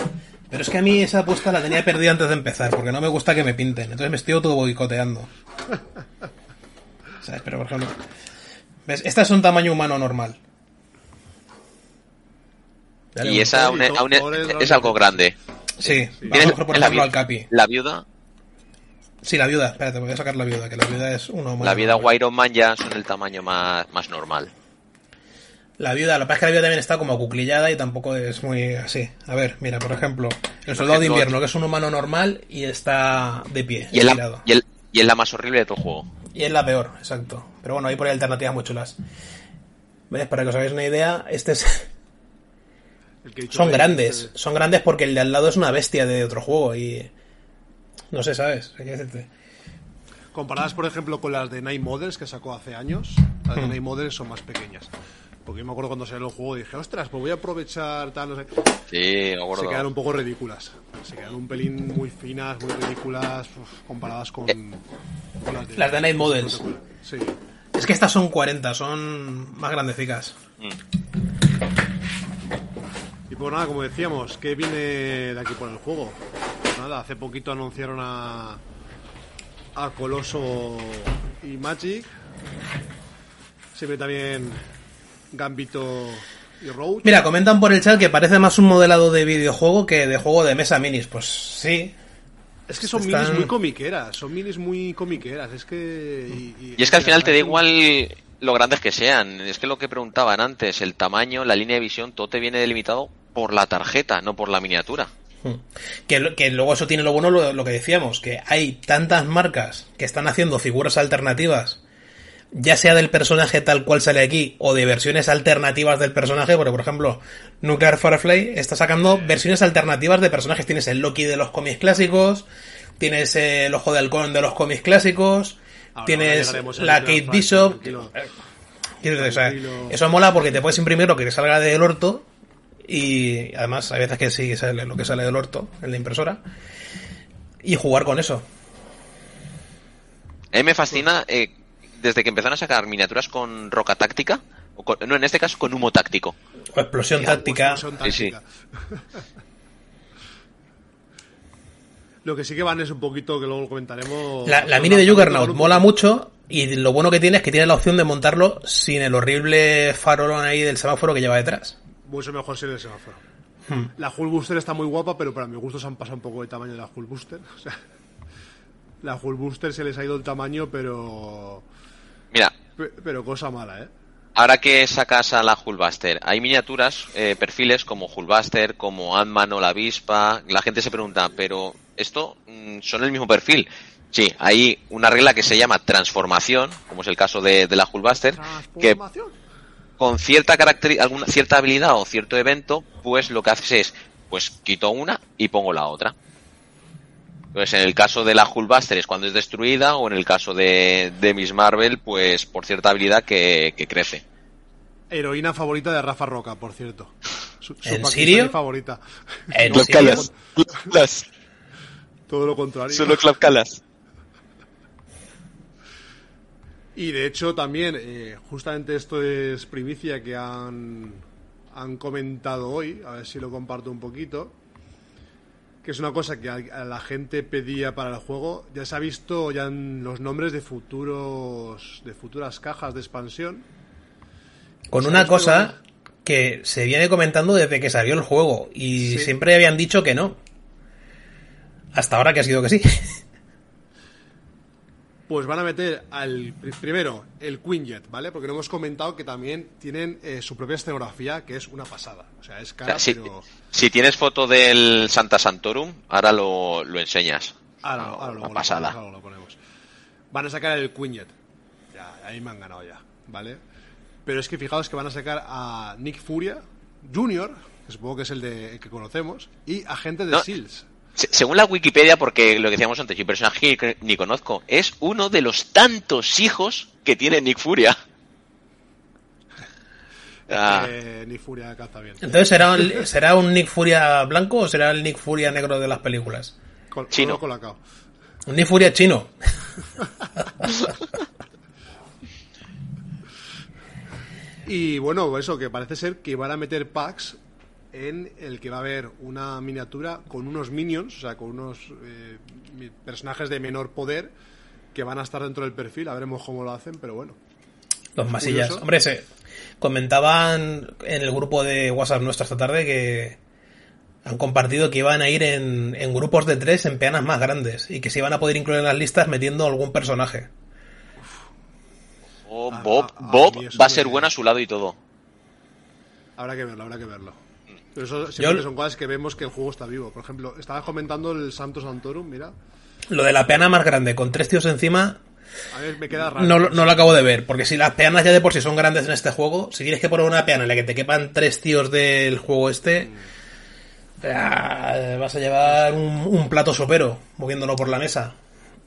Pero es que a mí esa apuesta la tenía perdida antes de empezar, porque no me gusta que me pinten. Entonces me estoy todo boicoteando. ¿Sabes? Pero por ejemplo. ¿Ves? Esta es un tamaño humano normal. Dale, y esa es, algo grande. Sí, Sí. vamos a proponer la, al Capi. la viuda, Sí, la viuda. Espérate, voy a sacar la viuda, que la viuda es uno humano la viuda normal. Iron Man ya son el tamaño más, más normal. La viuda, lo que pasa es que la viuda también está como acuclillada y tampoco es muy así. A ver, mira, por ejemplo, el soldado de invierno, que es un humano normal y está de pie, Y es, la, y, el- y es la más horrible de todo el juego. Y es la peor, exacto. Pero bueno, hay por ahí alternativas muy chulas. ¿Ves? Para que os hagáis una idea, este es... Son grandes. este- Son grandes porque el de al lado es una bestia de otro juego y... No sé, ¿sabes? Hay que decirte. Comparadas, por ejemplo, con las de Night Models que sacó hace años, las Hmm. de Night Models son más pequeñas. Porque yo me acuerdo cuando salió el juego dije, ostras, pues voy a aprovechar tal, no sé. Sí, me Se acuerdo. quedaron un poco ridículas. Se quedaron un pelín muy finas, muy ridículas, uf, comparadas con, con las de... Las de Night Models. Sí. Es que estas son 40, son más grandecicas. Y pues nada, como decíamos, ¿qué viene de aquí por el juego? Nada, hace poquito anunciaron a, a Coloso y Magic. Se ve también Gambito y Roach. Mira, comentan por el chat que parece más un modelado de videojuego que de juego de mesa minis. Pues sí. Es que son Están- minis muy comiqueras, son minis muy comiqueras, es que... Y, Y es que al final te da igual lo grandes que sean. Es que lo que preguntaban antes, el tamaño, la línea de visión, todo te viene delimitado por la tarjeta, no por la miniatura. Hmm. Que, luego eso tiene lo bueno lo, lo que decíamos, que hay tantas marcas que están haciendo figuras alternativas, ya sea del personaje tal cual sale aquí, o de versiones alternativas del personaje, porque por ejemplo, Nuclear Firefly está sacando versiones alternativas de personajes. Tienes el Loki de los cómics clásicos, tienes el Ojo de Halcón de los cómics clásicos, Ahora, tienes la Kate Bishop. tranquilo. Tranquilo. eso mola porque te puedes imprimir lo que salga del orto y además hay veces que sí sale lo que sale del orto en la impresora y jugar con eso. A mí me fascina eh, desde que empezaron a sacar miniaturas con roca táctica, o con- no, en este caso con humo táctico. O explosión táctica. Sí, sí. Lo que sí que van es un poquito, que luego lo comentaremos... La, la mini de Juggernaut mola mucho y lo bueno que tiene es que tiene la opción de montarlo sin el horrible farolón ahí del semáforo que lleva detrás. Mucho mejor ser el semáforo. Hmm. La Hulk Booster está muy guapa, pero para mi gusto se han pasado un poco de tamaño de la Hulk Booster. O sea, la Hulk Booster se les ha ido el tamaño, pero... Mira, pe- Pero cosa mala, ¿eh? ahora que sacas a la Hulkbuster, hay miniaturas, eh, perfiles como Hulkbuster, como Ant-Man o la avispa. La gente se pregunta, pero esto mm, son el mismo perfil. Sí, hay una regla que se llama transformación, como es el caso de, de la Hulkbuster, que Transformación. Con cierta caracteri- alguna cierta habilidad o cierto evento, pues lo que haces es, pues quito una y pongo la otra. Pues en el caso de la Hulkbuster es cuando es destruida, o en el caso de, de Miss Marvel, pues por cierta habilidad que, que crece. Heroína favorita de Rafa Roca, por cierto. Su, su ¿En serio? favorita. ¿En No, Todo lo contrario. solo clapcalas. Y de hecho también, eh, justamente esto es primicia que han, han comentado hoy, a ver si lo comparto un poquito, que es una cosa que a, la gente pedía para el juego. Ya se ha visto ya en los nombres de futuros de futuras cajas de expansión. Con ¿Sabes una cosa que se viene comentando desde que salió el juego y Sí. siempre habían dicho que no. Hasta ahora que ha sido que sí. Pues van a meter al pri- primero el Quinjet, ¿vale? Porque no hemos comentado que también tienen eh, su propia escenografía, que es una pasada. O sea, es O cara, sea, si, pero si tienes foto del Santa Santorum, ahora lo, lo enseñas. Ahora, No, ahora lo pasada. ponemos, ahora lo ponemos. Van a sacar el Quinjet. Ya, ahí me han ganado ya, ¿vale? Pero es que fijaos que van a sacar a Nick Furia Jr., que supongo que es el, de, el que conocemos, y agente de No. SEALs. Se- Según la Wikipedia, porque lo que decíamos antes, y un personaje que ni conozco, es uno de los tantos hijos que tiene Nick Furia. Ah, Eh, Nick Furia caza bien. Entonces, ¿será un, ¿será un Nick Furia blanco o será el Nick Furia negro de las películas? Col- chino. colacao. Un Nick Furia chino. Y bueno, eso, que parece ser que van a meter packs en el que va a haber una miniatura con unos minions, o sea, con unos eh, personajes de menor poder que van a estar dentro del perfil. A veremos cómo lo hacen, pero bueno. Los masillas. Curioso. Hombre, se comentaban en el grupo de WhatsApp nuestro esta tarde que han compartido que iban a ir en, en grupos de tres en peanas más grandes y que se iban a poder incluir en las listas metiendo algún personaje. oh, a- Bob, a- a Bob mí eso va a me- ser bueno a su lado y todo. Habrá que verlo, habrá que verlo. Pero eso siempre Yo- son cosas que vemos que el juego está vivo. Por ejemplo, estabas comentando el Santos Santorum, mira. Lo de la peana más grande con tres tíos encima A ver, me queda raro. no, lo- no lo acabo de ver, porque si las peanas ya de por sí son grandes en este juego, si tienes que poner una peana en la que te quepan tres tíos del juego este, ah, vas a llevar un, un plato sopero moviéndolo por la mesa.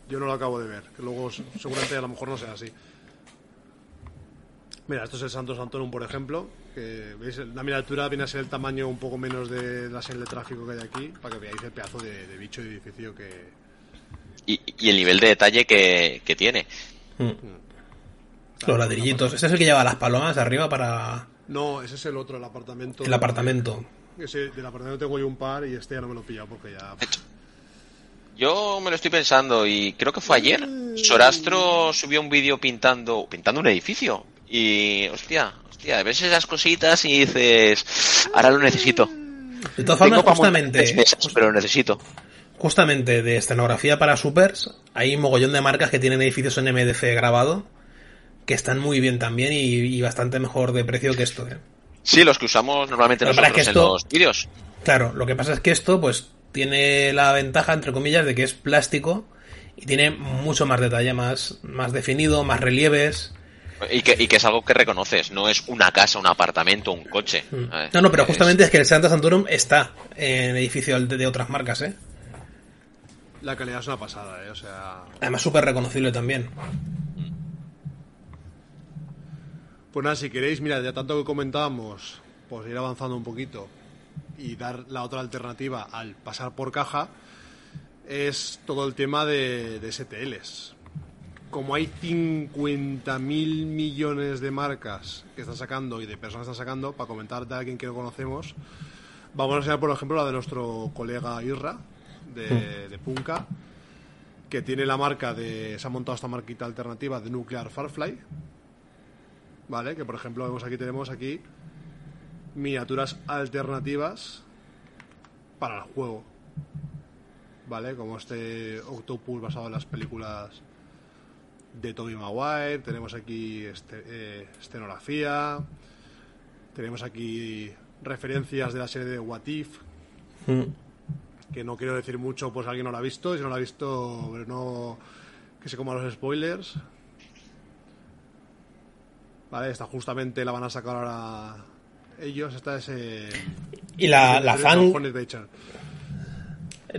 Yo no lo acabo de ver, que luego seguramente a lo mejor no sea así. Mira, esto es el Santos Santorum, por ejemplo, que veis, la miniatura viene a ser el tamaño un poco menos de la serie de tráfico que hay aquí, para que veáis el pedazo de, de bicho y edificio que... Y, y el nivel de detalle que, que tiene. Mm. Los ladrillitos. Este es el que lleva las palomas de arriba para No, ese es el otro, el apartamento. el apartamento. Ese, del apartamento tengo yo un par y este ya no me lo he pillado porque ya... Yo me lo estoy pensando y creo que fue ayer. Sorastro subió un vídeo pintando, pintando un edificio. Y, hostia, hostia, ves esas cositas y dices, ahora lo necesito. De todas formas, justamente, pero lo necesito. justamente de escenografía para supers, hay un mogollón de marcas que tienen edificios en MDF grabado que están muy bien también y, y bastante mejor de precio que esto. ¿eh? Sí, los que usamos normalmente Pero para nosotros que en esto- los vídeos. Claro, lo que pasa es que esto, pues, tiene la ventaja, entre comillas, de que es plástico y tiene mucho más detalle, más, más definido, más relieves. Y que, y que es algo que reconoces, no es una casa, un apartamento, un coche. Mm. No, no, pero justamente es que el Santa Santorum está en edificio de, de otras marcas, ¿eh? La calidad es una pasada, ¿eh? O sea... Además, súper reconocible también. Pues nada, si queréis, mira, ya tanto que comentábamos, pues ir avanzando un poquito y dar la otra alternativa al pasar por caja, es todo el tema de, de STLs. Como hay 50.000 millones de marcas que están sacando y de personas que están sacando, para comentar de alguien que no conocemos, vamos a enseñar, por ejemplo, la de nuestro colega Irra, de, de Punka, que tiene la marca de. Se ha montado esta marquita alternativa de Nuclear Farfly, ¿vale? Que por ejemplo vemos aquí tenemos aquí miniaturas alternativas para el juego, ¿vale? Como este Octopus basado en las películas de Tobey Maguire, tenemos aquí este, eh, escenografía, tenemos aquí referencias de la serie de What If, Mm. que no quiero decir mucho pues alguien no la ha visto, y si no la ha visto, pero no que se coma los spoilers. Vale, esta justamente la van a sacar ahora ellos, esta es eh, Y la, la fan...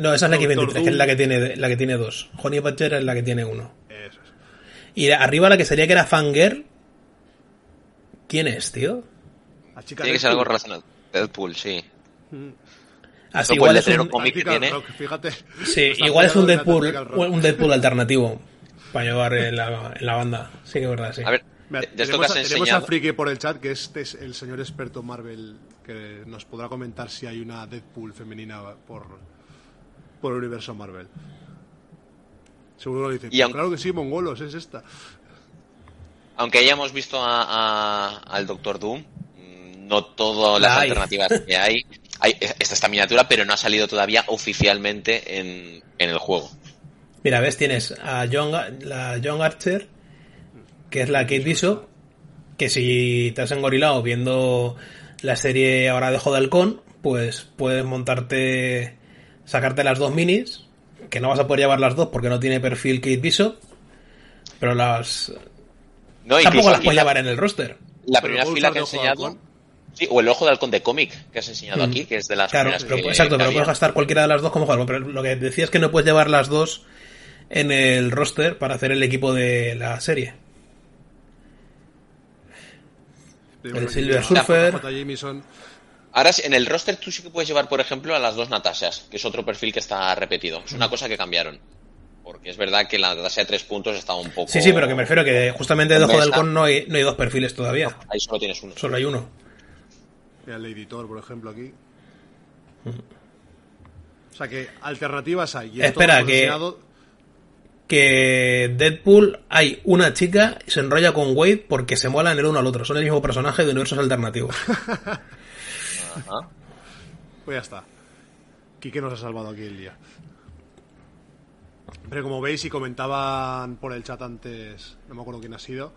No, esa es la Doctor X23, que es la que tiene, la que tiene dos. Honey Badger es la que tiene uno. Y arriba la que sería que era Fangirl. ¿Quién es, tío? La chica Tiene que ser algo relacionado. Deadpool, sí. Así Eso, igual es un, cómic que tiene. Rock, fíjate. sí, Está igual es un Deadpool, un Deadpool alternativo para llevar en la, en la banda. Sí que es verdad, sí. A ver, de, de esto tenemos, que has a, tenemos a enseñado. Friki por el chat, que este es el señor experto Marvel, que nos podrá comentar si hay una Deadpool femenina por, por el universo Marvel. Seguro lo dice. Y aunque- Claro que sí, mongolos, es esta. Aunque hayamos visto a, a- al Doctor Doom, mm, no todas las alternativas que hay. hay esta esta miniatura, pero no ha salido todavía oficialmente en, en el juego. Mira, ves, tienes a John, la John Archer, que es la Kate Bishop, que si te has engorilado viendo la serie ahora de Joda Halcón, pues puedes montarte, sacarte las dos minis, que no vas a poder llevar las dos porque no tiene perfil Kate Bishop, pero las No, tampoco incluso las puedes la, llevar en el roster. la primera fila que he enseñado. Sí, o el ojo de halcón de cómic que has enseñado aquí, que es de las Claro, primeras pero- que- exacto, que pero había. puedes gastar cualquiera de las dos como juego. Pero lo que decía es que no puedes llevar las dos en el roster para hacer el equipo de la serie. El Silver Surfer. Jameson. Ahora en el roster tú sí que puedes llevar, por ejemplo, a las dos Natashas, que es otro perfil que está repetido. Es Mm. una cosa que cambiaron. Porque es verdad que la Natasha de tres puntos estaba un poco. Sí, sí, pero que me refiero a que justamente de Ojo del. Con no hay, no hay dos perfiles todavía. Ahí solo tienes uno. Solo hay uno. Mira el editor, por ejemplo, aquí. O sea que alternativas hay. Y Espera, que- enseñado- Que Deadpool hay una chica y se enrolla con Wade porque se molan el uno al otro. Son el mismo personaje de universos alternativos. Ajá. Pues ya está. Quique nos ha salvado aquí el día. Pero como veis y comentaban por el chat antes, no me acuerdo quién ha sido,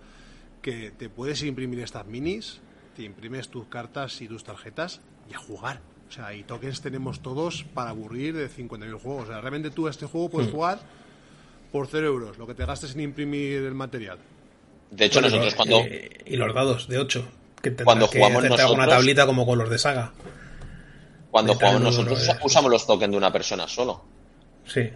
que te puedes imprimir estas minis, te imprimes tus cartas y tus tarjetas y a jugar. O sea, y tokens tenemos todos para aburrir de 50.000 juegos. O sea, realmente tú a este juego puedes jugar por 0 euros, lo que te gastes en imprimir el material. De hecho, Bueno, nosotros cuando. eh, y los dados de 8. Que Cuando que jugamos nosotros- tablita como con los de saga. Cuando de jugamos nosotros de- usamos los tokens de una persona solo. Sí.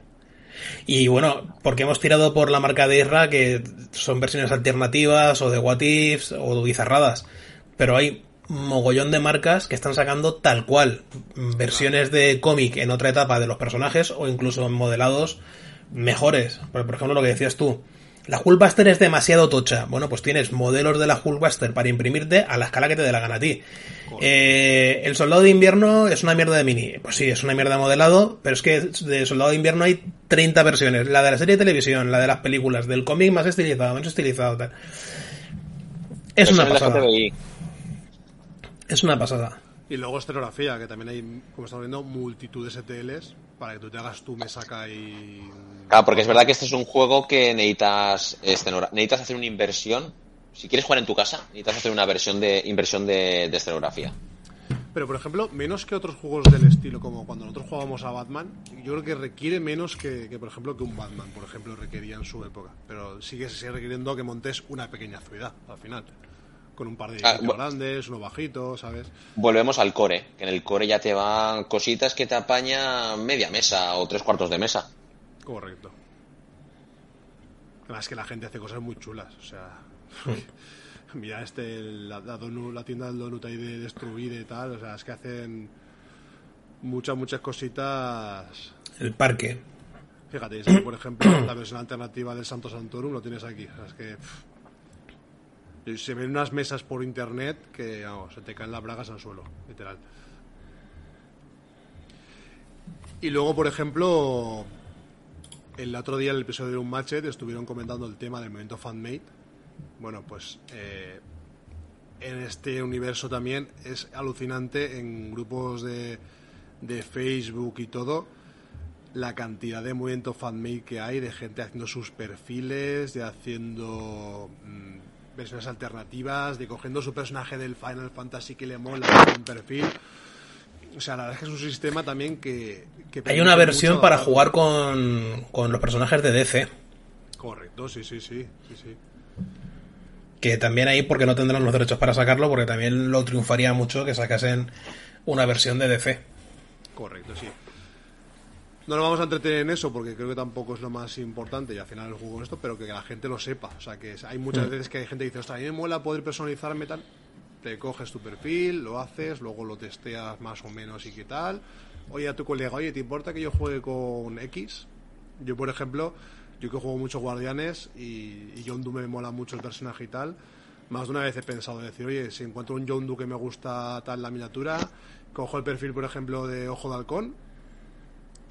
Y bueno, porque hemos tirado por la marca de Isra, que son versiones alternativas o de what ifs o bizarradas. Pero hay mogollón de marcas que están sacando tal cual versiones de cómic en otra etapa de los personajes o incluso modelados mejores. Por ejemplo, lo que decías tú. La Hulkbuster es demasiado tocha. Bueno, pues tienes modelos de la Hulkbuster para imprimirte a la escala que te dé la gana a ti. Eh, el Soldado de Invierno es una mierda de mini. Pues sí, es una mierda de modelado, pero es que de Soldado de Invierno hay 30 versiones. La de la serie de televisión, la de las películas, del cómic más estilizado, menos estilizado, tal. Es una pasada. Es una pasada. Y luego escenografía, que también hay, como estamos viendo, multitud de STLs para que tú te hagas tu mesaca y... Claro, porque es verdad que este es un juego que necesitas, necesitas hacer una inversión. Si quieres jugar en tu casa, necesitas hacer una versión de inversión de, de escenografía. Pero, por ejemplo, menos que otros juegos del estilo, como cuando nosotros jugábamos a Batman, yo creo que requiere menos que, por ejemplo, que un Batman, por ejemplo, requería en su época. Pero sigue, sigue requiriendo que montes una pequeña ciudad, al final con un par de ah, grandes, uno bajito, ¿sabes? Volvemos al core, que en el core ya te van cositas que te apaña media mesa o tres cuartos de mesa. Correcto. Además que la gente hace cosas muy chulas, o sea... mira este, la, la, tienda del donut ahí de destruida y tal, o sea, es que hacen muchas, muchas cositas... El parque. Fíjate, por ejemplo, la versión alternativa del Santo Santorum lo tienes aquí, o sea, es que se ven unas mesas por internet que se te caen las bragas al suelo, literal. Y luego, por ejemplo, el otro día en el episodio de Un Matchet estuvieron comentando el tema del movimiento fanmate. Bueno, pues eh, en este universo también es alucinante en grupos de, de Facebook y todo la cantidad de movimiento fanmate que hay, de gente haciendo sus perfiles, de haciendo mm, versiones alternativas, de cogiendo su personaje del Final Fantasy que le mola un perfil. O sea, la verdad es que es un sistema también que... Hay una versión para jugar con, con, los personajes de DC. Correcto, sí, sí, sí, sí, sí. Que también ahí, porque no tendrán los derechos para sacarlo, porque también lo triunfaría mucho que sacasen una versión de DC. Correcto, sí. No nos vamos a entretener en eso porque creo que tampoco es lo más importante y al final el juego es esto, pero que la gente lo sepa. O sea, que hay muchas mm. veces que hay gente que dice, ostras, a mí me mola poder personalizarme tal. Te coges tu perfil, lo haces, luego lo testeas más o menos y qué tal. Oye, a tu colega, oye, ¿te importa que yo juegue con X? Yo, por ejemplo, yo que juego mucho Guardianes y, y Doe me mola mucho el personaje y tal, más de una vez he pensado decir, oye, si encuentro un Doe que me gusta tal la miniatura, cojo el perfil, por ejemplo, de Ojo de Halcón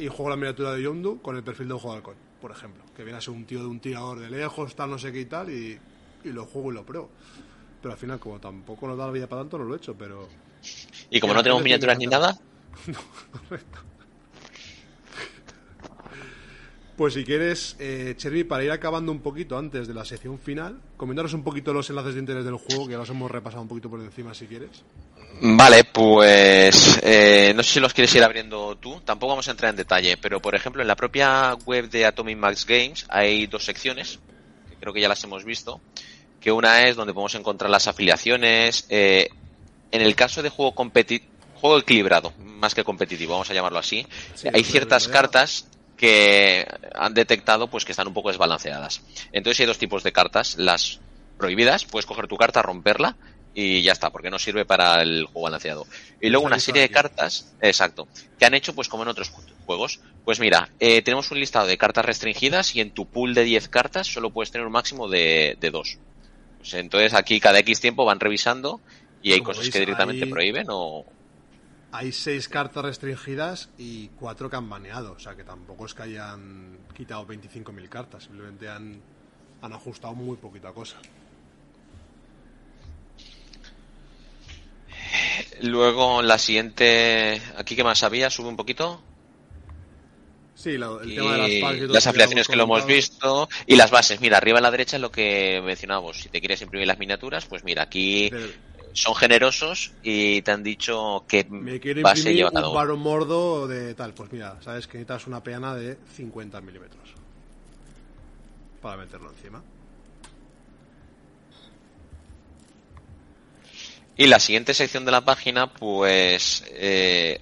y juego la miniatura de Yondu con el perfil de Ojo de Halcón, por ejemplo. Que viene a ser un tío de un tirador de lejos, tal, no sé qué y tal, y, lo juego y lo pruebo. Pero al final, como tampoco nos da la vida para tanto, no lo he hecho, pero... ¿Y como no tenemos miniaturas ni nada? no, correcto. Pues si quieres, eh, Cherry, para ir acabando un poquito antes de la sección final, comentaros un poquito los enlaces de interés del juego, que ya los hemos repasado un poquito por encima si quieres. Vale, pues eh, no sé si los quieres ir abriendo tú, tampoco vamos a entrar en detalle, pero por ejemplo en la propia web de Atomic Max Games hay dos secciones, que creo que ya las hemos visto, que una es donde podemos encontrar las afiliaciones, eh, en el caso de juego competitivo, juego equilibrado, más que competitivo, vamos a llamarlo así, hay ciertas cartas que han detectado pues que están un poco desbalanceadas. Entonces hay dos tipos de cartas, las prohibidas, puedes coger tu carta, romperla y ya está, porque no sirve para el juego balanceado. Y luego una serie de cartas, exacto, que han hecho pues como en otros juegos. Pues mira, eh, tenemos un listado de cartas restringidas y en tu pool de 10 cartas solo puedes tener un máximo de, de 2. Pues entonces aquí cada X tiempo van revisando y hay cosas que directamente prohíben o, hay seis cartas restringidas y cuatro que han baneado. O sea que tampoco es que hayan quitado 25.000 cartas, simplemente han, han ajustado muy poquita cosa. Luego la siguiente, aquí que más había, sube un poquito. Sí, el tema de las Las afiliaciones que, lo hemos visto y las bases. Mira, arriba a la derecha es lo que mencionábamos. Si te quieres imprimir las miniaturas, pues mira, aquí son generosos y te han dicho que me quiero base lleva cada un varón mordo de tal. Pues mira, sabes que necesitas una peana de 50 milímetros para meterlo encima. Y la siguiente sección de la página, pues eh,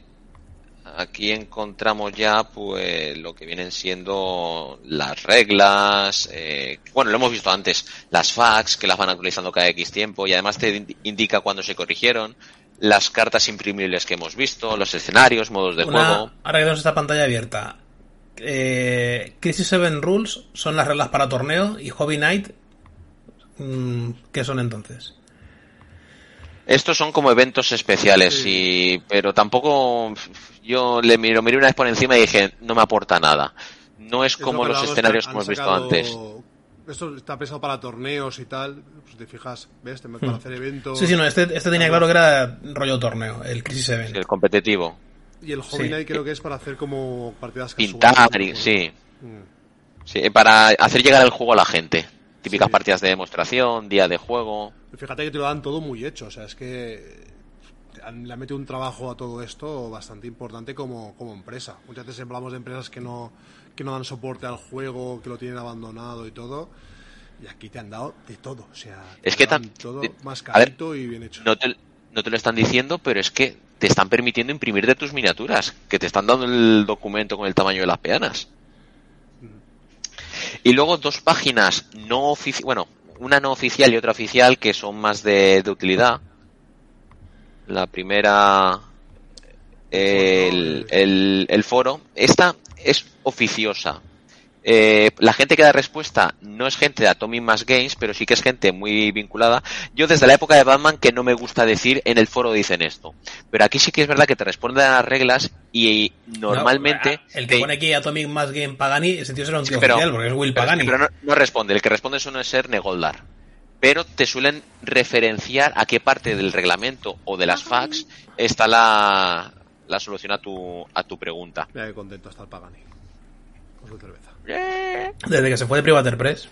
aquí encontramos ya pues lo que vienen siendo las reglas, eh, bueno, lo hemos visto antes, las fax que las van actualizando cada X tiempo y además te indica cuándo se corrigieron, las cartas imprimibles que hemos visto, los escenarios, modos de juego. Ahora que tenemos esta pantalla abierta, eh, Crisis 7 Rules son las reglas para torneo y Hobby Night, mm, ¿qué son entonces? Estos son como eventos especiales, y, pero tampoco yo le miro, miré una vez por encima y dije, no me aporta nada. No es como los escenarios que hemos visto antes. Esto está pensado para torneos y tal. Pues te fijas, ¿ves? Te para hacer eventos. Sí, sí, no, este, este tenía claro que era rollo torneo, el Crisis Event. El competitivo. Y el Hobby Sí. Night creo que es para hacer como partidas Pintar, casuales. y- sí. Mm. Sí, para hacer llegar el juego a la gente. Típicas Sí. partidas de demostración, día de juego. Fíjate que te lo dan todo muy hecho, o sea, es que han- le han metido un trabajo a todo esto bastante importante como, como empresa. Muchas veces hablamos de empresas que no, que no dan soporte al juego, que lo tienen abandonado y todo. Y aquí te han dado de todo, o sea, Es te que dan todo más carito y bien hecho. No te, no te lo están diciendo, pero es que te están permitiendo imprimir de tus miniaturas, que te están dando el documento con el tamaño de las peanas. Y luego dos páginas no oficiales, bueno, una no oficial y otra oficial que son más de, de utilidad. La primera, el, el, el foro. Esta es oficiosa. Eh, la gente que da respuesta no es gente de Atomic Mass Games, pero sí que es gente muy vinculada. Yo desde la época de Batman que no me gusta decir en el foro dicen esto. Pero aquí sí que es verdad que te responden a las reglas y normalmente... No, el que te- pone aquí Atomic Mass Game Pagani, ese tío será un tío pero- oficial, porque es Will pero, Pagani. pero no, no responde, el que responde suele ser Negoldar. Pero te suelen referenciar a qué parte del reglamento o de las fax está la, la solución a tu, a tu pregunta. Mira qué contento está el Pagani. Con su cerveza. Desde que se fue de Privater Press.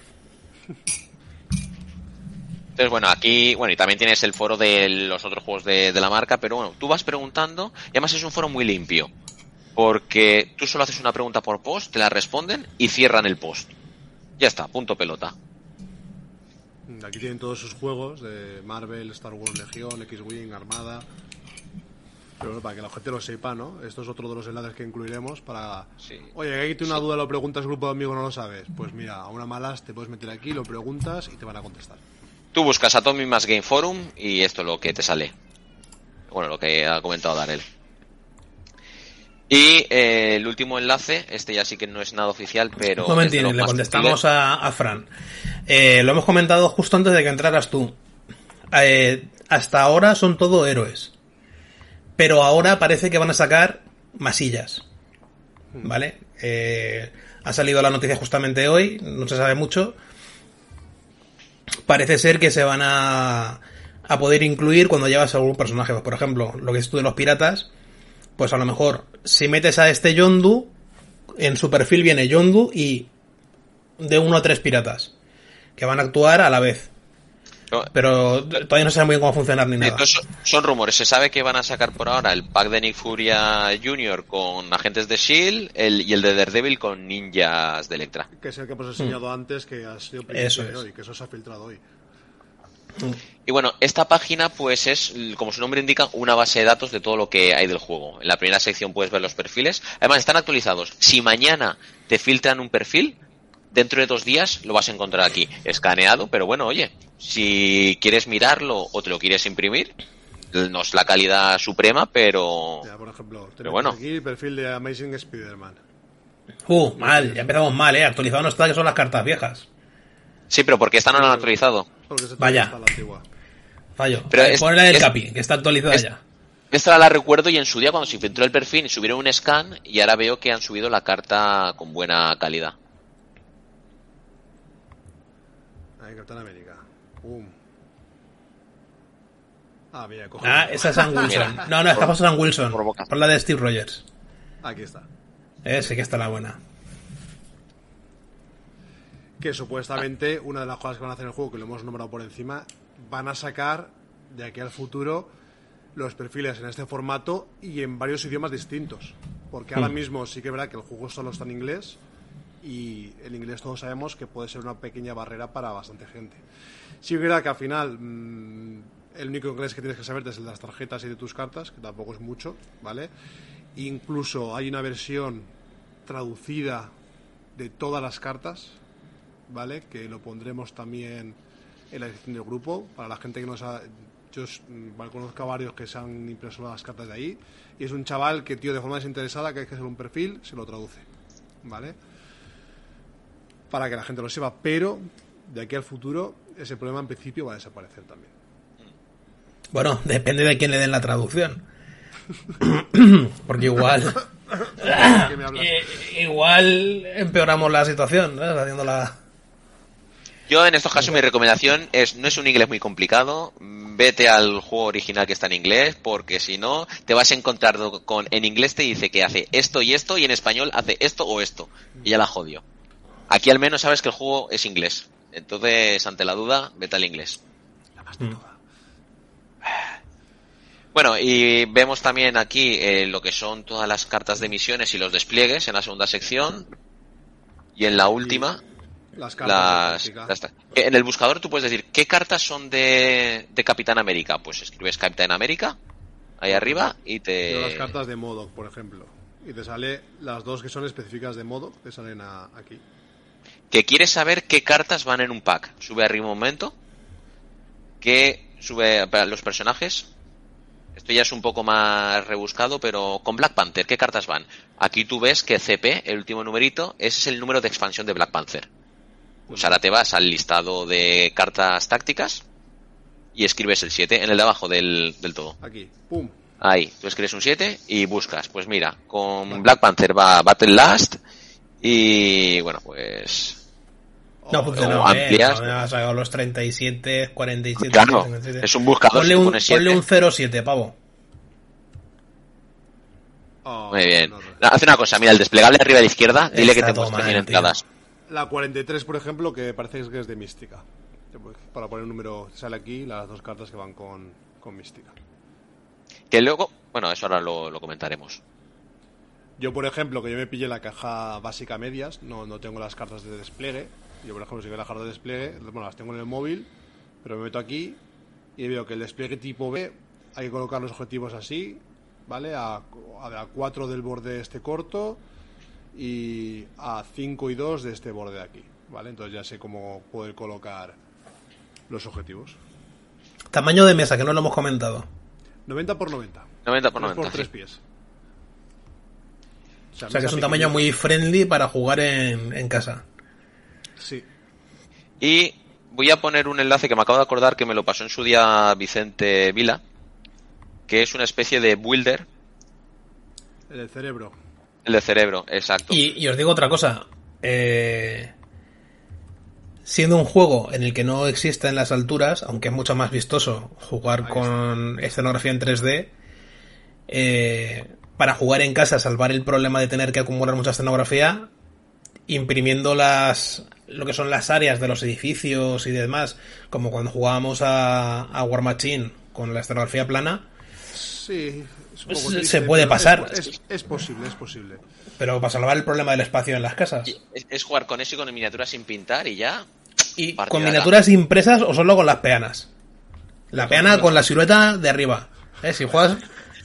Entonces, bueno, aquí, bueno, y también tienes el foro de los otros juegos de, de la marca, pero bueno, tú vas preguntando, y además es un foro muy limpio, porque tú solo haces una pregunta por post, te la responden y cierran el post. Ya está, punto pelota. Aquí tienen todos sus juegos de Marvel, Star Wars Legión, X-Wing, Armada. Pero bueno, para que la gente lo sepa, ¿no? Esto es otro de los enlaces que incluiremos para... Sí. Oye, aquí tiene una duda, lo preguntas grupo de amigos, no lo sabes. Pues mira, a una malas te puedes meter aquí, lo preguntas y te van a contestar. Tú buscas Atomic Mass Game Forum y esto es lo que te sale. Bueno, lo que ha comentado Darel. Y eh, el último enlace, este ya sí que no es nada oficial, pero... Un momentín, es de los le más contestamos a, a Fran. Eh, lo hemos comentado justo antes de que entraras tú. Eh, hasta ahora son todo héroes. Pero ahora parece que van a sacar masillas. ¿Vale? Eh, ha salido la noticia justamente hoy, no se sabe mucho. Parece ser que se van a, a poder incluir cuando llevas a algún personaje. Pues, por ejemplo, lo que es tú de los piratas, pues a lo mejor si metes a este Yondu, en su perfil viene Yondu y de uno a tres piratas que van a actuar a la vez. No, Pero todavía no se sabe muy bien cómo funcionar ni nada. Son, son rumores. Se sabe que van a sacar por ahora el pack de Nick Furia Jr. con agentes de S.H.I.E.L.D. el- y el de Daredevil con ninjas de Electra. Que es el que hemos enseñado antes, que ha sido. Eso es. hoy, que eso se ha filtrado hoy. Y bueno, esta página pues es, como su nombre indica, una base de datos de todo lo que hay del juego. En la primera sección puedes ver los perfiles. Además, están actualizados. Si mañana te filtran un perfil, dentro de dos días lo vas a encontrar aquí. Escaneado, pero bueno, oye, si quieres mirarlo o te lo quieres imprimir, no es la calidad suprema, pero... Mira, por ejemplo, Pero tenemos bueno. aquí el perfil de Amazing Spider-Man. Uh, mal, ya empezamos mal, eh. Actualizado no está, que son las cartas viejas. Sí, pero porque esta no la han actualizado. Vaya. está la antigua. Fallo. Pero Eh, es- Ponle la del es- Capi, que está actualizada es- ya. Esta la recuerdo y en su día cuando se filtró el perfil subieron un scan y ahora veo que han subido la carta con buena calidad. Ahí, Capitán América. Pum. Ah, mira, coge. Ah, esa es Sam Wilson. No, no, esta pasa Sam Wilson. Por la de Steve Rogers. Aquí está. Eh, sí que está la buena. Que supuestamente una de las cosas que van a hacer en el juego, que lo hemos nombrado por encima, van a sacar de aquí al futuro los perfiles en este formato y en varios idiomas distintos. Porque ahora mismo sí que es verdad que el juego solo está en inglés y el inglés todos sabemos que puede ser una pequeña barrera para bastante gente. Sí que verdad que al final mm, el único inglés que tienes que saber es el de las tarjetas y de tus cartas, que tampoco es mucho, ¿vale? Incluso hay una versión traducida de todas las cartas, ¿vale? Que lo pondremos también en la edición del grupo. Para la gente que no sabe, yo mm, conozco a varios que se han impreso las cartas de ahí. Y es un chaval que, tío, de forma desinteresada, que hay que hacer un perfil, se lo traduce, ¿vale? Para que la gente lo sepa. Pero de aquí al futuro, ese problema en principio va a desaparecer también. Bueno, depende de quién le den la traducción. Porque igual. Eh, igual empeoramos la situación, ¿no? Haciendo la. Yo en estos casos mi recomendación es, no es un inglés muy complicado, vete al juego original que está en inglés, porque si no, te vas a encontrar con, en inglés te dice que hace esto y esto, y en español hace esto o esto, y ya la jodió. Aquí al menos sabes que el juego es inglés, entonces ante la duda, vete al inglés. Mm. Bueno, y vemos también aquí eh, lo que son todas las cartas de misiones y los despliegues en la segunda sección. Y en la última, las cartas. en el buscador tú puedes decir, ¿qué cartas son de, de Capitán América? Pues escribes Capitán América ahí arriba y te... las cartas de modo, por ejemplo. Y te sale las dos que son específicas de modo, te salen aquí. Que quieres saber qué cartas van en un pack. Sube arriba un momento. Que sube los personajes. Esto ya es un poco más rebuscado, pero con Black Panther, ¿qué cartas van? Aquí tú ves que CP, el último numerito, ese es el número de expansión de Black Panther. Pues ahora te vas al listado de cartas tácticas y escribes el 7 en el de abajo del, todo. Aquí, pum. Ahí, tú escribes un 7 y buscas. Pues mira, con Black Panther va Battle Last y bueno, pues... No funciona o amplias. has sacado los 37, 47. Claro, es un buscador. Ponle un, ponle un 07, pavo. Oh, Muy bien. Hace una cosa, mira, el desplegable arriba a la izquierda, dile que te muestre entradas. La 43, por ejemplo, que parece que es de mística. Para poner un número, sale aquí las dos cartas que van con, con mística. Que luego, bueno, eso ahora lo, comentaremos. Yo, por ejemplo, que yo me pille la caja básica medias, no, no tengo las cartas de despliegue. Yo, por ejemplo, si quiero las cartas de despliegue, bueno, las tengo en el móvil, pero me meto aquí y veo que el despliegue tipo B hay que colocar los objetivos así, ¿vale? A, a, a 4 del borde este corto, y a 5 y 2 de este borde de aquí, ¿vale? Entonces ya sé cómo poder colocar los objetivos. Tamaño de mesa, que no lo hemos comentado. 90 por 90. 90 por 90. Por 3 pies. O sea, que es un tamaño muy friendly para jugar en, en casa. Sí. Y voy a poner un enlace que me acabo de acordar que me lo pasó en su día Vicente Vila, que es una especie de builder. El cerebro. El de cerebro, exacto. Y, os digo otra cosa. Eh, siendo un juego en el que no existen las alturas, aunque es mucho más vistoso jugar con escenografía en 3D, eh, para jugar en casa, salvar el problema de tener que acumular mucha escenografía, imprimiendo las lo que son las áreas de los edificios y demás, como cuando jugábamos a, a War Machine con la escenografía plana. Sí, se puede pasar. Es, posible, es posible. Pero para salvar el problema del espacio en las casas. Es, jugar con eso y con miniaturas sin pintar y ya. ¿Y con miniaturas impresas o solo con las peanas? La peana con la silueta de arriba. ¿eh? Si juegas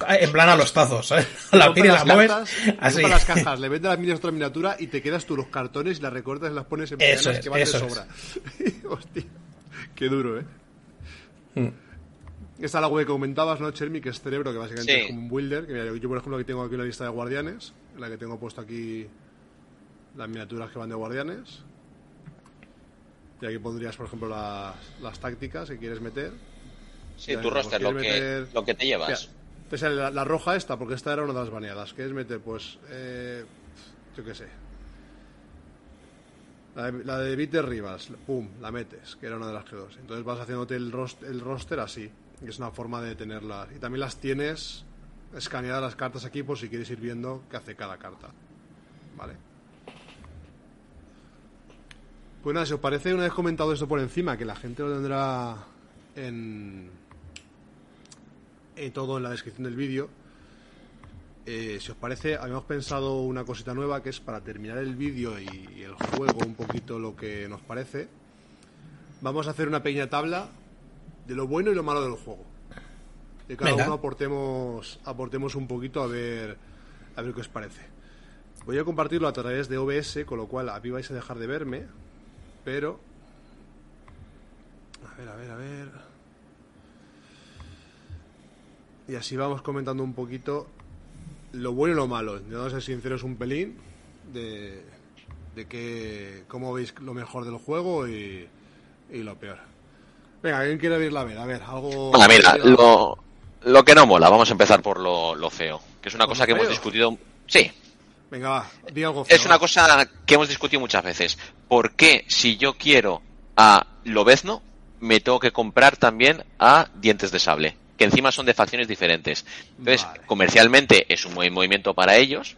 en plan a los tazos, ¿eh? La y las mueves así. las cajas, le vendes la otra miniatura y te quedas tú los cartones y las recortas y las pones en peanas que van de sobra. Hostia, qué duro, ¿eh? Mm. Esta es la web que comentabas, ¿no, Chermi? Que es cerebro, que básicamente es como un builder. Que yo, por ejemplo, aquí tengo aquí una lista de guardianes, en la que tengo puesto aquí las miniaturas que van de guardianes. Y aquí pondrías, por ejemplo, las, las tácticas que quieres meter. Sí, tu roster, lo que, lo que te llevas. La, roja esta, porque esta era una de las baneadas. ¿Quieres meter? Pues, eh, yo qué sé. La de, la de Rivas, pum, la metes, que era una de las que dos. Entonces vas haciéndote el, roster así es una forma de tenerlas. Y también las tienes escaneadas las cartas aquí por si quieres ir viendo qué hace cada carta. ¿Vale? Pues nada, si os parece, una vez comentado esto por encima, que la gente lo tendrá en, en todo en la descripción del vídeo. Eh, si os parece, habíamos pensado una cosita nueva que es para terminar el vídeo y el juego un poquito lo que nos parece. Vamos a hacer una pequeña tabla de lo bueno y lo malo del juego. De cada uno aportemos, aportemos un poquito a ver, a ver qué os parece. Voy a compartirlo a través de OBS, con lo cual a mí vais a dejar de verme, pero... A ver, a ver, a ver... Y así vamos comentando un poquito lo bueno y lo malo. a ser sinceros un pelín de, de que, cómo veis lo mejor del juego y, y lo peor. Venga, ¿quién quiere abrir la vela? A ver, algo... mira, lo, lo, que no mola, vamos a empezar por lo, lo feo, que es una cosa que hemos discutido... Sí. Venga, va, di algo feo, Es una cosa que hemos discutido muchas veces. ¿Por qué si yo quiero a Lobezno, me tengo que comprar también a Dientes de Sable, que encima son de facciones diferentes. Entonces, Vale. comercialmente es un buen movimiento para ellos,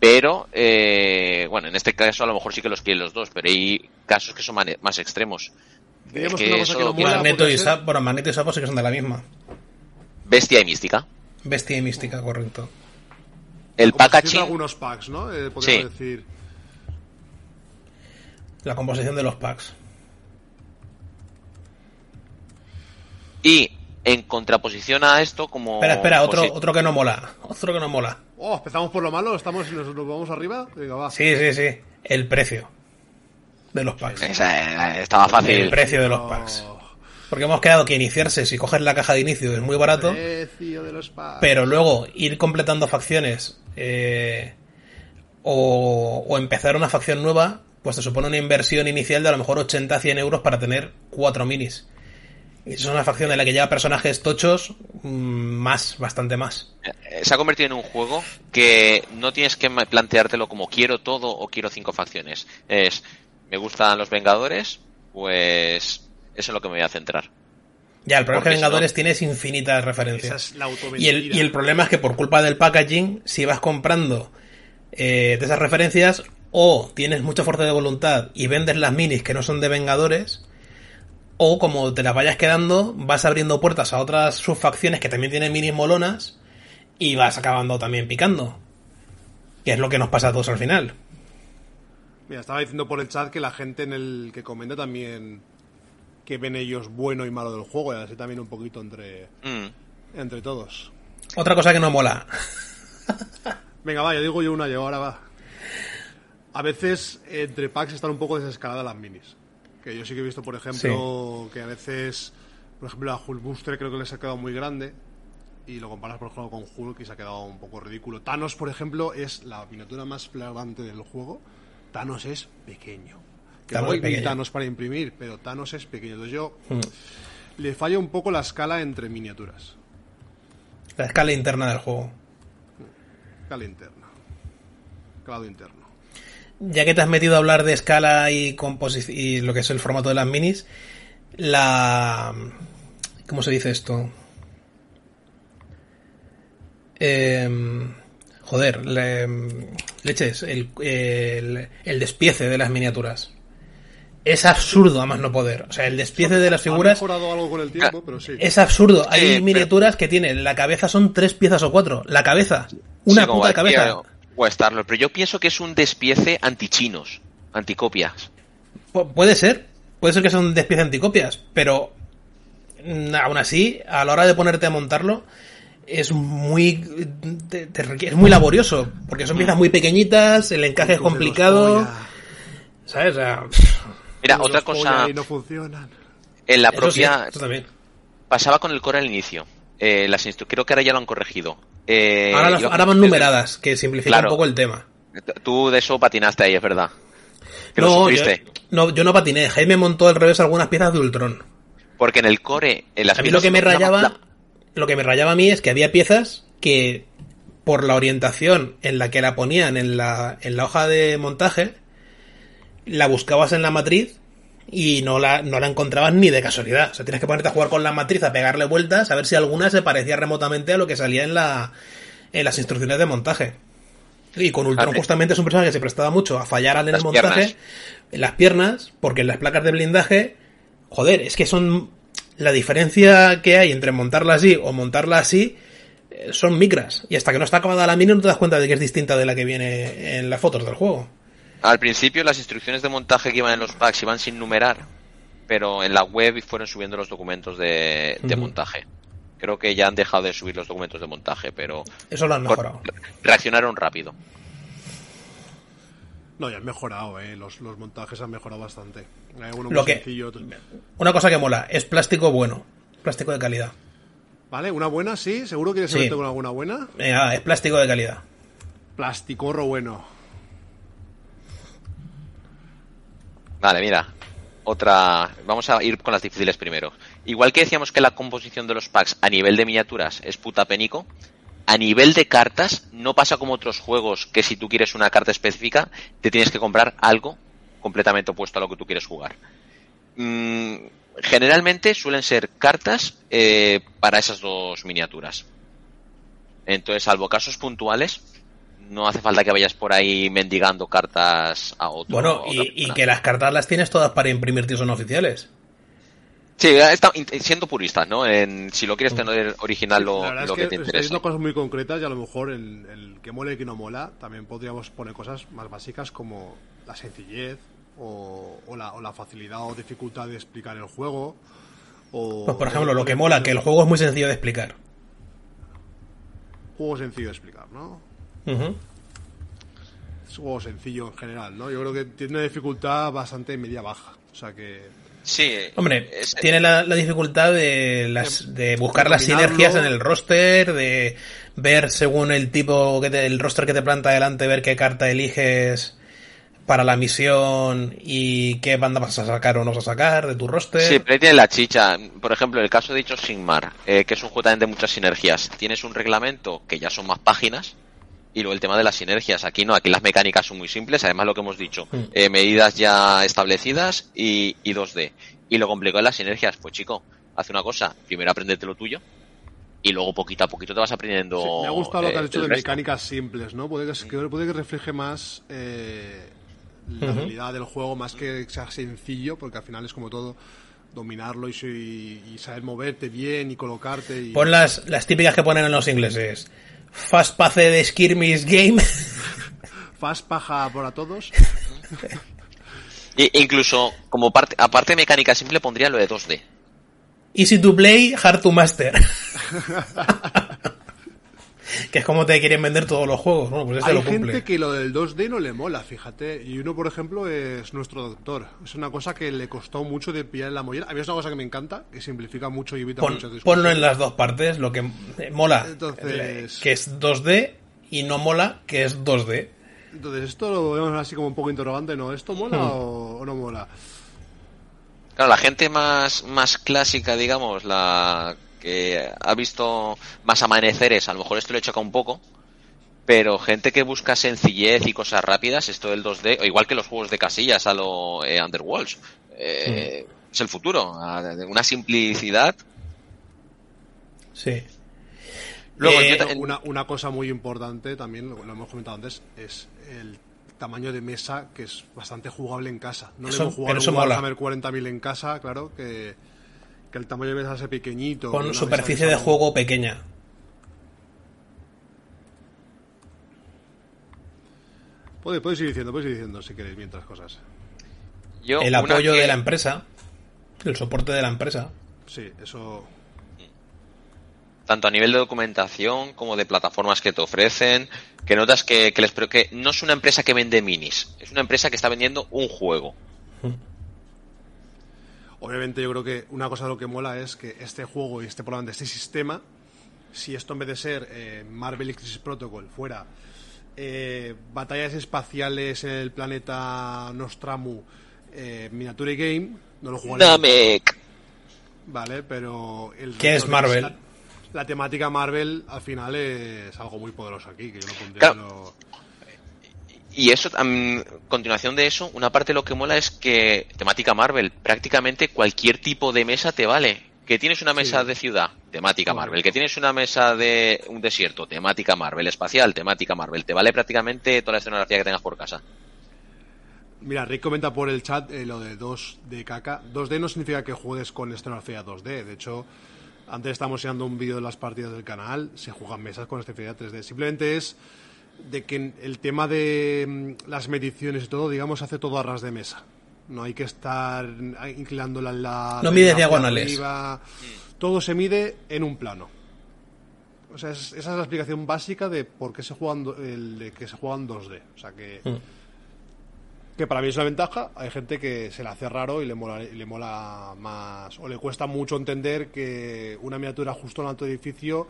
pero, eh, bueno, en este caso a lo mejor sí que los quieren los dos, pero hay casos que son más extremos. Digamos Es que una cosa que no eso- Y mola Magneto y ser- Sap, bueno, Magneto y Sapo sí que son de la misma. Bestia y Mística. Bestia y mística, correcto. El packaging, algunos packs, ¿no? Eh, podríamos Sí. decir. La composición de los packs. y en contraposición a esto, como... Espera, espera, otro, posi- otro que no mola. Otro que no mola. Oh, empezamos por lo malo, estamos nos, nos vamos arriba. Venga, va. Sí, sí, sí. El precio de los packs. Esa, estaba El fácil. precio de los packs. Porque hemos quedado que iniciarse, si coges la caja de inicio, es muy barato. Precio de los packs. Pero luego ir completando facciones eh, o, o empezar una facción nueva, pues te supone una inversión inicial de a lo mejor 80-100 euros para tener cuatro minis. Es una facción en la que lleva personajes tochos, mm, más, bastante más. Eh, Se ha convertido en un juego que no tienes que planteártelo como quiero todo o quiero cinco facciones. Es, me gustan los Vengadores, pues eso es lo que me voy a centrar. Ya, el problema es que no- Vengadores tienes infinitas referencias. Esa es la Y el, y el problema es que por culpa del packaging, si vas comprando eh, de esas referencias, o tienes mucha fuerza de voluntad y vendes las minis que no son de Vengadores, o como te las vayas quedando, vas abriendo puertas a otras subfacciones que también tienen minis molonas y vas acabando también picando. Que es lo que nos pasa a todos al final. Mira, estaba diciendo por el chat que la gente en el que comenta también que ven ellos bueno y malo del juego, y así también un poquito entre, Mm. entre todos. Otra cosa que no mola. Venga, va, yo digo yo una, yo ahora va. A veces entre packs están un poco desescaladas las minis. Que yo sí que he visto, por ejemplo, que a veces, por ejemplo, a Hulk Booster creo que les ha quedado muy grande. Y lo comparas, por ejemplo, con Hulk y se ha quedado un poco ridículo. Thanos, por ejemplo, es la miniatura más flagrante del juego. Thanos es pequeño. Que es hay pequeño. Thanos para imprimir, pero Thanos es pequeño. Entonces yo Mm. le falla un poco la escala entre miniaturas. La escala interna del juego. Escala interna. Calado interno. Ya que te has metido a hablar de escala y y lo que es el formato de las minis, la ¿cómo se dice esto? Em, joder, le- leches, el, el, el despiece de las miniaturas. Es absurdo a más no poder. O sea, el despiece de las Ha figuras mejorado algo con el tiempo, pero sí. es absurdo. Hay pero- miniaturas que tienen la cabeza son tres piezas o cuatro. La cabeza. Una Sí, puta cabeza. eh, O Star-Lord, pero yo pienso que es un despiece antichinos, anticopias. Pu- puede ser, puede ser que sea un despiece anticopias, pero mm, aún así, a la hora de ponerte a montarlo, es muy te- te requiere- es muy laborioso, porque son piezas muy pequeñitas, el encaje es complicado, ¿sabes? O sea, Mira, otra cosa, no funcionan. en la eso sí, propia... eso también. Pasaba con el core al inicio. Eh, las Creo que ahora ya lo han corregido. Eh, ahora, las- ahora van numeradas, que simplifica Claro. un poco el tema. Tú de eso patinaste ahí, es verdad. Que No yo, no, yo no patiné, Jaime montó al revés algunas piezas de Ultron. Porque en el core, en las A mí lo que me rayaba, la- lo que me rayaba a mí es que había piezas que por la orientación en la que la ponían en la, en la hoja de montaje, la buscabas en la matriz y no la, no la encontrabas ni de casualidad. O sea, tienes que ponerte a jugar con la matriz, a pegarle vueltas, a ver si alguna se parecía remotamente a lo que salía en la, en las instrucciones de montaje. Y con Ultron Vale. justamente es un personaje que se prestaba mucho a fallar en el montaje, piernas. en las piernas, porque en las placas de blindaje, joder, es que son la diferencia que hay entre montarla así o montarla así eh, son micras. Y hasta que no está acabada la mini no te das cuenta de que es distinta de la que viene en las fotos del juego. Al principio las instrucciones de montaje que iban en los packs iban sin numerar, pero en la web fueron subiendo los documentos de, montaje. Creo que ya han dejado de subir los documentos de montaje, pero Eso lo han mejorado. reaccionaron rápido. No, ya han mejorado, eh. Los, los montajes han mejorado bastante. Hay uno Lo muy que- sencillo, otro- Una cosa que mola, es plástico bueno, plástico de calidad. Vale, una buena, sí. ¿Seguro quieres Sí. con alguna buena? Venga, es plástico de calidad. Plasticorro bueno. Vale, mira. Otra. Vamos a ir con las difíciles primero. Igual que decíamos que la composición de los packs a nivel de miniaturas es puta penico, a nivel de cartas no pasa como otros juegos que si tú quieres una carta específica te tienes que comprar algo completamente opuesto a lo que tú quieres jugar. mm, generalmente suelen ser cartas eh, para esas dos miniaturas. Entonces, salvo casos puntuales, no hace falta que vayas por ahí mendigando cartas a otro. Bueno, a y, y que las cartas las tienes todas para imprimir, tío, son oficiales. Sí, está, siendo puristas, ¿no? En, si lo quieres tener original, lo, La lo es que, que, te interesa. diciendo cosas muy concretas y a lo mejor el, el que mola y que no mola, también podríamos poner cosas más básicas como la sencillez o, o la, o la facilidad o dificultad de explicar el juego. O, Pues por ejemplo, lo que mola, que el juego es muy sencillo de explicar. Juego sencillo de explicar, ¿no? Ujú. Es un juego sencillo en general, ¿no? Yo creo que tiene una dificultad bastante media-baja. O sea que... Sí, Hombre, es- tiene la, la dificultad de, las, de buscar las sinergias en el roster, de ver según el tipo, que te- el roster que te planta delante, ver qué carta eliges para la misión y qué banda vas a sacar o no vas a sacar de tu roster. Sí, pero ahí tiene la chicha. Por ejemplo, el caso de dicho Sigmar, eh, que es un juego también de muchas sinergias. Tienes un reglamento que ya son más páginas. Y luego el tema de las sinergias. Aquí no, aquí las mecánicas son muy simples. Además, lo que hemos dicho, Mm. eh, medidas ya establecidas y, y 2D. Y lo complicado de las sinergias, pues chico, haz una cosa. Primero aprendete lo tuyo. Y luego poquito a poquito te vas aprendiendo. Sí, me ha gustado lo que eh, has dicho el de resto. mecánicas simples, ¿no? Puede que, que- puede que refleje más eh, la Ujú. habilidad del juego, más que sea sencillo, porque al final es como todo dominarlo y, si- y saber moverte bien y colocarte. Y... Pon las, las típicas que ponen en los ingleses. Fast pace de skirmish game. Fast paja para todos. Y, incluso, como parte, aparte de mecánica simple, pondría lo de 2D. Easy to play, hard to master. que es como te quieren vender todos los juegos. Bueno, pues este Hay lo cumple. gente que lo del 2D no le mola, fíjate. Y uno, por ejemplo, es nuestro doctor. Es una cosa que le costó mucho de pillar en la mollera. A mí es una cosa que me encanta, que simplifica mucho y evita Pon- muchas discusiones. ponlo en las dos partes, lo que eh, mola, Entonces- que es 2D y no mola, que es 2D. Entonces, esto lo vemos así como un poco interrogante, ¿no? ¿Esto mola Hmm. o, o no mola? Claro, la gente más, más clásica, digamos, la que ha visto más amaneceres, a lo mejor esto le choca un poco, pero gente que busca sencillez y cosas rápidas, esto del 2D, o igual que los juegos de casillas a lo eh, Underworlds, eh, es el futuro, a- una simplicidad. Sí. Luego, Eh, Una, una cosa muy importante también, lo, lo hemos comentado antes, es el tamaño de mesa que es bastante jugable en casa. No Eso- le hemos jugado mola. Warhammer 40.000 en casa, claro, que, que el tamaño de mesa sea pequeñito. Con superficie de juego pequeña. Puedes, puedes ir diciendo, puedes ir diciendo si queréis mientras cosas. yo El apoyo que- de la empresa, el soporte de la empresa. Sí, eso... tanto a nivel de documentación como de plataformas que te ofrecen, que notas que, que les pero que no es una empresa que vende minis, es una empresa que está vendiendo un juego. Obviamente yo creo que una cosa de lo que mola es que este juego y este probablemente este sistema, si esto en vez de ser eh, Marvel Crisis Protocol fuera eh, batallas espaciales en el planeta Nostramu, eh, Miniature Game, no lo jugaría. Namek. Vale, pero el ¿Qué es Marvel? La, la temática Marvel al final es algo muy poderoso aquí, que yo lo pondría Claro. lo- Y eso, a continuación de eso, una parte de lo que mola es que temática Marvel, prácticamente cualquier tipo de mesa te vale. Que tienes una mesa Sí. de ciudad, temática. Marvel. Que tienes una mesa de un desierto, temática Marvel. Espacial, temática Marvel. Te vale prácticamente toda la escenografía que tengas por casa. Mira, Rick comenta por el chat eh, lo de 2D caca. 2D no significa que juegues con escenografía 2D. De hecho, antes estábamos enseñando un vídeo de las partidas del canal. Se juegan mesas con escenografía 3D. Simplemente es de que el tema de mm, las mediciones y todo, digamos, hace todo a ras de mesa. No hay que estar inclinando la... la No mides diagonales. arriba. Todo se mide en un plano. O sea, es- esa es la explicación básica de por qué se juegan, do- el, de que se juegan 2D. O sea, que Mm. que para mí es una ventaja. Hay gente que se le hace raro y le mola, y le mola más, o le cuesta mucho entender que una miniatura justo en alto edificio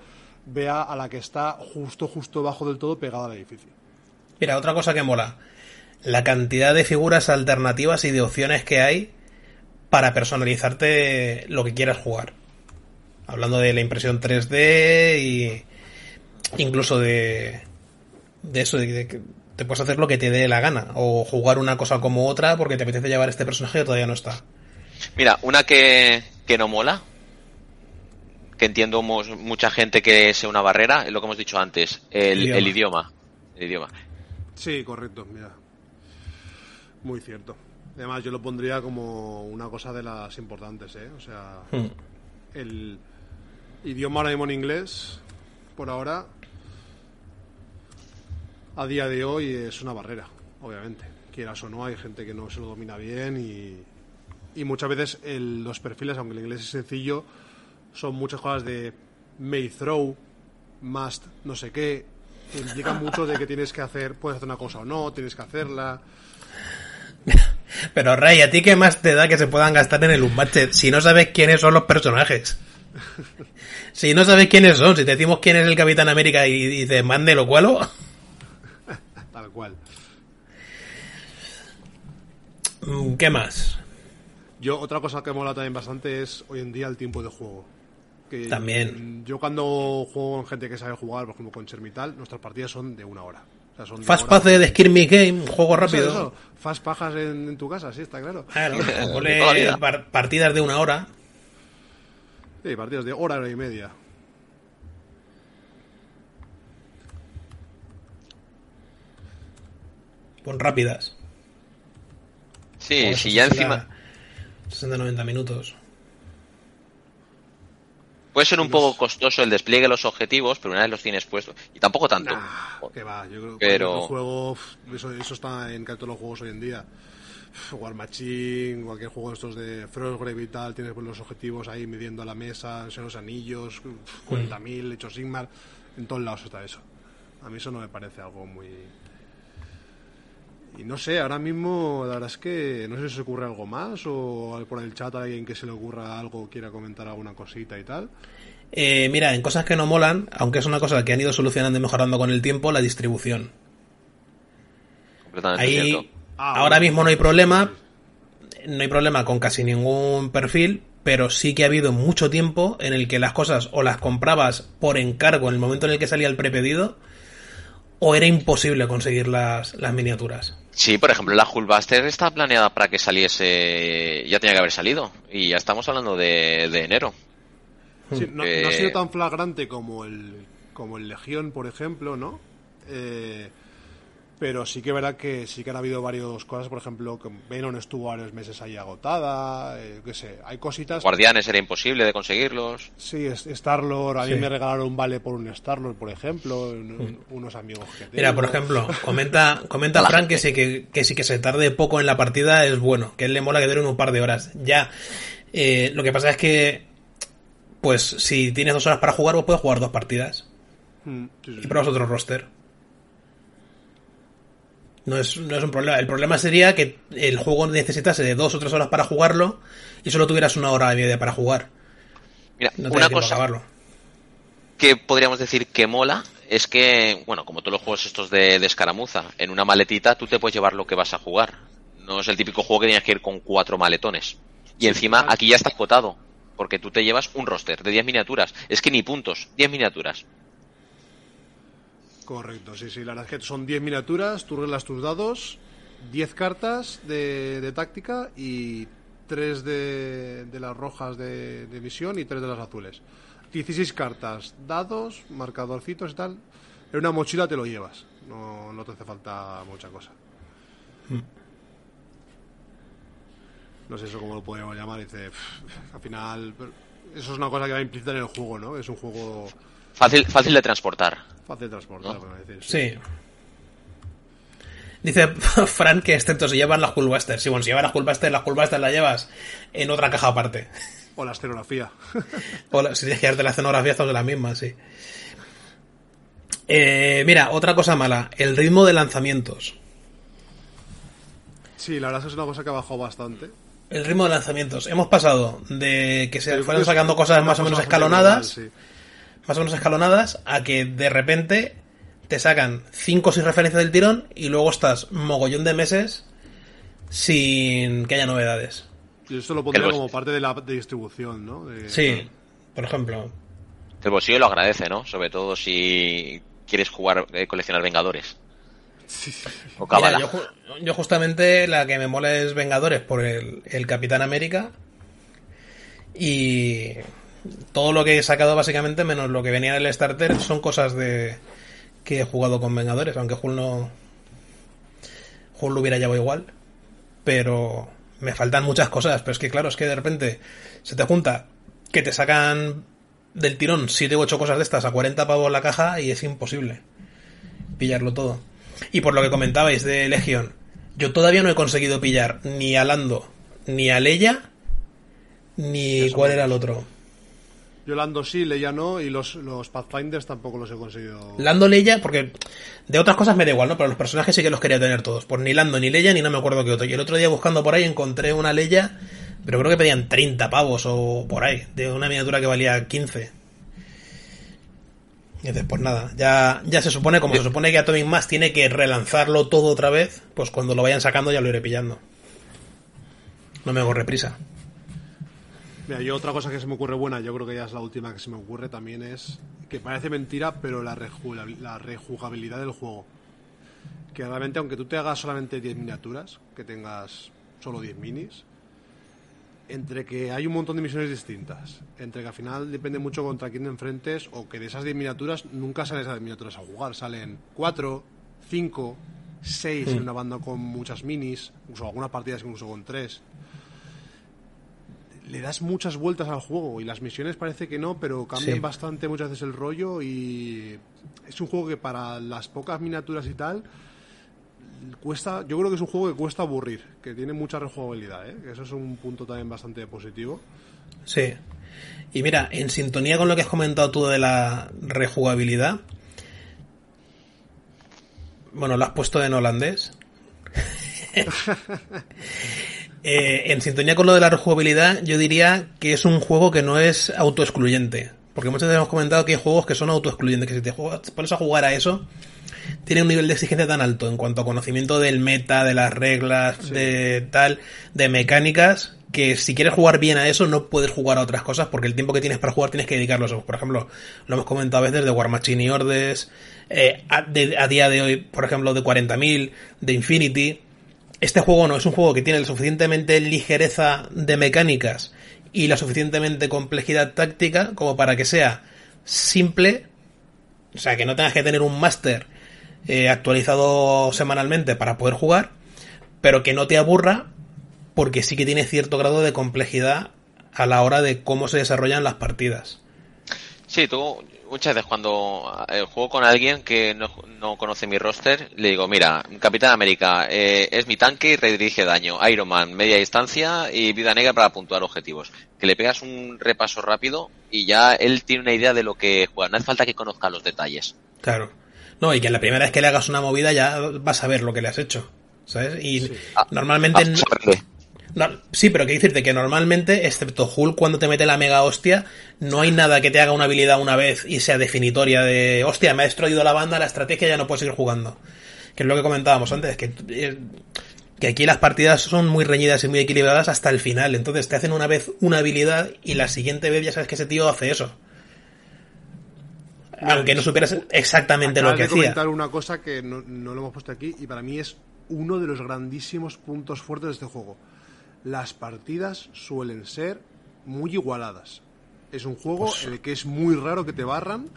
vea a la que está justo, justo bajo del todo pegada al edificio. Mira, otra cosa que mola. La cantidad de figuras alternativas y de opciones que hay para personalizarte lo que quieras jugar. Hablando de la impresión 3D y incluso de, de eso, de que te puedes hacer lo que te dé la gana. O jugar una cosa como otra porque te apetece llevar este personaje que todavía no está. Mira, una que, que no mola, que entiendo mucha gente que es una barrera, es lo que hemos dicho antes, el, Idioma. el idioma. El idioma. Sí, correcto, mira. Muy cierto. Además, yo lo pondría como una cosa de las importantes, ¿eh? O sea, Hmm. el idioma ahora mismo en inglés, por ahora, a día de hoy es una barrera, obviamente. Quieras o no, hay gente que no se lo domina bien y, y muchas veces el- los perfiles, aunque el inglés es sencillo, son muchas cosas de may throw, must, no sé qué. que Implican mucho de que tienes que hacer, puedes hacer una cosa o no, tienes que hacerla. Pero Ray, ¿a ti qué más te da que se puedan gastar en el Unmatched si no sabes quiénes son los personajes? Si no sabes quiénes son, si te decimos quién es el Capitán América y dices, mande lo cualo. Tal cual. Mm, ¿Qué más? Yo, otra cosa que mola también bastante es hoy en día el tiempo de juego. Que, También. Yo cuando juego con gente que sabe jugar, por ejemplo con Chermital, nuestras partidas son de una hora. O sea, son de Fast. Path de Skirm Me Game, un juego rápido. eso. Fast pajas en, en tu casa, sí, está claro. Ponle partidas de una hora. Sí, partidas de hora, hora y media. Pon rápidas. Sí, si ya 60, encima... 60-90 minutos. Puede ser un poco costoso el despliegue de los objetivos, pero una vez los tienes puestos. Y tampoco tanto. Nah, que va, yo creo que Pero- juego, eso, eso está en casi todos los juegos hoy en día. War Machine, cualquier juego de estos de Frostgrave y tal, tienes pues, los objetivos ahí midiendo a la mesa, los anillos, uf, 40.000, hecho Sigmar, en todos lados está eso. A mí eso no me parece algo muy... Y no sé, ahora mismo la verdad es que no sé si se ocurre algo más o por el chat alguien que se le ocurra algo quiera comentar alguna cosita y tal. Eh, mira, en cosas que no molan, aunque es una cosa que han ido solucionando y mejorando con el tiempo, la distribución. Completamente Ahí, cierto. Ah, ahora mismo no hay problema, no hay problema con casi ningún perfil, pero sí que ha habido mucho tiempo en el que las cosas o las comprabas por encargo en el momento en el que salía el prepedido, o era imposible conseguir las, las miniaturas. Sí, por ejemplo, la Hulkbuster está planeada para que saliese... Ya tenía que haber salido. Y ya estamos hablando de, de enero. Sí, no, Eh, no ha sido tan flagrante como el, como el Legión, por ejemplo, ¿no? Eh, pero sí que verá que sí que han habido varias cosas, por ejemplo, que Venom estuvo varios meses ahí agotada, eh, qué sé, hay cositas... Guardianes era imposible de conseguirlos. Sí, Star-Lord, a mí Sí. me regalaron un vale por un Star-Lord, por ejemplo, un- unos amigos que tengo. Mira, por ejemplo, comenta, comenta Frank que sí que, que sí que se tarde poco en la partida es bueno, que él le mola que dure un par de horas. Ya, eh, lo que pasa es que, pues, si tienes dos horas para jugar, vos puedes jugar dos partidas Mm, sí, sí, y pruebas otro roster. No es, no es un problema. El problema sería que el juego necesitase de dos o tres horas para jugarlo y solo tuvieras una hora y media para jugar. Mira, No una cosa que podríamos decir que mola es que, bueno, como todos los juegos estos de, de escaramuza, en una maletita tú te puedes llevar lo que vas a jugar. No es el típico juego que tienes que ir con cuatro maletones. Y encima aquí ya está acotado, porque tú te llevas un roster de 10 miniaturas. Es que ni puntos, 10 miniaturas. Correcto, sí, sí, la verdad es que son 10 miniaturas, tú reglas tus dados, 10 cartas de, de táctica y 3 de, de las rojas de, de misión y 3 de las azules. 16 cartas, dados, marcadorcitos y tal. En una mochila te lo llevas, no, no te hace falta mucha cosa. No sé eso cómo lo podríamos llamar, dice, pff, al final, eso es una cosa que va implícita en el juego, ¿no? Es un juego Fácil, fácil de transportar. fácil de transportar, ¿No? podemos decir. Sí. Dice Frank que excepto si llevan las Hulkbuster. Sí, bueno, si llevan las Hulkbuster, las Hulkbuster las llevas en otra caja aparte. O la escenografía. O la- si tienes que darte la escenografía, estás de las mismas, sí. Eh, mira, otra cosa mala, el ritmo de lanzamientos. Sí, la verdad es que es una cosa que ha bajado bastante. El ritmo de lanzamientos. Hemos pasado de que se Pero fueron sacando cosas más o menos escalonadas, global, más o menos escalonadas, a que de repente te sacan cinco sin referencia del tirón y luego estás mogollón de meses sin que haya novedades. Y esto lo pondría como parte de la de distribución, ¿no? De- Sí, por ejemplo. El bolsillo lo agradece, ¿no? Sobre todo si quieres jugar, eh, coleccionar Vengadores. O Mira, Cábala. yo, ju- yo justamente la que me mola es Vengadores por el, el Capitán América, Y todo lo que he sacado básicamente, menos lo que venía en el starter, son cosas de que he jugado con Vengadores, aunque Hull no... Hull lo hubiera llevado igual. Pero me faltan muchas cosas. Pero es que claro, es que de repente se te junta que te sacan del tirón 7 u 8 cosas de estas a 40 pavos la caja y es imposible pillarlo todo. Y por lo que comentabais de Legion, yo todavía no he conseguido pillar ni a Lando, ni a Leia, ni cuál era el otro. Yo Lando sí, Leia no, y los, los Pathfinders tampoco los he conseguido. Lando, Leia, porque de otras cosas me da igual, ¿no? Pero los personajes sí que los quería tener todos. Por ni Lando, ni Leia, ni no me acuerdo qué otro. Y el otro día buscando por ahí encontré una Leia, pero creo que pedían 30 pavos o por ahí, de una miniatura que valía 15. Y dices, pues nada, ya, ya se supone, como se supone que Atomic Mass tiene que relanzarlo todo otra vez, pues cuando lo vayan sacando ya lo iré pillando. No me hago reprisa. Mira, yo otra cosa que se me ocurre buena, yo creo que ya es la última que se me ocurre también es que parece mentira, pero la, la rejugabilidad del juego. Que realmente, aunque tú te hagas solamente 10 miniaturas, que tengas solo 10 minis, entre que hay un montón de misiones distintas, entre que al final depende mucho contra quién enfrentes, o que de esas 10 miniaturas nunca salen esas miniaturas a jugar, salen 4, 5, 6 en una banda con muchas minis, incluso algunas partidas incluso con 3. Le das muchas vueltas al juego y las misiones parece que no, pero cambian bastante muchas veces el rollo y es un juego que para las pocas miniaturas y tal cuesta, yo creo que es un juego que cuesta aburrir, que tiene mucha rejugabilidad, ¿eh? que eso es un punto también bastante positivo. Sí. Y mira, en sintonía con lo que has comentado tú de la rejugabilidad, bueno, lo has puesto en holandés. Eh, en sintonía con lo de la rejugabilidad, yo diría que es un juego que no es autoexcluyente. Porque muchas veces hemos comentado que hay juegos que son autoexcluyentes, que si te pones a jugar a eso, tiene un nivel de exigencia tan alto en cuanto a conocimiento del meta, de las reglas, de tal, de mecánicas, que si quieres jugar bien a eso no puedes jugar a otras cosas porque el tiempo que tienes para jugar tienes que dedicarlo a eso. Por ejemplo, lo hemos comentado a veces de War Machine y Ordes, eh, a, día de hoy, por ejemplo, de 40.000, de Infinity. Este juego no es un juego que tiene la suficientemente ligereza de mecánicas y la suficientemente complejidad táctica como para que sea simple, o sea, que no tengas que tener un máster eh, actualizado semanalmente para poder jugar, pero que no te aburra porque sí que tiene cierto grado de complejidad a la hora de cómo se desarrollan las partidas. Sí, tú muchas veces cuando eh, juego con alguien que no, conoce mi roster, le digo, mira, Capitán América eh, es mi tanque y redirige daño, Iron Man media distancia y vida negra para puntuar objetivos. Que le pegas un repaso rápido y ya él tiene una idea de lo que juega, no hace falta que conozca los detalles. Claro. No, y que la primera vez que le hagas una movida ya vas a ver lo que le has hecho. ¿Sabes? Y ah, normalmente. Ah, sí, pero que decirte que normalmente, excepto Hulk, cuando te mete la mega hostia, no hay nada que te haga una habilidad una vez y sea definitoria de hostia, me ha destruido la banda, la estrategia ya no puedo seguir jugando. Que es lo que comentábamos antes, que, eh, que aquí las partidas son muy reñidas y muy equilibradas hasta el final. Entonces te hacen una vez una habilidad y la siguiente vez ya sabes que ese tío hace eso. Aunque no supieras exactamente lo que hacía. comentar una cosa que no, lo hemos puesto aquí y para mí es uno de los grandísimos puntos fuertes de este juego. Las partidas suelen ser muy igualadas. Es un juego pues en el que es muy raro que te barran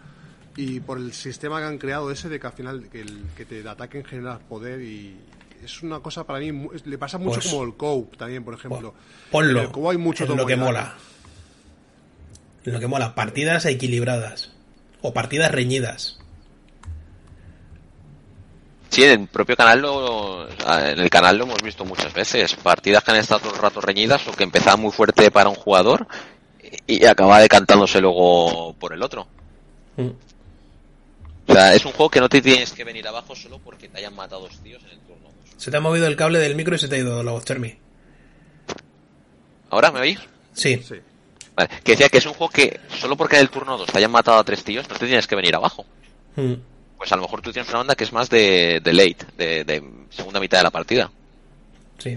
y por el sistema que han creado ese de que al final que, el, que te ataquen generar poder y es una cosa para mí le pasa mucho pues como el Cope también por ejemplo. Ponlo. En el hay mucho lo que mola. Lo que mola. Partidas equilibradas o partidas reñidas. Sí, en el propio canal lo, en el canal lo hemos visto muchas veces. Partidas que han estado todo el rato reñidas o que empezaban muy fuerte para un jugador y acaba decantándose luego por el otro. Mm. O sea, es un juego que no te tienes que venir abajo solo porque te hayan matado dos tíos en el turno. Se te ha movido el cable del micro y se te ha ido la voz, Chermi. ¿Ahora me oís? Sí. sí. Que decía que es un juego que solo porque en el turno 2 te hayan matado a tres tíos no te tienes que venir abajo. Hmm. Pues a lo mejor tú tienes una onda que es más de, late, de, segunda mitad de la partida. Sí.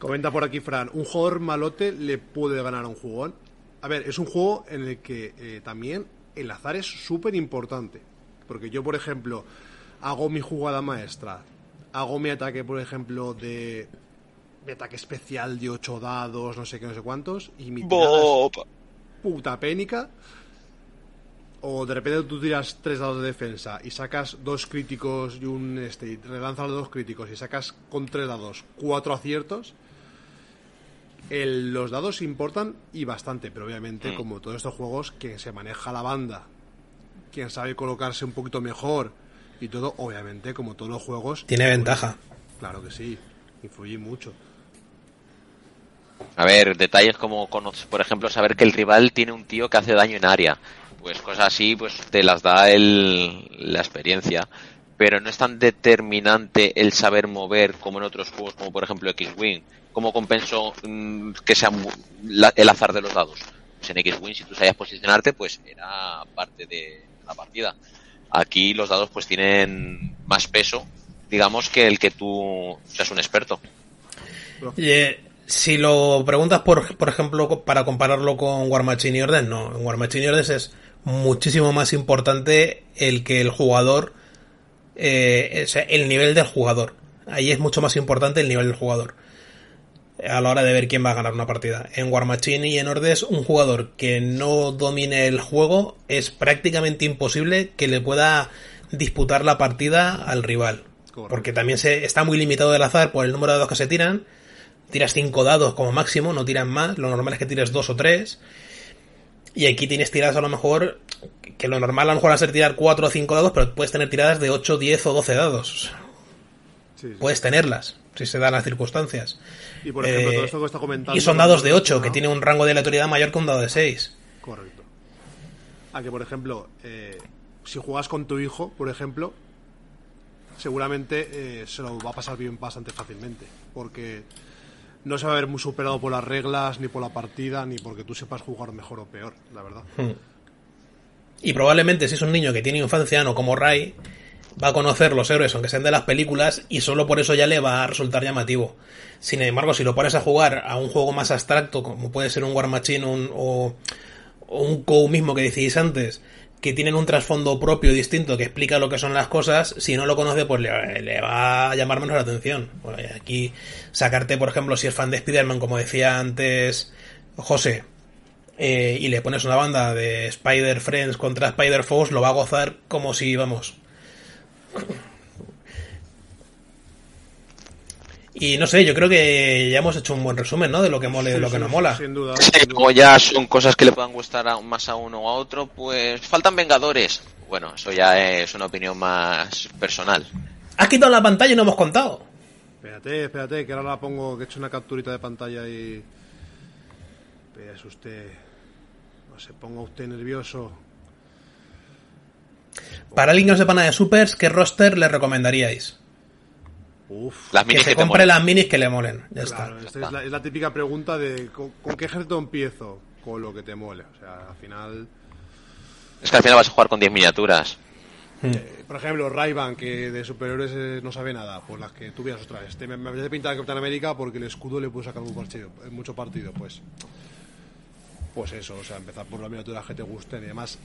Comenta por aquí Fran, un jugador malote le puede ganar a un jugón. A ver, es un juego en el que eh, también el azar es súper importante. Porque yo, por ejemplo, hago mi jugada maestra, hago mi ataque, por ejemplo, de mi ataque especial de 8 dados, no sé qué, no sé cuántos, y mi tirada es puta pénica. O de repente tú tiras 3 dados de defensa y sacas dos críticos y un este, y relanzas los dos críticos y sacas con 3 dados 4 aciertos. El- los dados importan y bastante, pero obviamente, Mm. como todos estos juegos, quien se maneja la banda, quien sabe colocarse un poquito mejor y todo, obviamente, como todos los juegos, Tiene ventaja. claro que sí, influye mucho. A ver, detalles como, por ejemplo, saber que el rival tiene un tío que hace daño en área. Pues cosas así, pues te las da el, la experiencia. Pero no es tan determinante el saber mover como en otros juegos, como por ejemplo X-Wing. ¿Cómo compenso mm, que sea la- el azar de los dados? Pues en X-Wing, si tú sabías posicionarte, pues era parte de la partida. Aquí los dados pues tienen más peso, digamos, que el que tú seas un experto. Y, eh, si lo preguntas, por, por ejemplo, para compararlo con War Machine y Order, no. En War Machine y Order es muchísimo más importante el que el jugador. eh, o sea, el nivel del jugador. Ahí es mucho más importante el nivel del jugador. A la hora de ver quién va a ganar una partida. En War Machine y en Ordes, un jugador que no domine el juego es prácticamente imposible que le pueda disputar la partida al rival. Correcto. Porque también se, está muy limitado el azar por el número de dados que se tiran. Tiras cinco dados como máximo, no tiras más. Lo normal es que tires dos o tres. Y aquí tienes tiradas a lo mejor. Que lo normal a lo mejor va a ser tirar cuatro o cinco dados, pero puedes tener tiradas de 8, 10 o 12 dados. Sí, sí. Puedes tenerlas, si se dan las circunstancias. y por ejemplo, Eh, todo esto que está comentando. y son dados de 8, ¿no? que tiene un rango de aleatoriedad mayor que un dado de 6. Correcto. A que, por ejemplo, eh, si juegas con tu hijo, por ejemplo, seguramente eh, se lo va a pasar bien bastante fácilmente. Porque no se va a ver muy superado por las reglas, ni por la partida, ni porque tú sepas jugar mejor o peor, la verdad. Y probablemente si es un niño que tiene infancia, no como Ray, va a conocer los héroes, aunque sean de las películas, y solo por eso ya le va a resultar llamativo. Sin embargo, si lo pones a jugar a un juego más abstracto, como puede ser un War Machine un- o, o un mismo que decís antes, que tienen un trasfondo propio distinto que explica lo que son las cosas, si no lo conoce, pues le, le va a llamar menos la atención. Bueno, y aquí sacarte, por ejemplo, si es fan de Spider-Man, como decía antes José, eh, y le pones una banda de Spider Friends contra Spider Foes, lo va a gozar como si, vamos. Y no sé, yo creo que ya hemos hecho un buen resumen, ¿no? De lo que mole y de Sí, lo que sí, no mola. Sin duda. Sí, como ya son cosas que le puedan gustar a- más a uno o a otro, pues faltan Vengadores. Bueno, eso ya es una opinión más personal. Has quitado la pantalla y no hemos contado. Espérate, espérate, que ahora la pongo, que he hecho una capturita de pantalla y... Pues usted... No se ponga usted nervioso. Para alguien que no sepa nada de Supers, ¿qué roster le recomendaríais? Uf. Las Que minis se que compre molen. las minis que le molen. Ya Claro, está. esta es la, es la típica pregunta de ¿con, con qué ejército empiezo? Con lo que te mole. O sea, al final... Es que al final vas a jugar con 10 miniaturas. eh, por ejemplo, Rayban, que de superiores eh, no sabe nada, pues las que tú veas otra vez. Te- me, me apetece pintar a Capitán América porque el escudo le puede sacar mucho partido, eh, mucho partido, pues. Pues eso, o sea, empezar por las miniaturas que te gusten y demás.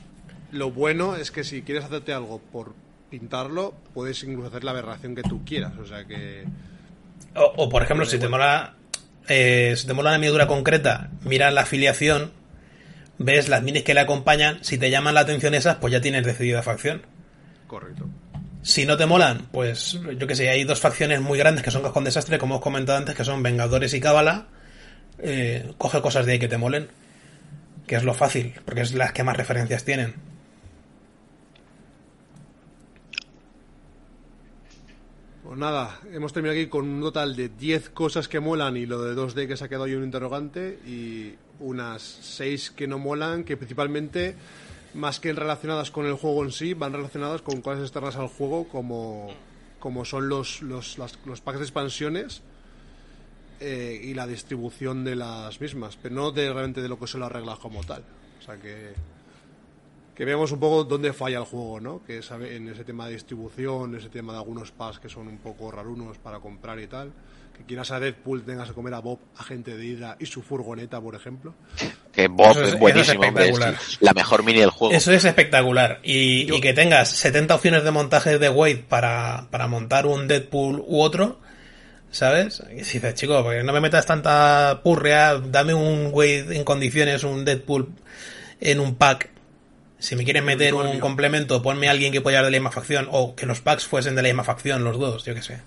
Lo bueno es que si quieres hacerte algo por pintarlo, puedes incluso hacer la aberración que tú quieras. O sea que. O, o, por ejemplo, si te mola. eh, si te mola una miniatura concreta, mira la afiliación, ves las minis que le acompañan. Si te llaman la atención esas, pues ya tienes decidida facción. Correcto. Si no te molan, pues yo que sé, hay dos facciones muy grandes que son Cajón Desastre, como os comentado antes, que son Vengadores y Cábala. Eh, coge cosas de ahí que te molen, que es lo fácil, porque es las que más referencias tienen. Pues nada, hemos terminado aquí con un total de 10 cosas que molan y lo de 2D que se ha quedado ahí un interrogante y unas 6 que no molan, que principalmente, más que relacionadas con el juego en sí, van relacionadas con cosas externas al juego como, como son los, los, las- los packs de expansiones eh, y la distribución de las mismas, pero no de, realmente de lo que son las reglas como tal. O sea que que veamos un poco dónde falla el juego, ¿no? Que sabe en ese tema de distribución, ese tema de algunos packs que son un poco rarunos para comprar y tal. Que quieras a Deadpool tengas que comer a Bob, agente de Hydra y su furgoneta, por ejemplo. Que Bob Eso es- es, es buenísimo, hombre, es espectacular. la mejor mini del juego. Eso es espectacular. Y, Yo- y que tengas 70 opciones de montaje de Wade para, para montar un Deadpool u otro, ¿Sabes? Y dices, chico, porque no me metas tanta purria, dame un güey en condiciones, un Deadpool en un pack. Si me quieres meter un complemento, ponme a alguien que pueda de la misma facción, o que los packs fuesen de la misma facción, los dos, yo qué sé.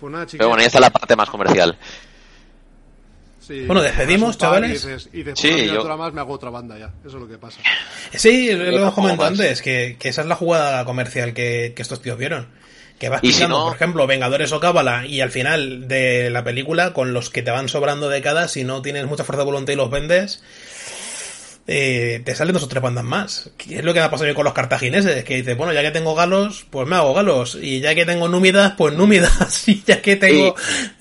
Pues nada, chicos. Pero bueno, y esta es la parte más comercial. Sí, Bueno, despedimos, chavales. Y dices, y dices, Sí, "Pues una yo- miniatura más me hago otra banda ya. Eso es lo que pasa. Sí, lo hemos comentado antes, que, que esa es la jugada comercial que, que estos tíos vieron. Que vas Y si picando, no- por ejemplo, Vengadores o Cábala, y al final de la película, con los que te van sobrando de cada, si no tienes mucha fuerza de voluntad y los vendes, eh, te salen dos o tres bandas más. Que es lo que me ha pasado yo con los cartagineses, que dices, bueno, ya que tengo galos, pues me hago galos. Y ya que tengo númidas, pues númidas. Y ya que tengo,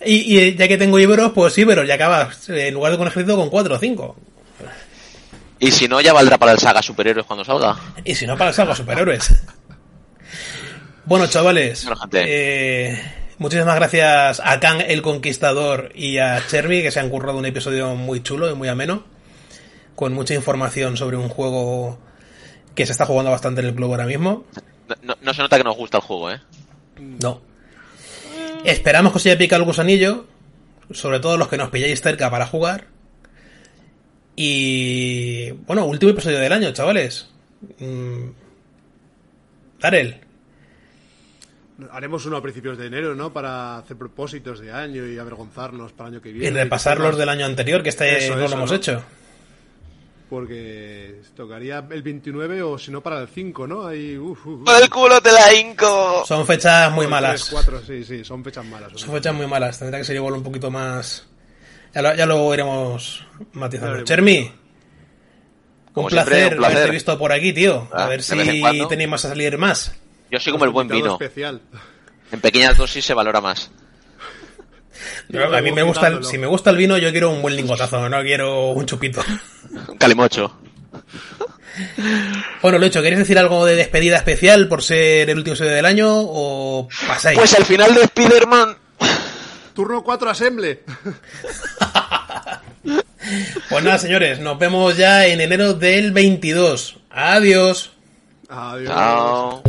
y, y ya que tengo íberos, pues íberos. Y acabas, en lugar de con ejército, con cuatro o cinco. Y si no, ya valdrá para el saga superhéroes cuando salga. Y si no, para salgo superhéroes. Bueno, chavales, eh, muchísimas gracias a Kang el Conquistador y a Chermi, que se han currado un episodio muy chulo y muy ameno, con mucha información sobre un juego que se está jugando bastante en el club ahora mismo. No, no- no se nota que nos gusta el juego, ¿eh? No. Esperamos que os haya picado el gusanillo, sobre todo los que nos pilláis cerca para jugar. Y bueno, último episodio del año, chavales. Mm. Darel. Haremos uno a principios de enero, ¿no? Para hacer propósitos de año y avergonzarnos para el año que Y viene. repasar los del año anterior, que este Eso, no eso, lo hemos ¿no? hecho. Porque tocaría el 29 o si no para el 5, ¿no? Ahí, uf, uf, uf. ¡Por el culo te la hinco! Son fechas muy malas. cuatro, sí, sí, son fechas malas. Son fechas muy malas. Tendrá que ser igual un poquito más. Ya lo, ya lo iremos matizando. Chermi, un placer, siempre, un placer. haberte visto por aquí, tío. a Ah, ver si tenéis más a salir más. Yo soy como el buen vino. especial. En pequeñas dosis se valora más. Yo, a mí me gusta, el- si me gusta el vino, yo quiero un buen lingotazo, no quiero un chupito. Un calimocho. Bueno, Lucho, ¿queréis decir algo de despedida especial por ser el último episodio del año o pasáis? Pues al final de Spider-Man. Turno 4 Assemble. Pues nada, señores, nos vemos ya en enero del 22. Adiós. Adiós. Chao.